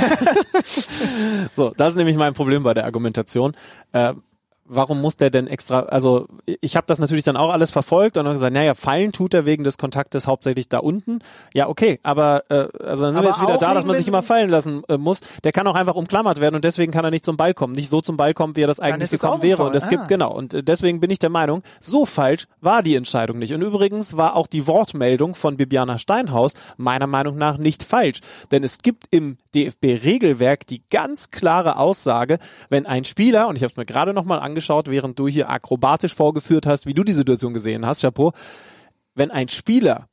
S5: So, das ist nämlich mein Problem bei der Argumentation. Äh, warum muss der denn extra, also ich habe das natürlich dann auch alles verfolgt und dann gesagt, naja, fallen tut er wegen des Kontaktes hauptsächlich da unten. Ja, okay, aber äh, also dann sind
S3: Aber
S5: wir jetzt wieder da, dass man sich immer fallen lassen äh, muss. Der kann auch einfach umklammert werden und deswegen kann er nicht zum Ball kommen. Nicht so zum Ball kommen, wie er das eigentlich gekommen wäre.
S3: Foul.
S5: Und es
S3: Ah.
S5: gibt, genau, und äh, deswegen bin ich der Meinung, so falsch war die Entscheidung nicht. Und übrigens war auch die Wortmeldung von Bibiana Steinhaus meiner Meinung nach nicht falsch. Denn es gibt im DFB-Regelwerk die ganz klare Aussage, wenn ein Spieler, und ich habe es mir gerade nochmal angeschaut, während du hier akrobatisch vorgeführt hast, wie du die Situation gesehen hast, Chapeau, wenn ein Spieler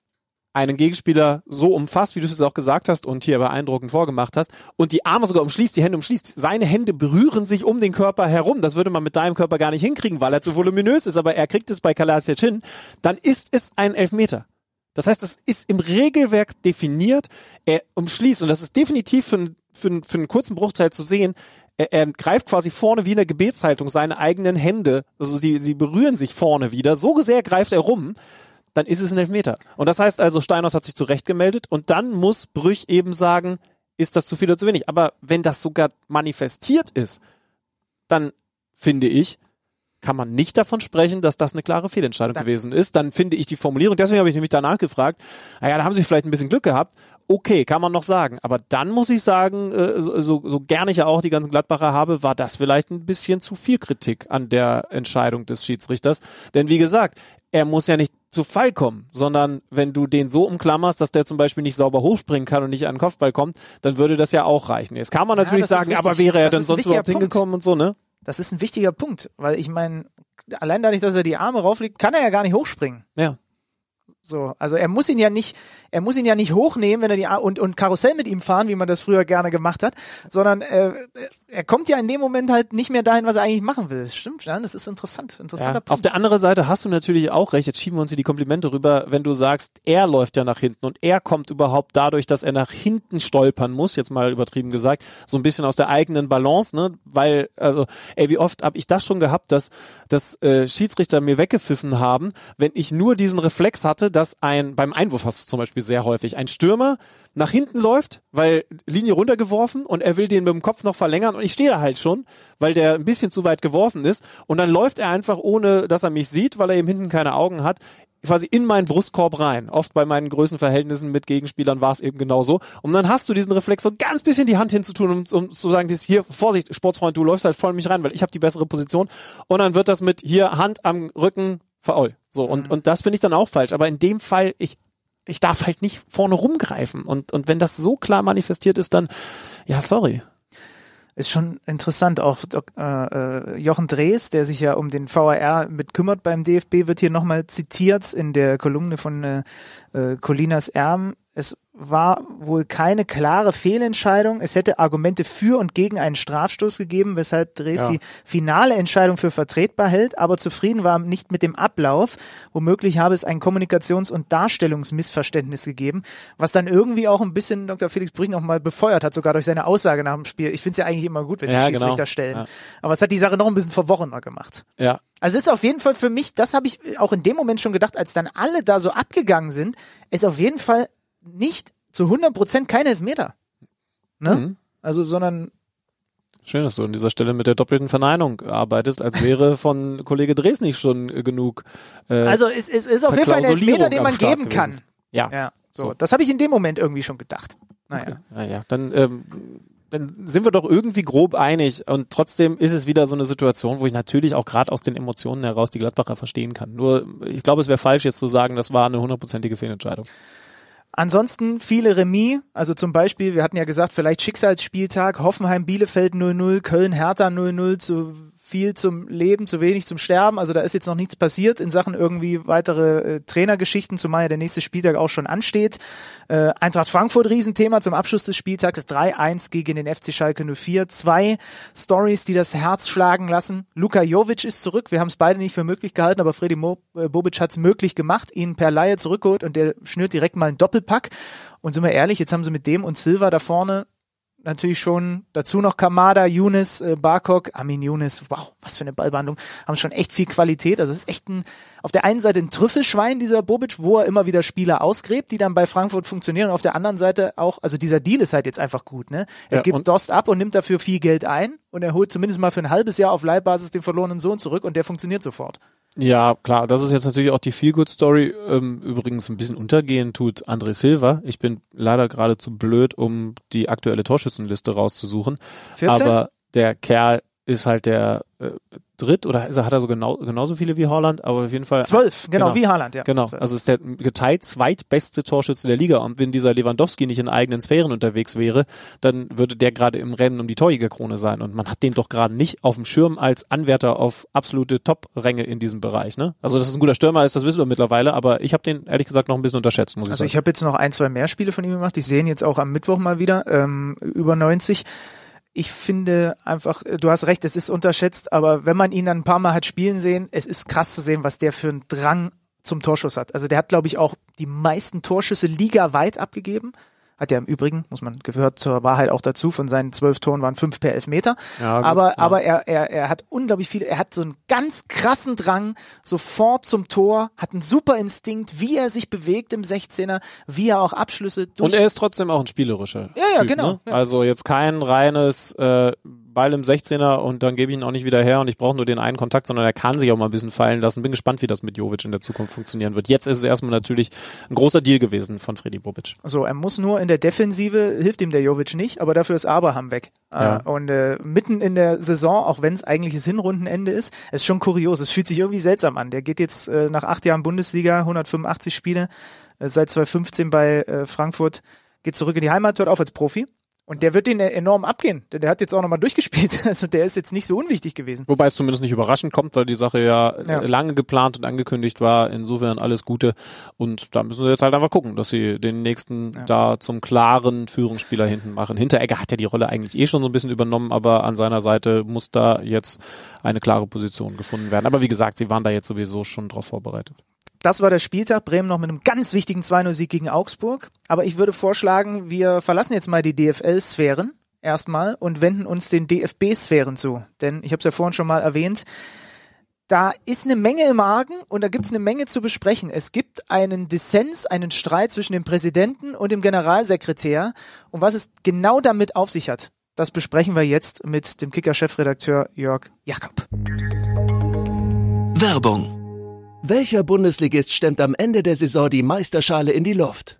S5: einen Gegenspieler so umfasst, wie du es auch gesagt hast und hier beeindruckend vorgemacht hast, und die Arme sogar umschließt, die Hände umschließt. Seine Hände berühren sich um den Körper herum. Das würde man mit deinem Körper gar nicht hinkriegen, weil er zu voluminös ist, aber er kriegt es bei Kalacic hin. Dann ist es ein Elfmeter. Das heißt, das ist im Regelwerk definiert. Er umschließt, und das ist definitiv für, für, für einen kurzen Bruchteil zu sehen, er, er greift quasi vorne wie in der Gebetshaltung seine eigenen Hände, also sie, sie berühren sich vorne wieder. So sehr greift er rum, dann ist es ein Elfmeter. Und das heißt also, Steinhaus hat sich zurecht gemeldet und dann muss Brüch eben sagen, ist das zu viel oder zu wenig. Aber wenn das sogar manifestiert ist, dann finde ich, kann man nicht davon sprechen, dass das eine klare Fehlentscheidung gewesen ist. Dann finde ich die Formulierung, deswegen habe ich nämlich danach gefragt, naja, da haben sie vielleicht ein bisschen Glück gehabt. Okay, kann man noch sagen. Aber dann muss ich sagen, äh, so, so, so gerne ich ja auch die ganzen Gladbacher habe, war das vielleicht ein bisschen zu viel Kritik an der Entscheidung des Schiedsrichters. Denn wie gesagt, er muss ja nicht zu Fall kommen, sondern wenn du den so umklammerst, dass der zum Beispiel nicht sauber hochspringen kann und nicht an den Kopfball kommt, dann würde das ja auch reichen. Jetzt kann man
S3: Ja,
S5: natürlich
S3: ist
S5: sagen, aber wäre er
S3: Das
S5: denn sonst überhaupt
S3: Punkt.
S5: hingekommen und so, ne?
S3: Das ist ein wichtiger Punkt, weil ich meine, allein dadurch, dass er die Arme rauflegt, kann er ja gar nicht hochspringen.
S5: Ja.
S3: So, also er muss ihn ja nicht, er muss ihn ja nicht hochnehmen, wenn er die Ar und und Karussell mit ihm fahren, wie man das früher gerne gemacht hat, sondern äh, er kommt ja in dem Moment halt nicht mehr dahin, was er eigentlich machen will. Das stimmt, ja, das ist interessant, interessanter
S5: Ja.
S3: Punkt.
S5: Auf der anderen Seite hast du natürlich auch recht, jetzt schieben wir uns hier die Komplimente rüber, wenn du sagst, er läuft ja nach hinten und er kommt überhaupt dadurch, dass er nach hinten stolpern muss, jetzt mal übertrieben gesagt, so ein bisschen aus der eigenen Balance, ne? Weil, also, ey, wie oft habe ich das schon gehabt, dass, dass äh, Schiedsrichter mir weggepfiffen haben, wenn ich nur diesen Reflex hatte, dass ein, beim Einwurf hast du zum Beispiel sehr häufig, ein Stürmer nach hinten läuft, weil Linie runtergeworfen und er will den mit dem Kopf noch verlängern und ich stehe da halt schon, weil der ein bisschen zu weit geworfen ist und dann läuft er einfach ohne, dass er mich sieht, weil er eben hinten keine Augen hat, quasi in meinen Brustkorb rein. Oft bei meinen Größenverhältnissen mit Gegenspielern war es eben genauso. Und dann hast du diesen Reflex, so ganz bisschen die Hand hinzutun, um, um zu sagen, das hier, Vorsicht, Sportsfreund, du läufst halt voll in mich rein, weil ich habe die bessere Position. Und dann wird das mit hier Hand am Rücken faul. So, und, und das finde ich dann auch falsch. Aber in dem Fall, ich ich darf halt nicht vorne rumgreifen. Und, und wenn das so klar manifestiert ist, dann, ja, sorry.
S3: Ist schon interessant. Auch äh, äh, Jochen Drees, der sich ja um den VAR mit kümmert beim DFB, wird hier nochmal zitiert in der Kolumne von äh, äh, Colinas Erm. Es war wohl keine klare Fehlentscheidung. Es hätte Argumente für und gegen einen Strafstoß gegeben, weshalb Drees
S5: Ja.
S3: die finale Entscheidung für vertretbar hält, aber zufrieden war nicht mit dem Ablauf. Womöglich habe es ein Kommunikations- und Darstellungsmissverständnis gegeben, was dann irgendwie auch ein bisschen Dr. Felix Brüch noch mal befeuert hat, sogar durch seine Aussage nach dem Spiel. Ich finde es ja eigentlich immer gut, wenn sich
S5: Ja,
S3: Schiedsrichter
S5: genau.
S3: stellen.
S5: Ja.
S3: Aber es hat die Sache noch ein bisschen verworrener gemacht.
S5: Ja.
S3: Also es ist auf jeden Fall für mich, das habe ich auch in dem Moment schon gedacht, als dann alle da so abgegangen sind, ist auf jeden Fall nicht zu 100 Prozent kein Elfmeter. Ne?
S5: Mhm.
S3: Also, sondern
S5: Schön, dass du an dieser Stelle mit der doppelten Verneinung arbeitest, als wäre von Kollege Drees nicht schon genug. Äh,
S3: also es, es ist auf jeden Fall ein Elfmeter, den man geben
S5: gewesen.
S3: kann.
S5: Ja.
S3: Ja, so.
S5: So.
S3: Das habe ich in dem Moment irgendwie schon gedacht. Naja.
S5: Okay. Naja, dann, ähm, dann sind wir doch irgendwie grob einig und trotzdem ist es wieder so eine Situation, wo ich natürlich auch gerade aus den Emotionen heraus die Gladbacher verstehen kann. Nur ich glaube, es wäre falsch jetzt zu sagen, das war eine hundertprozentige Fehlentscheidung.
S3: Ansonsten viele Remis, also zum Beispiel, wir hatten ja gesagt, vielleicht Schicksalsspieltag, Hoffenheim, Bielefeld 0-0, Köln, Hertha 0-0 zu viel zum Leben, zu wenig zum Sterben. Also da ist jetzt noch nichts passiert in Sachen irgendwie weitere äh, Trainergeschichten, zumal ja der nächste Spieltag auch schon ansteht. Äh, Eintracht Frankfurt Riesenthema zum Abschluss des Spieltags 3-1 gegen den FC Schalke 04. Zwei Stories, die das Herz schlagen lassen. Luka Jovic ist zurück. Wir haben es beide nicht für möglich gehalten, aber Freddy Mo äh, Bobic hat es möglich gemacht, ihn per Laie zurückgeholt und der schnürt direkt mal einen Doppelpack. Und sind wir ehrlich, jetzt haben sie mit dem und Silva da vorne natürlich schon dazu noch Kamada, Younes, äh, Barkok, Amin Younes, wow, was für eine Ballbehandlung, haben schon echt viel Qualität. Also es ist echt ein, auf der einen Seite ein Trüffelschwein, dieser Bobic, wo er immer wieder Spieler ausgräbt, die dann bei Frankfurt funktionieren und auf der anderen Seite auch, also dieser Deal ist halt jetzt einfach gut, ne? Er
S5: Ja,
S3: gibt Dost ab und nimmt dafür viel Geld ein und er holt zumindest mal für ein halbes Jahr auf Leihbasis den verlorenen Sohn zurück und der funktioniert sofort.
S5: Ja, klar, das ist jetzt natürlich auch die Feel-Good-Story. Ähm, übrigens ein bisschen untergehen tut André Silva. Ich bin leider gerade zu blöd, um die aktuelle Torschützenliste rauszusuchen.
S3: 14?
S5: Aber der Kerl ist halt der äh, dritt oder ist hat er so genau, genauso viele wie Holland, aber auf jeden Fall.
S3: Zwölf, genau,
S5: genau.
S3: wie Haaland, ja.
S5: Genau, also ist der geteilt zweitbeste Torschütze der Liga. Und wenn dieser Lewandowski nicht in eigenen Sphären unterwegs wäre, dann würde der gerade im Rennen um die Torjägerkrone sein. Und man hat den doch gerade nicht auf dem Schirm als Anwärter auf absolute Top-Ränge in diesem Bereich. Ne? Also, dass es ein guter Stürmer ist, das wissen wir mittlerweile, aber ich habe den ehrlich gesagt noch ein bisschen unterschätzt, muss ich
S3: Also
S5: sagen.
S3: ich habe jetzt noch ein, zwei mehr Spiele von ihm gemacht. Ich sehe ihn jetzt auch am Mittwoch mal wieder, ähm, über 90. Ich finde einfach, äh, du hast recht, es ist unterschätzt, aber wenn man ihn dann ein paar Mal hat spielen sehen, es ist krass zu sehen, was der für einen Drang zum Torschuss hat. Also der hat, glaube ich, auch die meisten Torschüsse ligaweit abgegeben. Hat ja im Übrigen, muss man gehört zur Wahrheit auch dazu, von seinen zwölf Toren waren fünf per Elfmeter.
S5: Ja, gut,
S3: aber
S5: ja.
S3: aber er, er, er hat unglaublich viel, er hat so einen ganz krassen Drang sofort zum Tor, hat einen super Instinkt, wie er sich bewegt im 16er, wie er auch Abschlüsse durch
S5: Und er ist trotzdem auch ein spielerischer.
S3: Ja, ja,
S5: typ,
S3: genau,
S5: Ne? Also jetzt kein reines äh, Ball im 16er und dann gebe ich ihn auch nicht wieder her und ich brauche nur den einen Kontakt, sondern er kann sich auch mal ein bisschen fallen lassen. Bin gespannt, wie das mit Jovic in der Zukunft funktionieren wird. Jetzt ist es erstmal natürlich ein großer Deal gewesen von Freddy Bobic.
S3: So, er muss nur in der Defensive, hilft ihm der Jovic nicht, aber dafür ist Abraham weg.
S5: Ja.
S3: Äh, und äh, mitten in der Saison, auch wenn es eigentlich das Hinrundenende ist, ist schon kurios. Es fühlt sich irgendwie seltsam an. Der geht jetzt äh, nach acht Jahren Bundesliga, 185 Spiele, äh, seit 2015 bei äh, Frankfurt, geht zurück in die Heimat, hört auf als Profi. Und der wird den enorm abgehen, denn der hat jetzt auch nochmal durchgespielt. Also der ist jetzt nicht so unwichtig gewesen.
S5: Wobei es zumindest nicht überraschend kommt, weil die Sache ja,
S3: Ja.
S5: äh, lange geplant und angekündigt war. Insofern alles Gute. Und da müssen sie jetzt halt einfach gucken, dass sie den nächsten da zum klaren Führungsspieler hinten machen. Hinteregger hat ja die Rolle eigentlich eh schon so ein bisschen übernommen, aber an seiner Seite muss da jetzt eine klare Position gefunden werden. Aber wie gesagt, sie waren da jetzt sowieso schon drauf vorbereitet.
S3: Das war der Spieltag. Bremen noch mit einem ganz wichtigen 2-0-Sieg gegen Augsburg. Aber ich würde vorschlagen, wir verlassen jetzt mal die DFL-Sphären erstmal und wenden uns den DFB-Sphären zu. Denn ich habe es ja vorhin schon mal erwähnt, da ist eine Menge im Argen und da gibt es eine Menge zu besprechen. Es gibt einen Dissens, einen Streit zwischen dem Präsidenten und dem Generalsekretär. Und was es genau damit auf sich hat, das besprechen wir jetzt mit dem Kicker-Chefredakteur Jörg Jakob.
S2: Werbung.
S8: Welcher Bundesligist stemmt am Ende der Saison die Meisterschale in die Luft?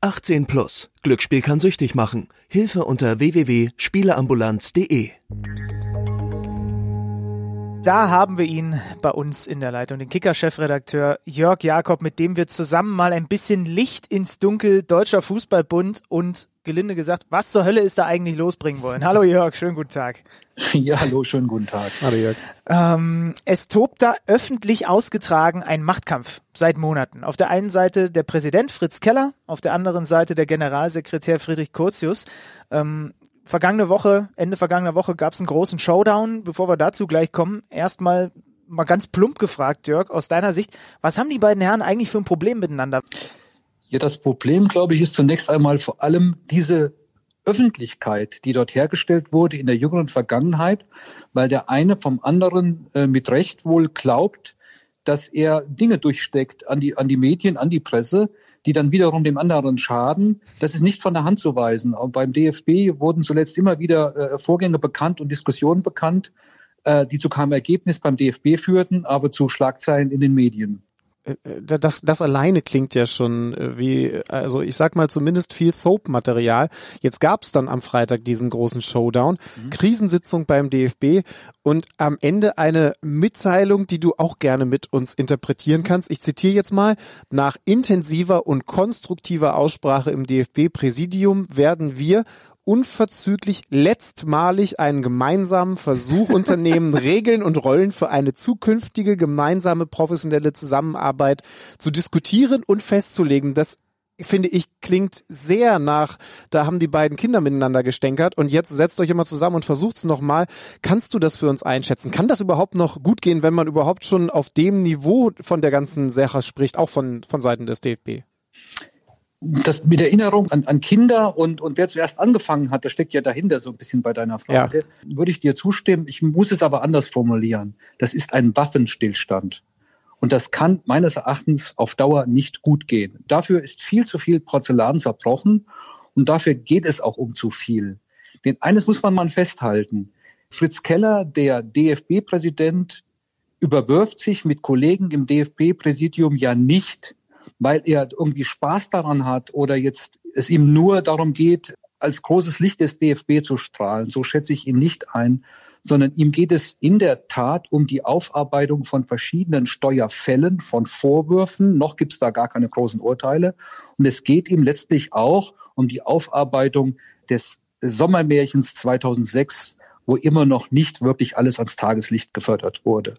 S8: 18 plus. Glücksspiel kann süchtig machen. Hilfe unter www.spieleambulanz.de.
S3: Da haben wir ihn bei uns in der Leitung, den Kicker-Chefredakteur Jörg Jakob, mit dem wir zusammen mal ein bisschen Licht ins Dunkel Deutscher Fußballbund und gelinde gesagt, was zur Hölle ist da eigentlich losbringen wollen. Hallo Jörg, schönen guten Tag.
S9: Ja, hallo, schönen guten Tag.
S5: Hallo Jörg.
S3: Ähm, es tobt da öffentlich ausgetragen ein Machtkampf seit Monaten. Auf der einen Seite der Präsident Fritz Keller, auf der anderen Seite der Generalsekretär Friedrich Curtius. Ähm, vergangene Woche, Ende vergangener Woche gab es einen großen Showdown. Bevor wir dazu gleich kommen, erstmal mal ganz plump gefragt, Jörg, aus deiner Sicht, was haben die beiden Herren eigentlich für ein Problem miteinander?
S9: Ja, das Problem, glaube ich, ist zunächst einmal vor allem diese Öffentlichkeit, die dort hergestellt wurde in der jüngeren Vergangenheit, weil der eine vom anderen äh, mit Recht wohl glaubt, dass er Dinge durchsteckt an die, an die Medien, an die Presse, die dann wiederum dem anderen schaden. Das ist nicht von der Hand zu weisen. Auch beim DFB wurden zuletzt immer wieder äh, Vorgänge bekannt und Diskussionen bekannt, äh, die zu keinem Ergebnis beim DFB führten, aber zu Schlagzeilen in den Medien.
S5: Äh, das, das alleine klingt ja schon äh, wie, also ich sag mal zumindest viel Soap-Material. Jetzt gab's dann am Freitag diesen großen Showdown, mhm. Krisensitzung beim DFB und am Ende eine Mitteilung, die du auch gerne mit uns interpretieren kannst. Ich zitiere jetzt mal, nach intensiver und konstruktiver Aussprache im DFB-Präsidium werden wir unverzüglich letztmalig einen gemeinsamen Versuch unternehmen, Regeln und Rollen für eine zukünftige gemeinsame professionelle Zusammenarbeit zu diskutieren und festzulegen. Das finde ich, klingt sehr nach, da haben die beiden Kinder miteinander gestänkert und jetzt setzt euch immer zusammen und versucht's nochmal. Kannst du das für uns einschätzen? Kann das überhaupt noch gut gehen, wenn man überhaupt schon auf dem Niveau von der ganzen Sache spricht, auch von, von Seiten des DFB?
S9: Das mit Erinnerung an, an Kinder und, und wer zuerst angefangen hat, das steckt ja dahinter so ein bisschen bei deiner Frage, ja. würde ich dir zustimmen. Ich muss es aber anders formulieren. Das ist ein Waffenstillstand. Und das kann meines Erachtens auf Dauer nicht gut gehen. Dafür ist viel zu viel Porzellan zerbrochen und dafür geht es auch um zu viel. Denn eines muss man mal festhalten. Fritz Keller, der DFB-Präsident, überwirft sich mit Kollegen im DFB-Präsidium ja nicht weil er irgendwie Spaß daran hat oder jetzt es ihm nur darum geht, als großes Licht des DFB zu strahlen. So schätze ich ihn nicht ein, sondern ihm geht es in der Tat um die Aufarbeitung von verschiedenen Steuerfällen, von Vorwürfen. Noch gibt es da gar keine großen Urteile. Und es geht ihm letztlich auch um die Aufarbeitung des Sommermärchens 2006, wo immer noch nicht wirklich alles ans Tageslicht gefördert wurde.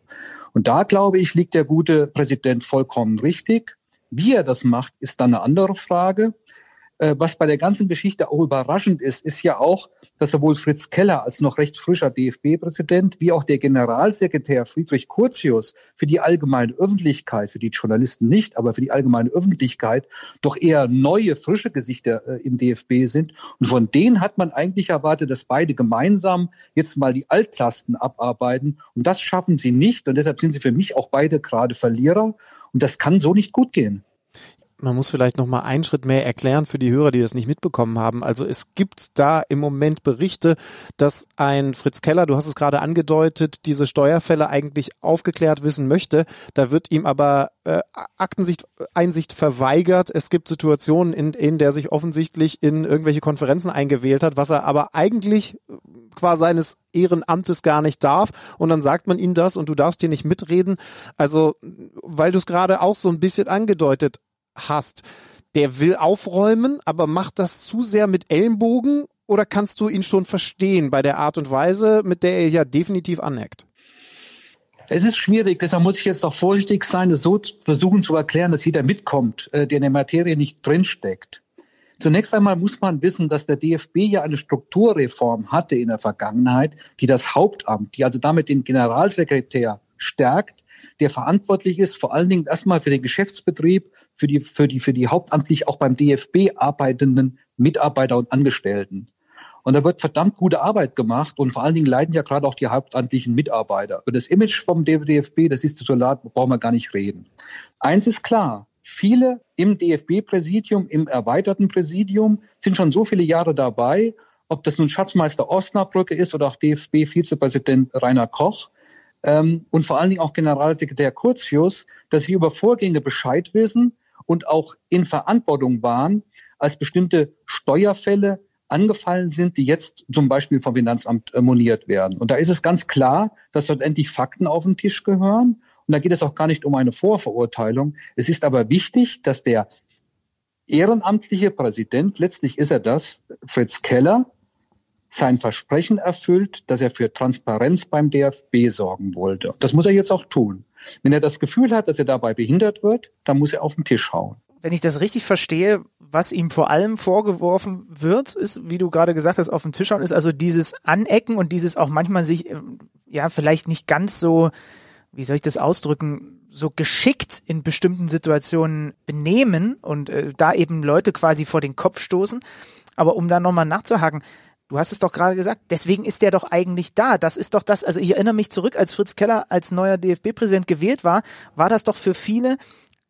S9: Und da, glaube ich, liegt der gute Präsident vollkommen richtig. Wie er das macht, ist dann eine andere Frage. Äh, was bei der ganzen Geschichte auch überraschend ist, ist ja auch, dass sowohl Fritz Keller als noch recht frischer DFB-Präsident wie auch der Generalsekretär Friedrich Curtius für die allgemeine Öffentlichkeit, für die Journalisten nicht, aber für die allgemeine Öffentlichkeit doch eher neue, frische Gesichter äh, im DFB sind. Und von denen hat man eigentlich erwartet, dass beide gemeinsam jetzt mal die Altlasten abarbeiten. Und das schaffen sie nicht. Und deshalb sind sie für mich auch beide gerade Verlierer. Und das kann so nicht gut gehen
S5: man muss vielleicht noch mal einen Schritt mehr erklären für die Hörer, die das nicht mitbekommen haben. Also es gibt da im Moment Berichte, dass ein Fritz Keller, du hast es gerade angedeutet, diese Steuerfälle eigentlich aufgeklärt wissen möchte. Da wird ihm aber äh, Aktensicht, Einsicht verweigert. Es gibt Situationen, in, in der sich offensichtlich in irgendwelche Konferenzen eingewählt hat, was er aber eigentlich qua seines Ehrenamtes gar nicht darf und dann sagt man ihm das und du darfst hier nicht mitreden. Also, weil du es gerade auch so ein bisschen angedeutet hast, der will aufräumen, aber macht das zu sehr mit Ellenbogen oder kannst du ihn schon verstehen bei der Art und Weise, mit der er ja definitiv aneckt?
S9: Es ist schwierig, deshalb muss ich jetzt auch vorsichtig sein, es so versuchen zu erklären, dass jeder mitkommt, äh, der in der Materie nicht drinsteckt. Zunächst einmal muss man wissen, dass der DFB ja eine Strukturreform hatte in der Vergangenheit, die das Hauptamt, die also damit den Generalsekretär stärkt, der verantwortlich ist, vor allen Dingen erstmal für den Geschäftsbetrieb für die, für die, für die hauptamtlich auch beim DFB arbeitenden Mitarbeiter und Angestellten. Und da wird verdammt gute Arbeit gemacht und vor allen Dingen leiden ja gerade auch die hauptamtlichen Mitarbeiter. Über das Image vom DFB, das ist so laut, brauchen wir gar nicht reden. Eins ist klar, viele im DFB-Präsidium, im erweiterten Präsidium sind schon so viele Jahre dabei, ob das nun Schatzmeister Osnabrücke ist oder auch DFB-Vizepräsident Rainer Koch ähm, und vor allen Dingen auch Generalsekretär Curtius, dass sie über Vorgänge Bescheid wissen und auch in Verantwortung waren, als bestimmte Steuerfälle angefallen sind, die jetzt zum Beispiel vom Finanzamt äh, moniert werden. Und da ist es ganz klar, dass dort endlich Fakten auf den Tisch gehören. Und da geht es auch gar nicht um eine Vorverurteilung. Es ist aber wichtig, dass der ehrenamtliche Präsident, letztlich ist er das, Fritz Keller, sein Versprechen erfüllt, dass er für Transparenz beim DFB sorgen wollte. Das muss er jetzt auch tun. Wenn er das Gefühl hat, dass er dabei behindert wird, dann muss er auf den Tisch hauen.
S3: Wenn ich das richtig verstehe, was ihm vor allem vorgeworfen wird, ist, wie du gerade gesagt hast, auf den Tisch hauen, ist also dieses Anecken und dieses auch manchmal sich, ähm, ja, vielleicht nicht ganz so, wie soll ich das ausdrücken, so geschickt in bestimmten Situationen benehmen und äh, da eben Leute quasi vor den Kopf stoßen. Aber um da nochmal nachzuhaken, Du hast es doch gerade gesagt, deswegen ist der doch eigentlich da. Das ist doch das, also ich erinnere mich zurück, als Fritz Keller als neuer DFB-Präsident gewählt war, war das doch für viele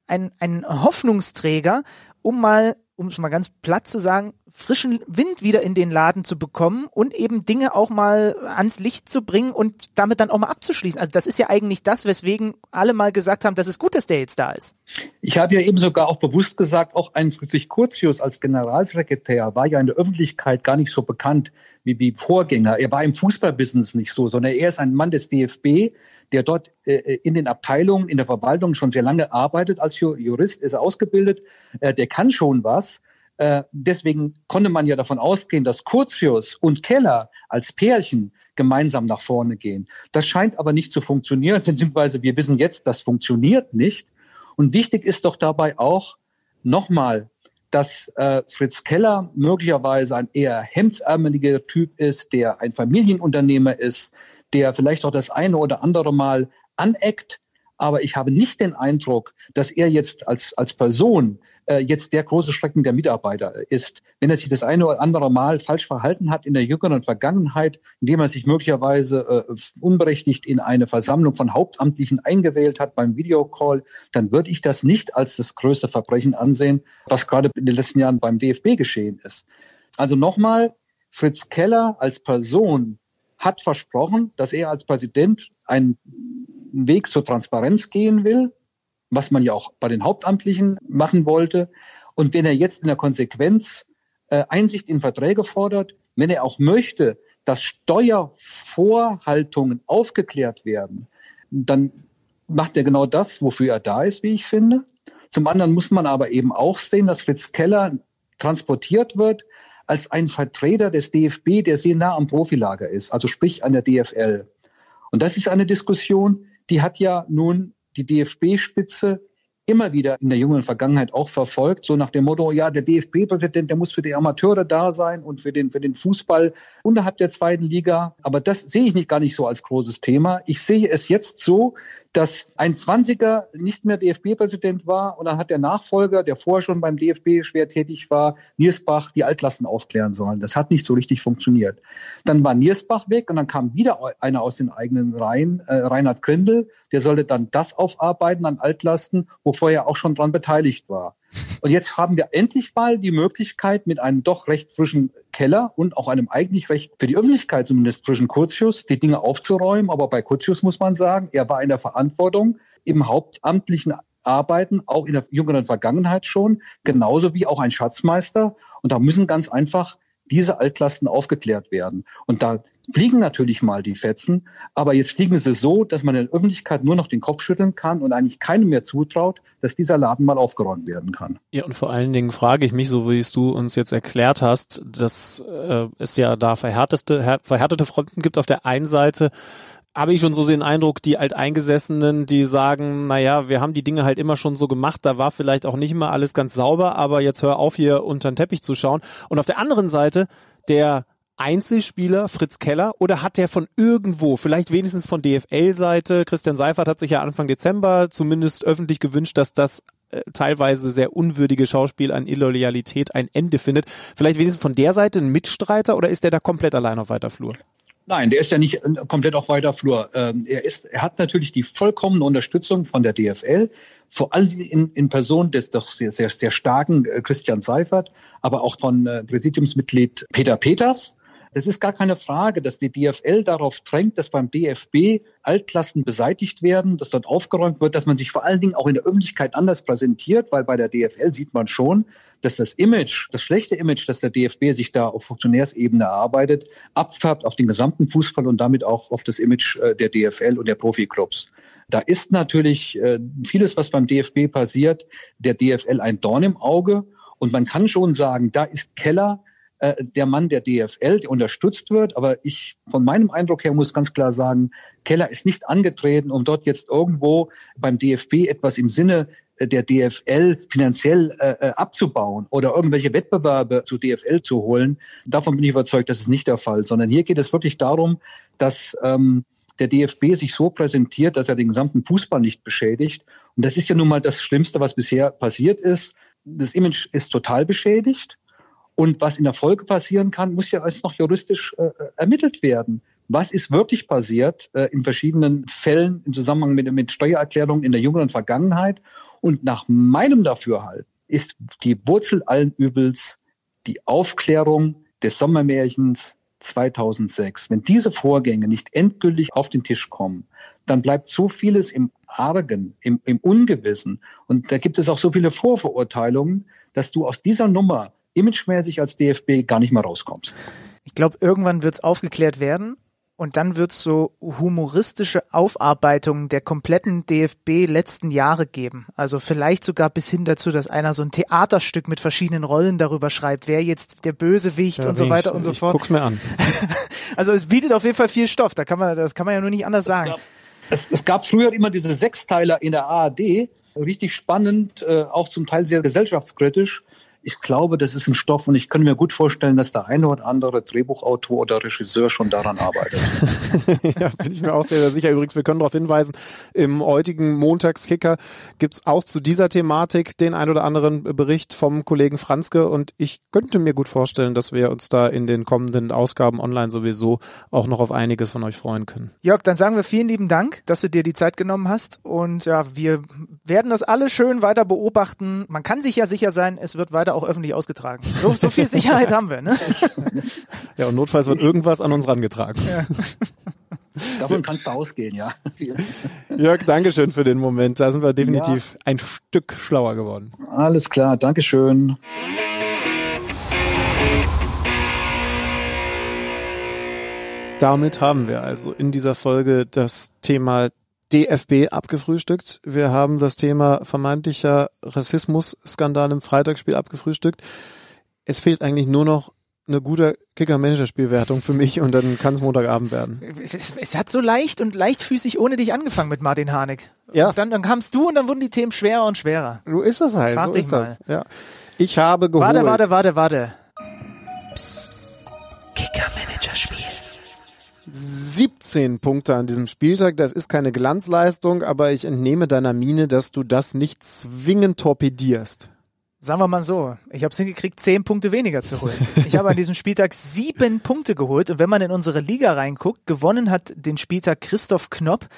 S3: ein, ein Hoffnungsträger, um mal um es mal ganz platt zu sagen, frischen Wind wieder in den Laden zu bekommen und eben Dinge auch mal ans Licht zu bringen und damit dann auch mal abzuschließen. Also das ist ja eigentlich das, weswegen alle mal gesagt haben, dass es gut, dass der jetzt da ist.
S9: Ich habe ja eben sogar auch bewusst gesagt, auch ein Friedrich Curtius als Generalsekretär war ja in der Öffentlichkeit gar nicht so bekannt wie, wie Vorgänger. Er war im Fußballbusiness nicht so, sondern er ist ein Mann des DFB, der dort äh, in den Abteilungen, in der Verwaltung schon sehr lange arbeitet als Jurist, ist er ausgebildet, äh, der kann schon was. Äh, deswegen konnte man ja davon ausgehen, dass Curtius und Keller als Pärchen gemeinsam nach vorne gehen. Das scheint aber nicht zu funktionieren, beziehungsweise wir wissen jetzt, das funktioniert nicht. Und wichtig ist doch dabei auch nochmal, dass äh, Fritz Keller möglicherweise ein eher hemdsärmeliger Typ ist, der ein Familienunternehmer ist, der vielleicht auch das eine oder andere Mal aneckt. Aber ich habe nicht den Eindruck, dass er jetzt als, als Person äh, jetzt der große Schrecken der Mitarbeiter ist. Wenn er sich das eine oder andere Mal falsch verhalten hat in der jüngeren Vergangenheit, indem er sich möglicherweise äh, unberechtigt in eine Versammlung von Hauptamtlichen eingewählt hat beim Videocall, dann würde ich das nicht als das größte Verbrechen ansehen, was gerade in den letzten Jahren beim DFB geschehen ist. Also nochmal, Fritz Keller als Person hat versprochen, dass er als Präsident einen Weg zur Transparenz gehen will, was man ja auch bei den Hauptamtlichen machen wollte. Und wenn er jetzt in der Konsequenz äh, Einsicht in Verträge fordert, wenn er auch möchte, dass Steuervorhaltungen aufgeklärt werden, dann macht er genau das, wofür er da ist, wie ich finde. Zum anderen muss man aber eben auch sehen, dass Fritz Keller transportiert wird als ein Vertreter des DFB, der sehr nah am Profilager ist, also sprich an der DFL. Und das ist eine Diskussion, die hat ja nun die DFB-Spitze immer wieder in der jungen Vergangenheit auch verfolgt, so nach dem Motto, ja, der DFB-Präsident, der muss für die Amateure da sein und für den, für den Fußball unterhalb der zweiten Liga. Aber das sehe ich nicht gar nicht so als großes Thema. Ich sehe es jetzt so, dass ein Zwanziger nicht mehr DFB-Präsident war und dann hat der Nachfolger, der vorher schon beim DFB schwer tätig war, Niersbach, die Altlasten aufklären sollen. Das hat nicht so richtig funktioniert. Dann war Niersbach weg und dann kam wieder einer aus den eigenen Reihen, äh, Reinhard Grindel, der sollte dann das aufarbeiten an Altlasten, wo vorher auch schon dran beteiligt war. Und jetzt haben wir endlich mal die Möglichkeit, mit einem doch recht frischen Keller und auch einem eigentlich recht für die Öffentlichkeit zumindest frischen Kurzschuss die Dinge aufzuräumen. Aber bei Kurzschuss muss man sagen, er war in der Verantwortung im hauptamtlichen Arbeiten, auch in der jüngeren Vergangenheit schon, genauso wie auch ein Schatzmeister. Und da müssen ganz einfach diese Altlasten aufgeklärt werden. Und da fliegen natürlich mal die Fetzen, aber jetzt fliegen sie so, dass man in der Öffentlichkeit nur noch den Kopf schütteln kann und eigentlich keinem mehr zutraut, dass dieser Laden mal aufgeräumt werden kann.
S5: Ja, und vor allen Dingen frage ich mich, so wie es du uns jetzt erklärt hast, dass äh, es ja da verhärtete, verhärtete Fronten gibt auf der einen Seite, habe ich schon so den Eindruck, die Alteingesessenen, die sagen, naja, wir haben die Dinge halt immer schon so gemacht, da war vielleicht auch nicht immer alles ganz sauber, aber jetzt hör auf, hier unter den Teppich zu schauen. Und auf der anderen Seite, der Einzelspieler Fritz Keller oder hat der von irgendwo, vielleicht wenigstens von DFL-Seite, Christian Seifert hat sich ja Anfang Dezember zumindest öffentlich gewünscht, dass das äh, teilweise sehr unwürdige Schauspiel an Illoyalität ein Ende findet. Vielleicht wenigstens von der Seite ein Mitstreiter oder ist der da komplett allein auf weiter Flur?
S9: Nein, der ist ja nicht äh, komplett auf weiter Flur. Ähm, er, ist, er hat natürlich die vollkommene Unterstützung von der DFL, vor allem in, in Person des doch sehr, sehr, sehr starken äh, Christian Seifert, aber auch von äh, Präsidiumsmitglied Peter Peters. Es ist gar keine Frage, dass die DFL darauf drängt, dass beim DFB Altlasten beseitigt werden, dass dort aufgeräumt wird, dass man sich vor allen Dingen auch in der Öffentlichkeit anders präsentiert, weil bei der DFL sieht man schon, dass das Image, das schlechte Image, das der DFB sich da auf Funktionärsebene erarbeitet, abfärbt auf den gesamten Fußball und damit auch auf das Image äh, der DFL und der Profiklubs. Da ist natürlich äh, vieles, was beim DFB passiert, der DFL ein Dorn im Auge. Und man kann schon sagen, da ist Keller äh, der Mann der DFL, der unterstützt wird. Aber ich von meinem Eindruck her muss ganz klar sagen, Keller ist nicht angetreten, um dort jetzt irgendwo beim DFB etwas im Sinne äh, der DFL finanziell äh, äh, abzubauen oder irgendwelche Wettbewerbe zu DFL zu holen. Davon bin ich überzeugt, das ist nicht der Fall, sondern hier geht es wirklich darum, dass ähm, der DFB sich so präsentiert, dass er den gesamten Fußball nicht beschädigt. Und das ist ja nun mal das Schlimmste, was bisher passiert ist. Das Image ist total beschädigt. Und was in der Folge passieren kann, muss ja erst noch juristisch äh, ermittelt werden. Was ist wirklich passiert äh, in verschiedenen Fällen im Zusammenhang mit, mit Steuererklärungen in der jüngeren Vergangenheit? Und nach meinem Dafürhalten ist die Wurzel allen Übels die Aufklärung des Sommermärchens 2006. Wenn diese Vorgänge nicht endgültig auf den Tisch kommen, dann bleibt so vieles im Argen, im, im Ungewissen. Und da gibt es auch so viele Vorverurteilungen, dass du aus dieser Nummer imagemäßig als DFB gar nicht mehr rauskommst.
S3: Ich glaube, irgendwann wird es aufgeklärt werden und dann wird es so humoristische Aufarbeitungen der kompletten DFB letzten Jahre geben. Also vielleicht sogar bis hin dazu, dass einer so ein Theaterstück mit verschiedenen Rollen darüber schreibt, wer jetzt der Bösewicht ja, und so weiter
S5: ich,
S3: und so fort.
S5: Guck's mir an.
S3: also es bietet auf jeden Fall viel Stoff. Da kann man, das kann man ja nur nicht anders sagen.
S9: Es, es gab früher immer diese Sechsteiler in der ARD, richtig spannend, äh, auch zum Teil sehr gesellschaftskritisch ich glaube, das ist ein Stoff und ich könnte mir gut vorstellen, dass der eine oder andere Drehbuchautor oder Regisseur schon daran arbeitet.
S5: ja, bin ich mir auch sehr, sehr sicher. Übrigens, wir können darauf hinweisen, im heutigen Montagskicker gibt es auch zu dieser Thematik den ein oder anderen Bericht vom Kollegen Franzke und ich könnte mir gut vorstellen, dass wir uns da in den kommenden Ausgaben online sowieso auch noch auf einiges von euch freuen können.
S3: Jörg, dann sagen wir vielen lieben Dank, dass du dir die Zeit genommen hast und ja, wir werden das alles schön weiter beobachten. Man kann sich ja sicher sein, es wird weiter auch öffentlich ausgetragen. So, so viel Sicherheit haben wir, ne?
S5: Ja, und notfalls wird irgendwas an uns rangetragen. Ja.
S9: Davon kannst du ausgehen, ja.
S5: Jörg, Dankeschön für den Moment. Da sind wir definitiv ja. ein Stück schlauer geworden.
S9: Alles klar, Dankeschön.
S5: Damit haben wir also in dieser Folge das Thema DFB abgefrühstückt. Wir haben das Thema vermeintlicher Rassismus-Skandal im Freitagsspiel abgefrühstückt. Es fehlt eigentlich nur noch eine gute Kicker-Manager-Spielwertung für mich und dann kann es Montagabend werden.
S3: Es, es, hat so leicht und leichtfüßig ohne dich angefangen mit Martin Harnik.
S5: Ja.
S3: dann, dann kamst du und dann wurden die Themen schwerer und schwerer.
S5: So ist das halt. Warte so ist das. Ja. Ich habe geholt.
S3: Warte, warte, warte, warte.
S2: Psst. Kicker-Manager-Spiel.
S5: 17 Punkte an diesem Spieltag. Das ist keine Glanzleistung, aber ich entnehme deiner Miene, dass du das nicht zwingend torpedierst.
S3: Sagen wir mal so, ich habe es hingekriegt, zehn Punkte weniger zu holen. Ich habe an diesem Spieltag sieben Punkte geholt und wenn man in unsere Liga reinguckt, gewonnen hat den Spieltag Christoph Knopp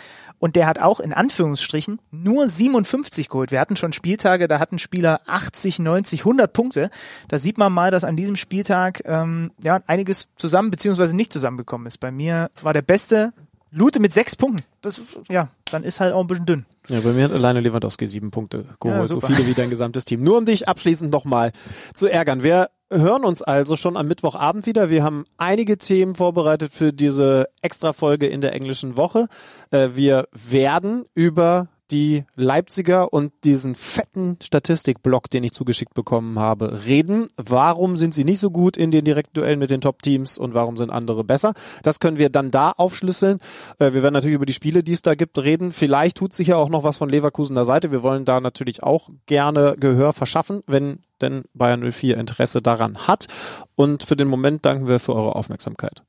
S3: und der hat auch in Anführungsstrichen nur 57 geholt. Wir hatten schon Spieltage, da hatten Spieler 80, 90, 100 Punkte. Da sieht man mal, dass an diesem Spieltag ähm, ja einiges zusammen beziehungsweise nicht zusammengekommen ist. Bei mir war der beste Lute mit sechs Punkten. Das, ja, dann ist halt auch ein bisschen dünn.
S5: Ja, bei mir hat alleine Lewandowski sieben Punkte geholt, ja, so viele wie dein gesamtes Team. Nur um dich abschließend nochmal zu ärgern. Wir hören uns also schon am Mittwochabend wieder. Wir haben einige Themen vorbereitet für diese Extra-Folge in der englischen Woche. Äh, wir werden über die Leipziger und diesen fetten Statistikblock, den ich zugeschickt bekommen habe, reden. Warum sind sie nicht so gut in den direkten Duellen mit den Top-Teams und warum sind andere besser? Das können wir dann da aufschlüsseln. Äh, wir werden natürlich über die Spiele, die es da gibt, reden. Vielleicht tut sich ja auch noch was von Leverkusener Seite. Wir wollen da natürlich auch gerne Gehör verschaffen, wenn denn Bayern 04 Interesse daran hat. Und für den Moment danken wir für eure Aufmerksamkeit.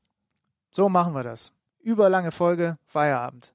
S3: So machen wir das. Überlange Folge, Feierabend.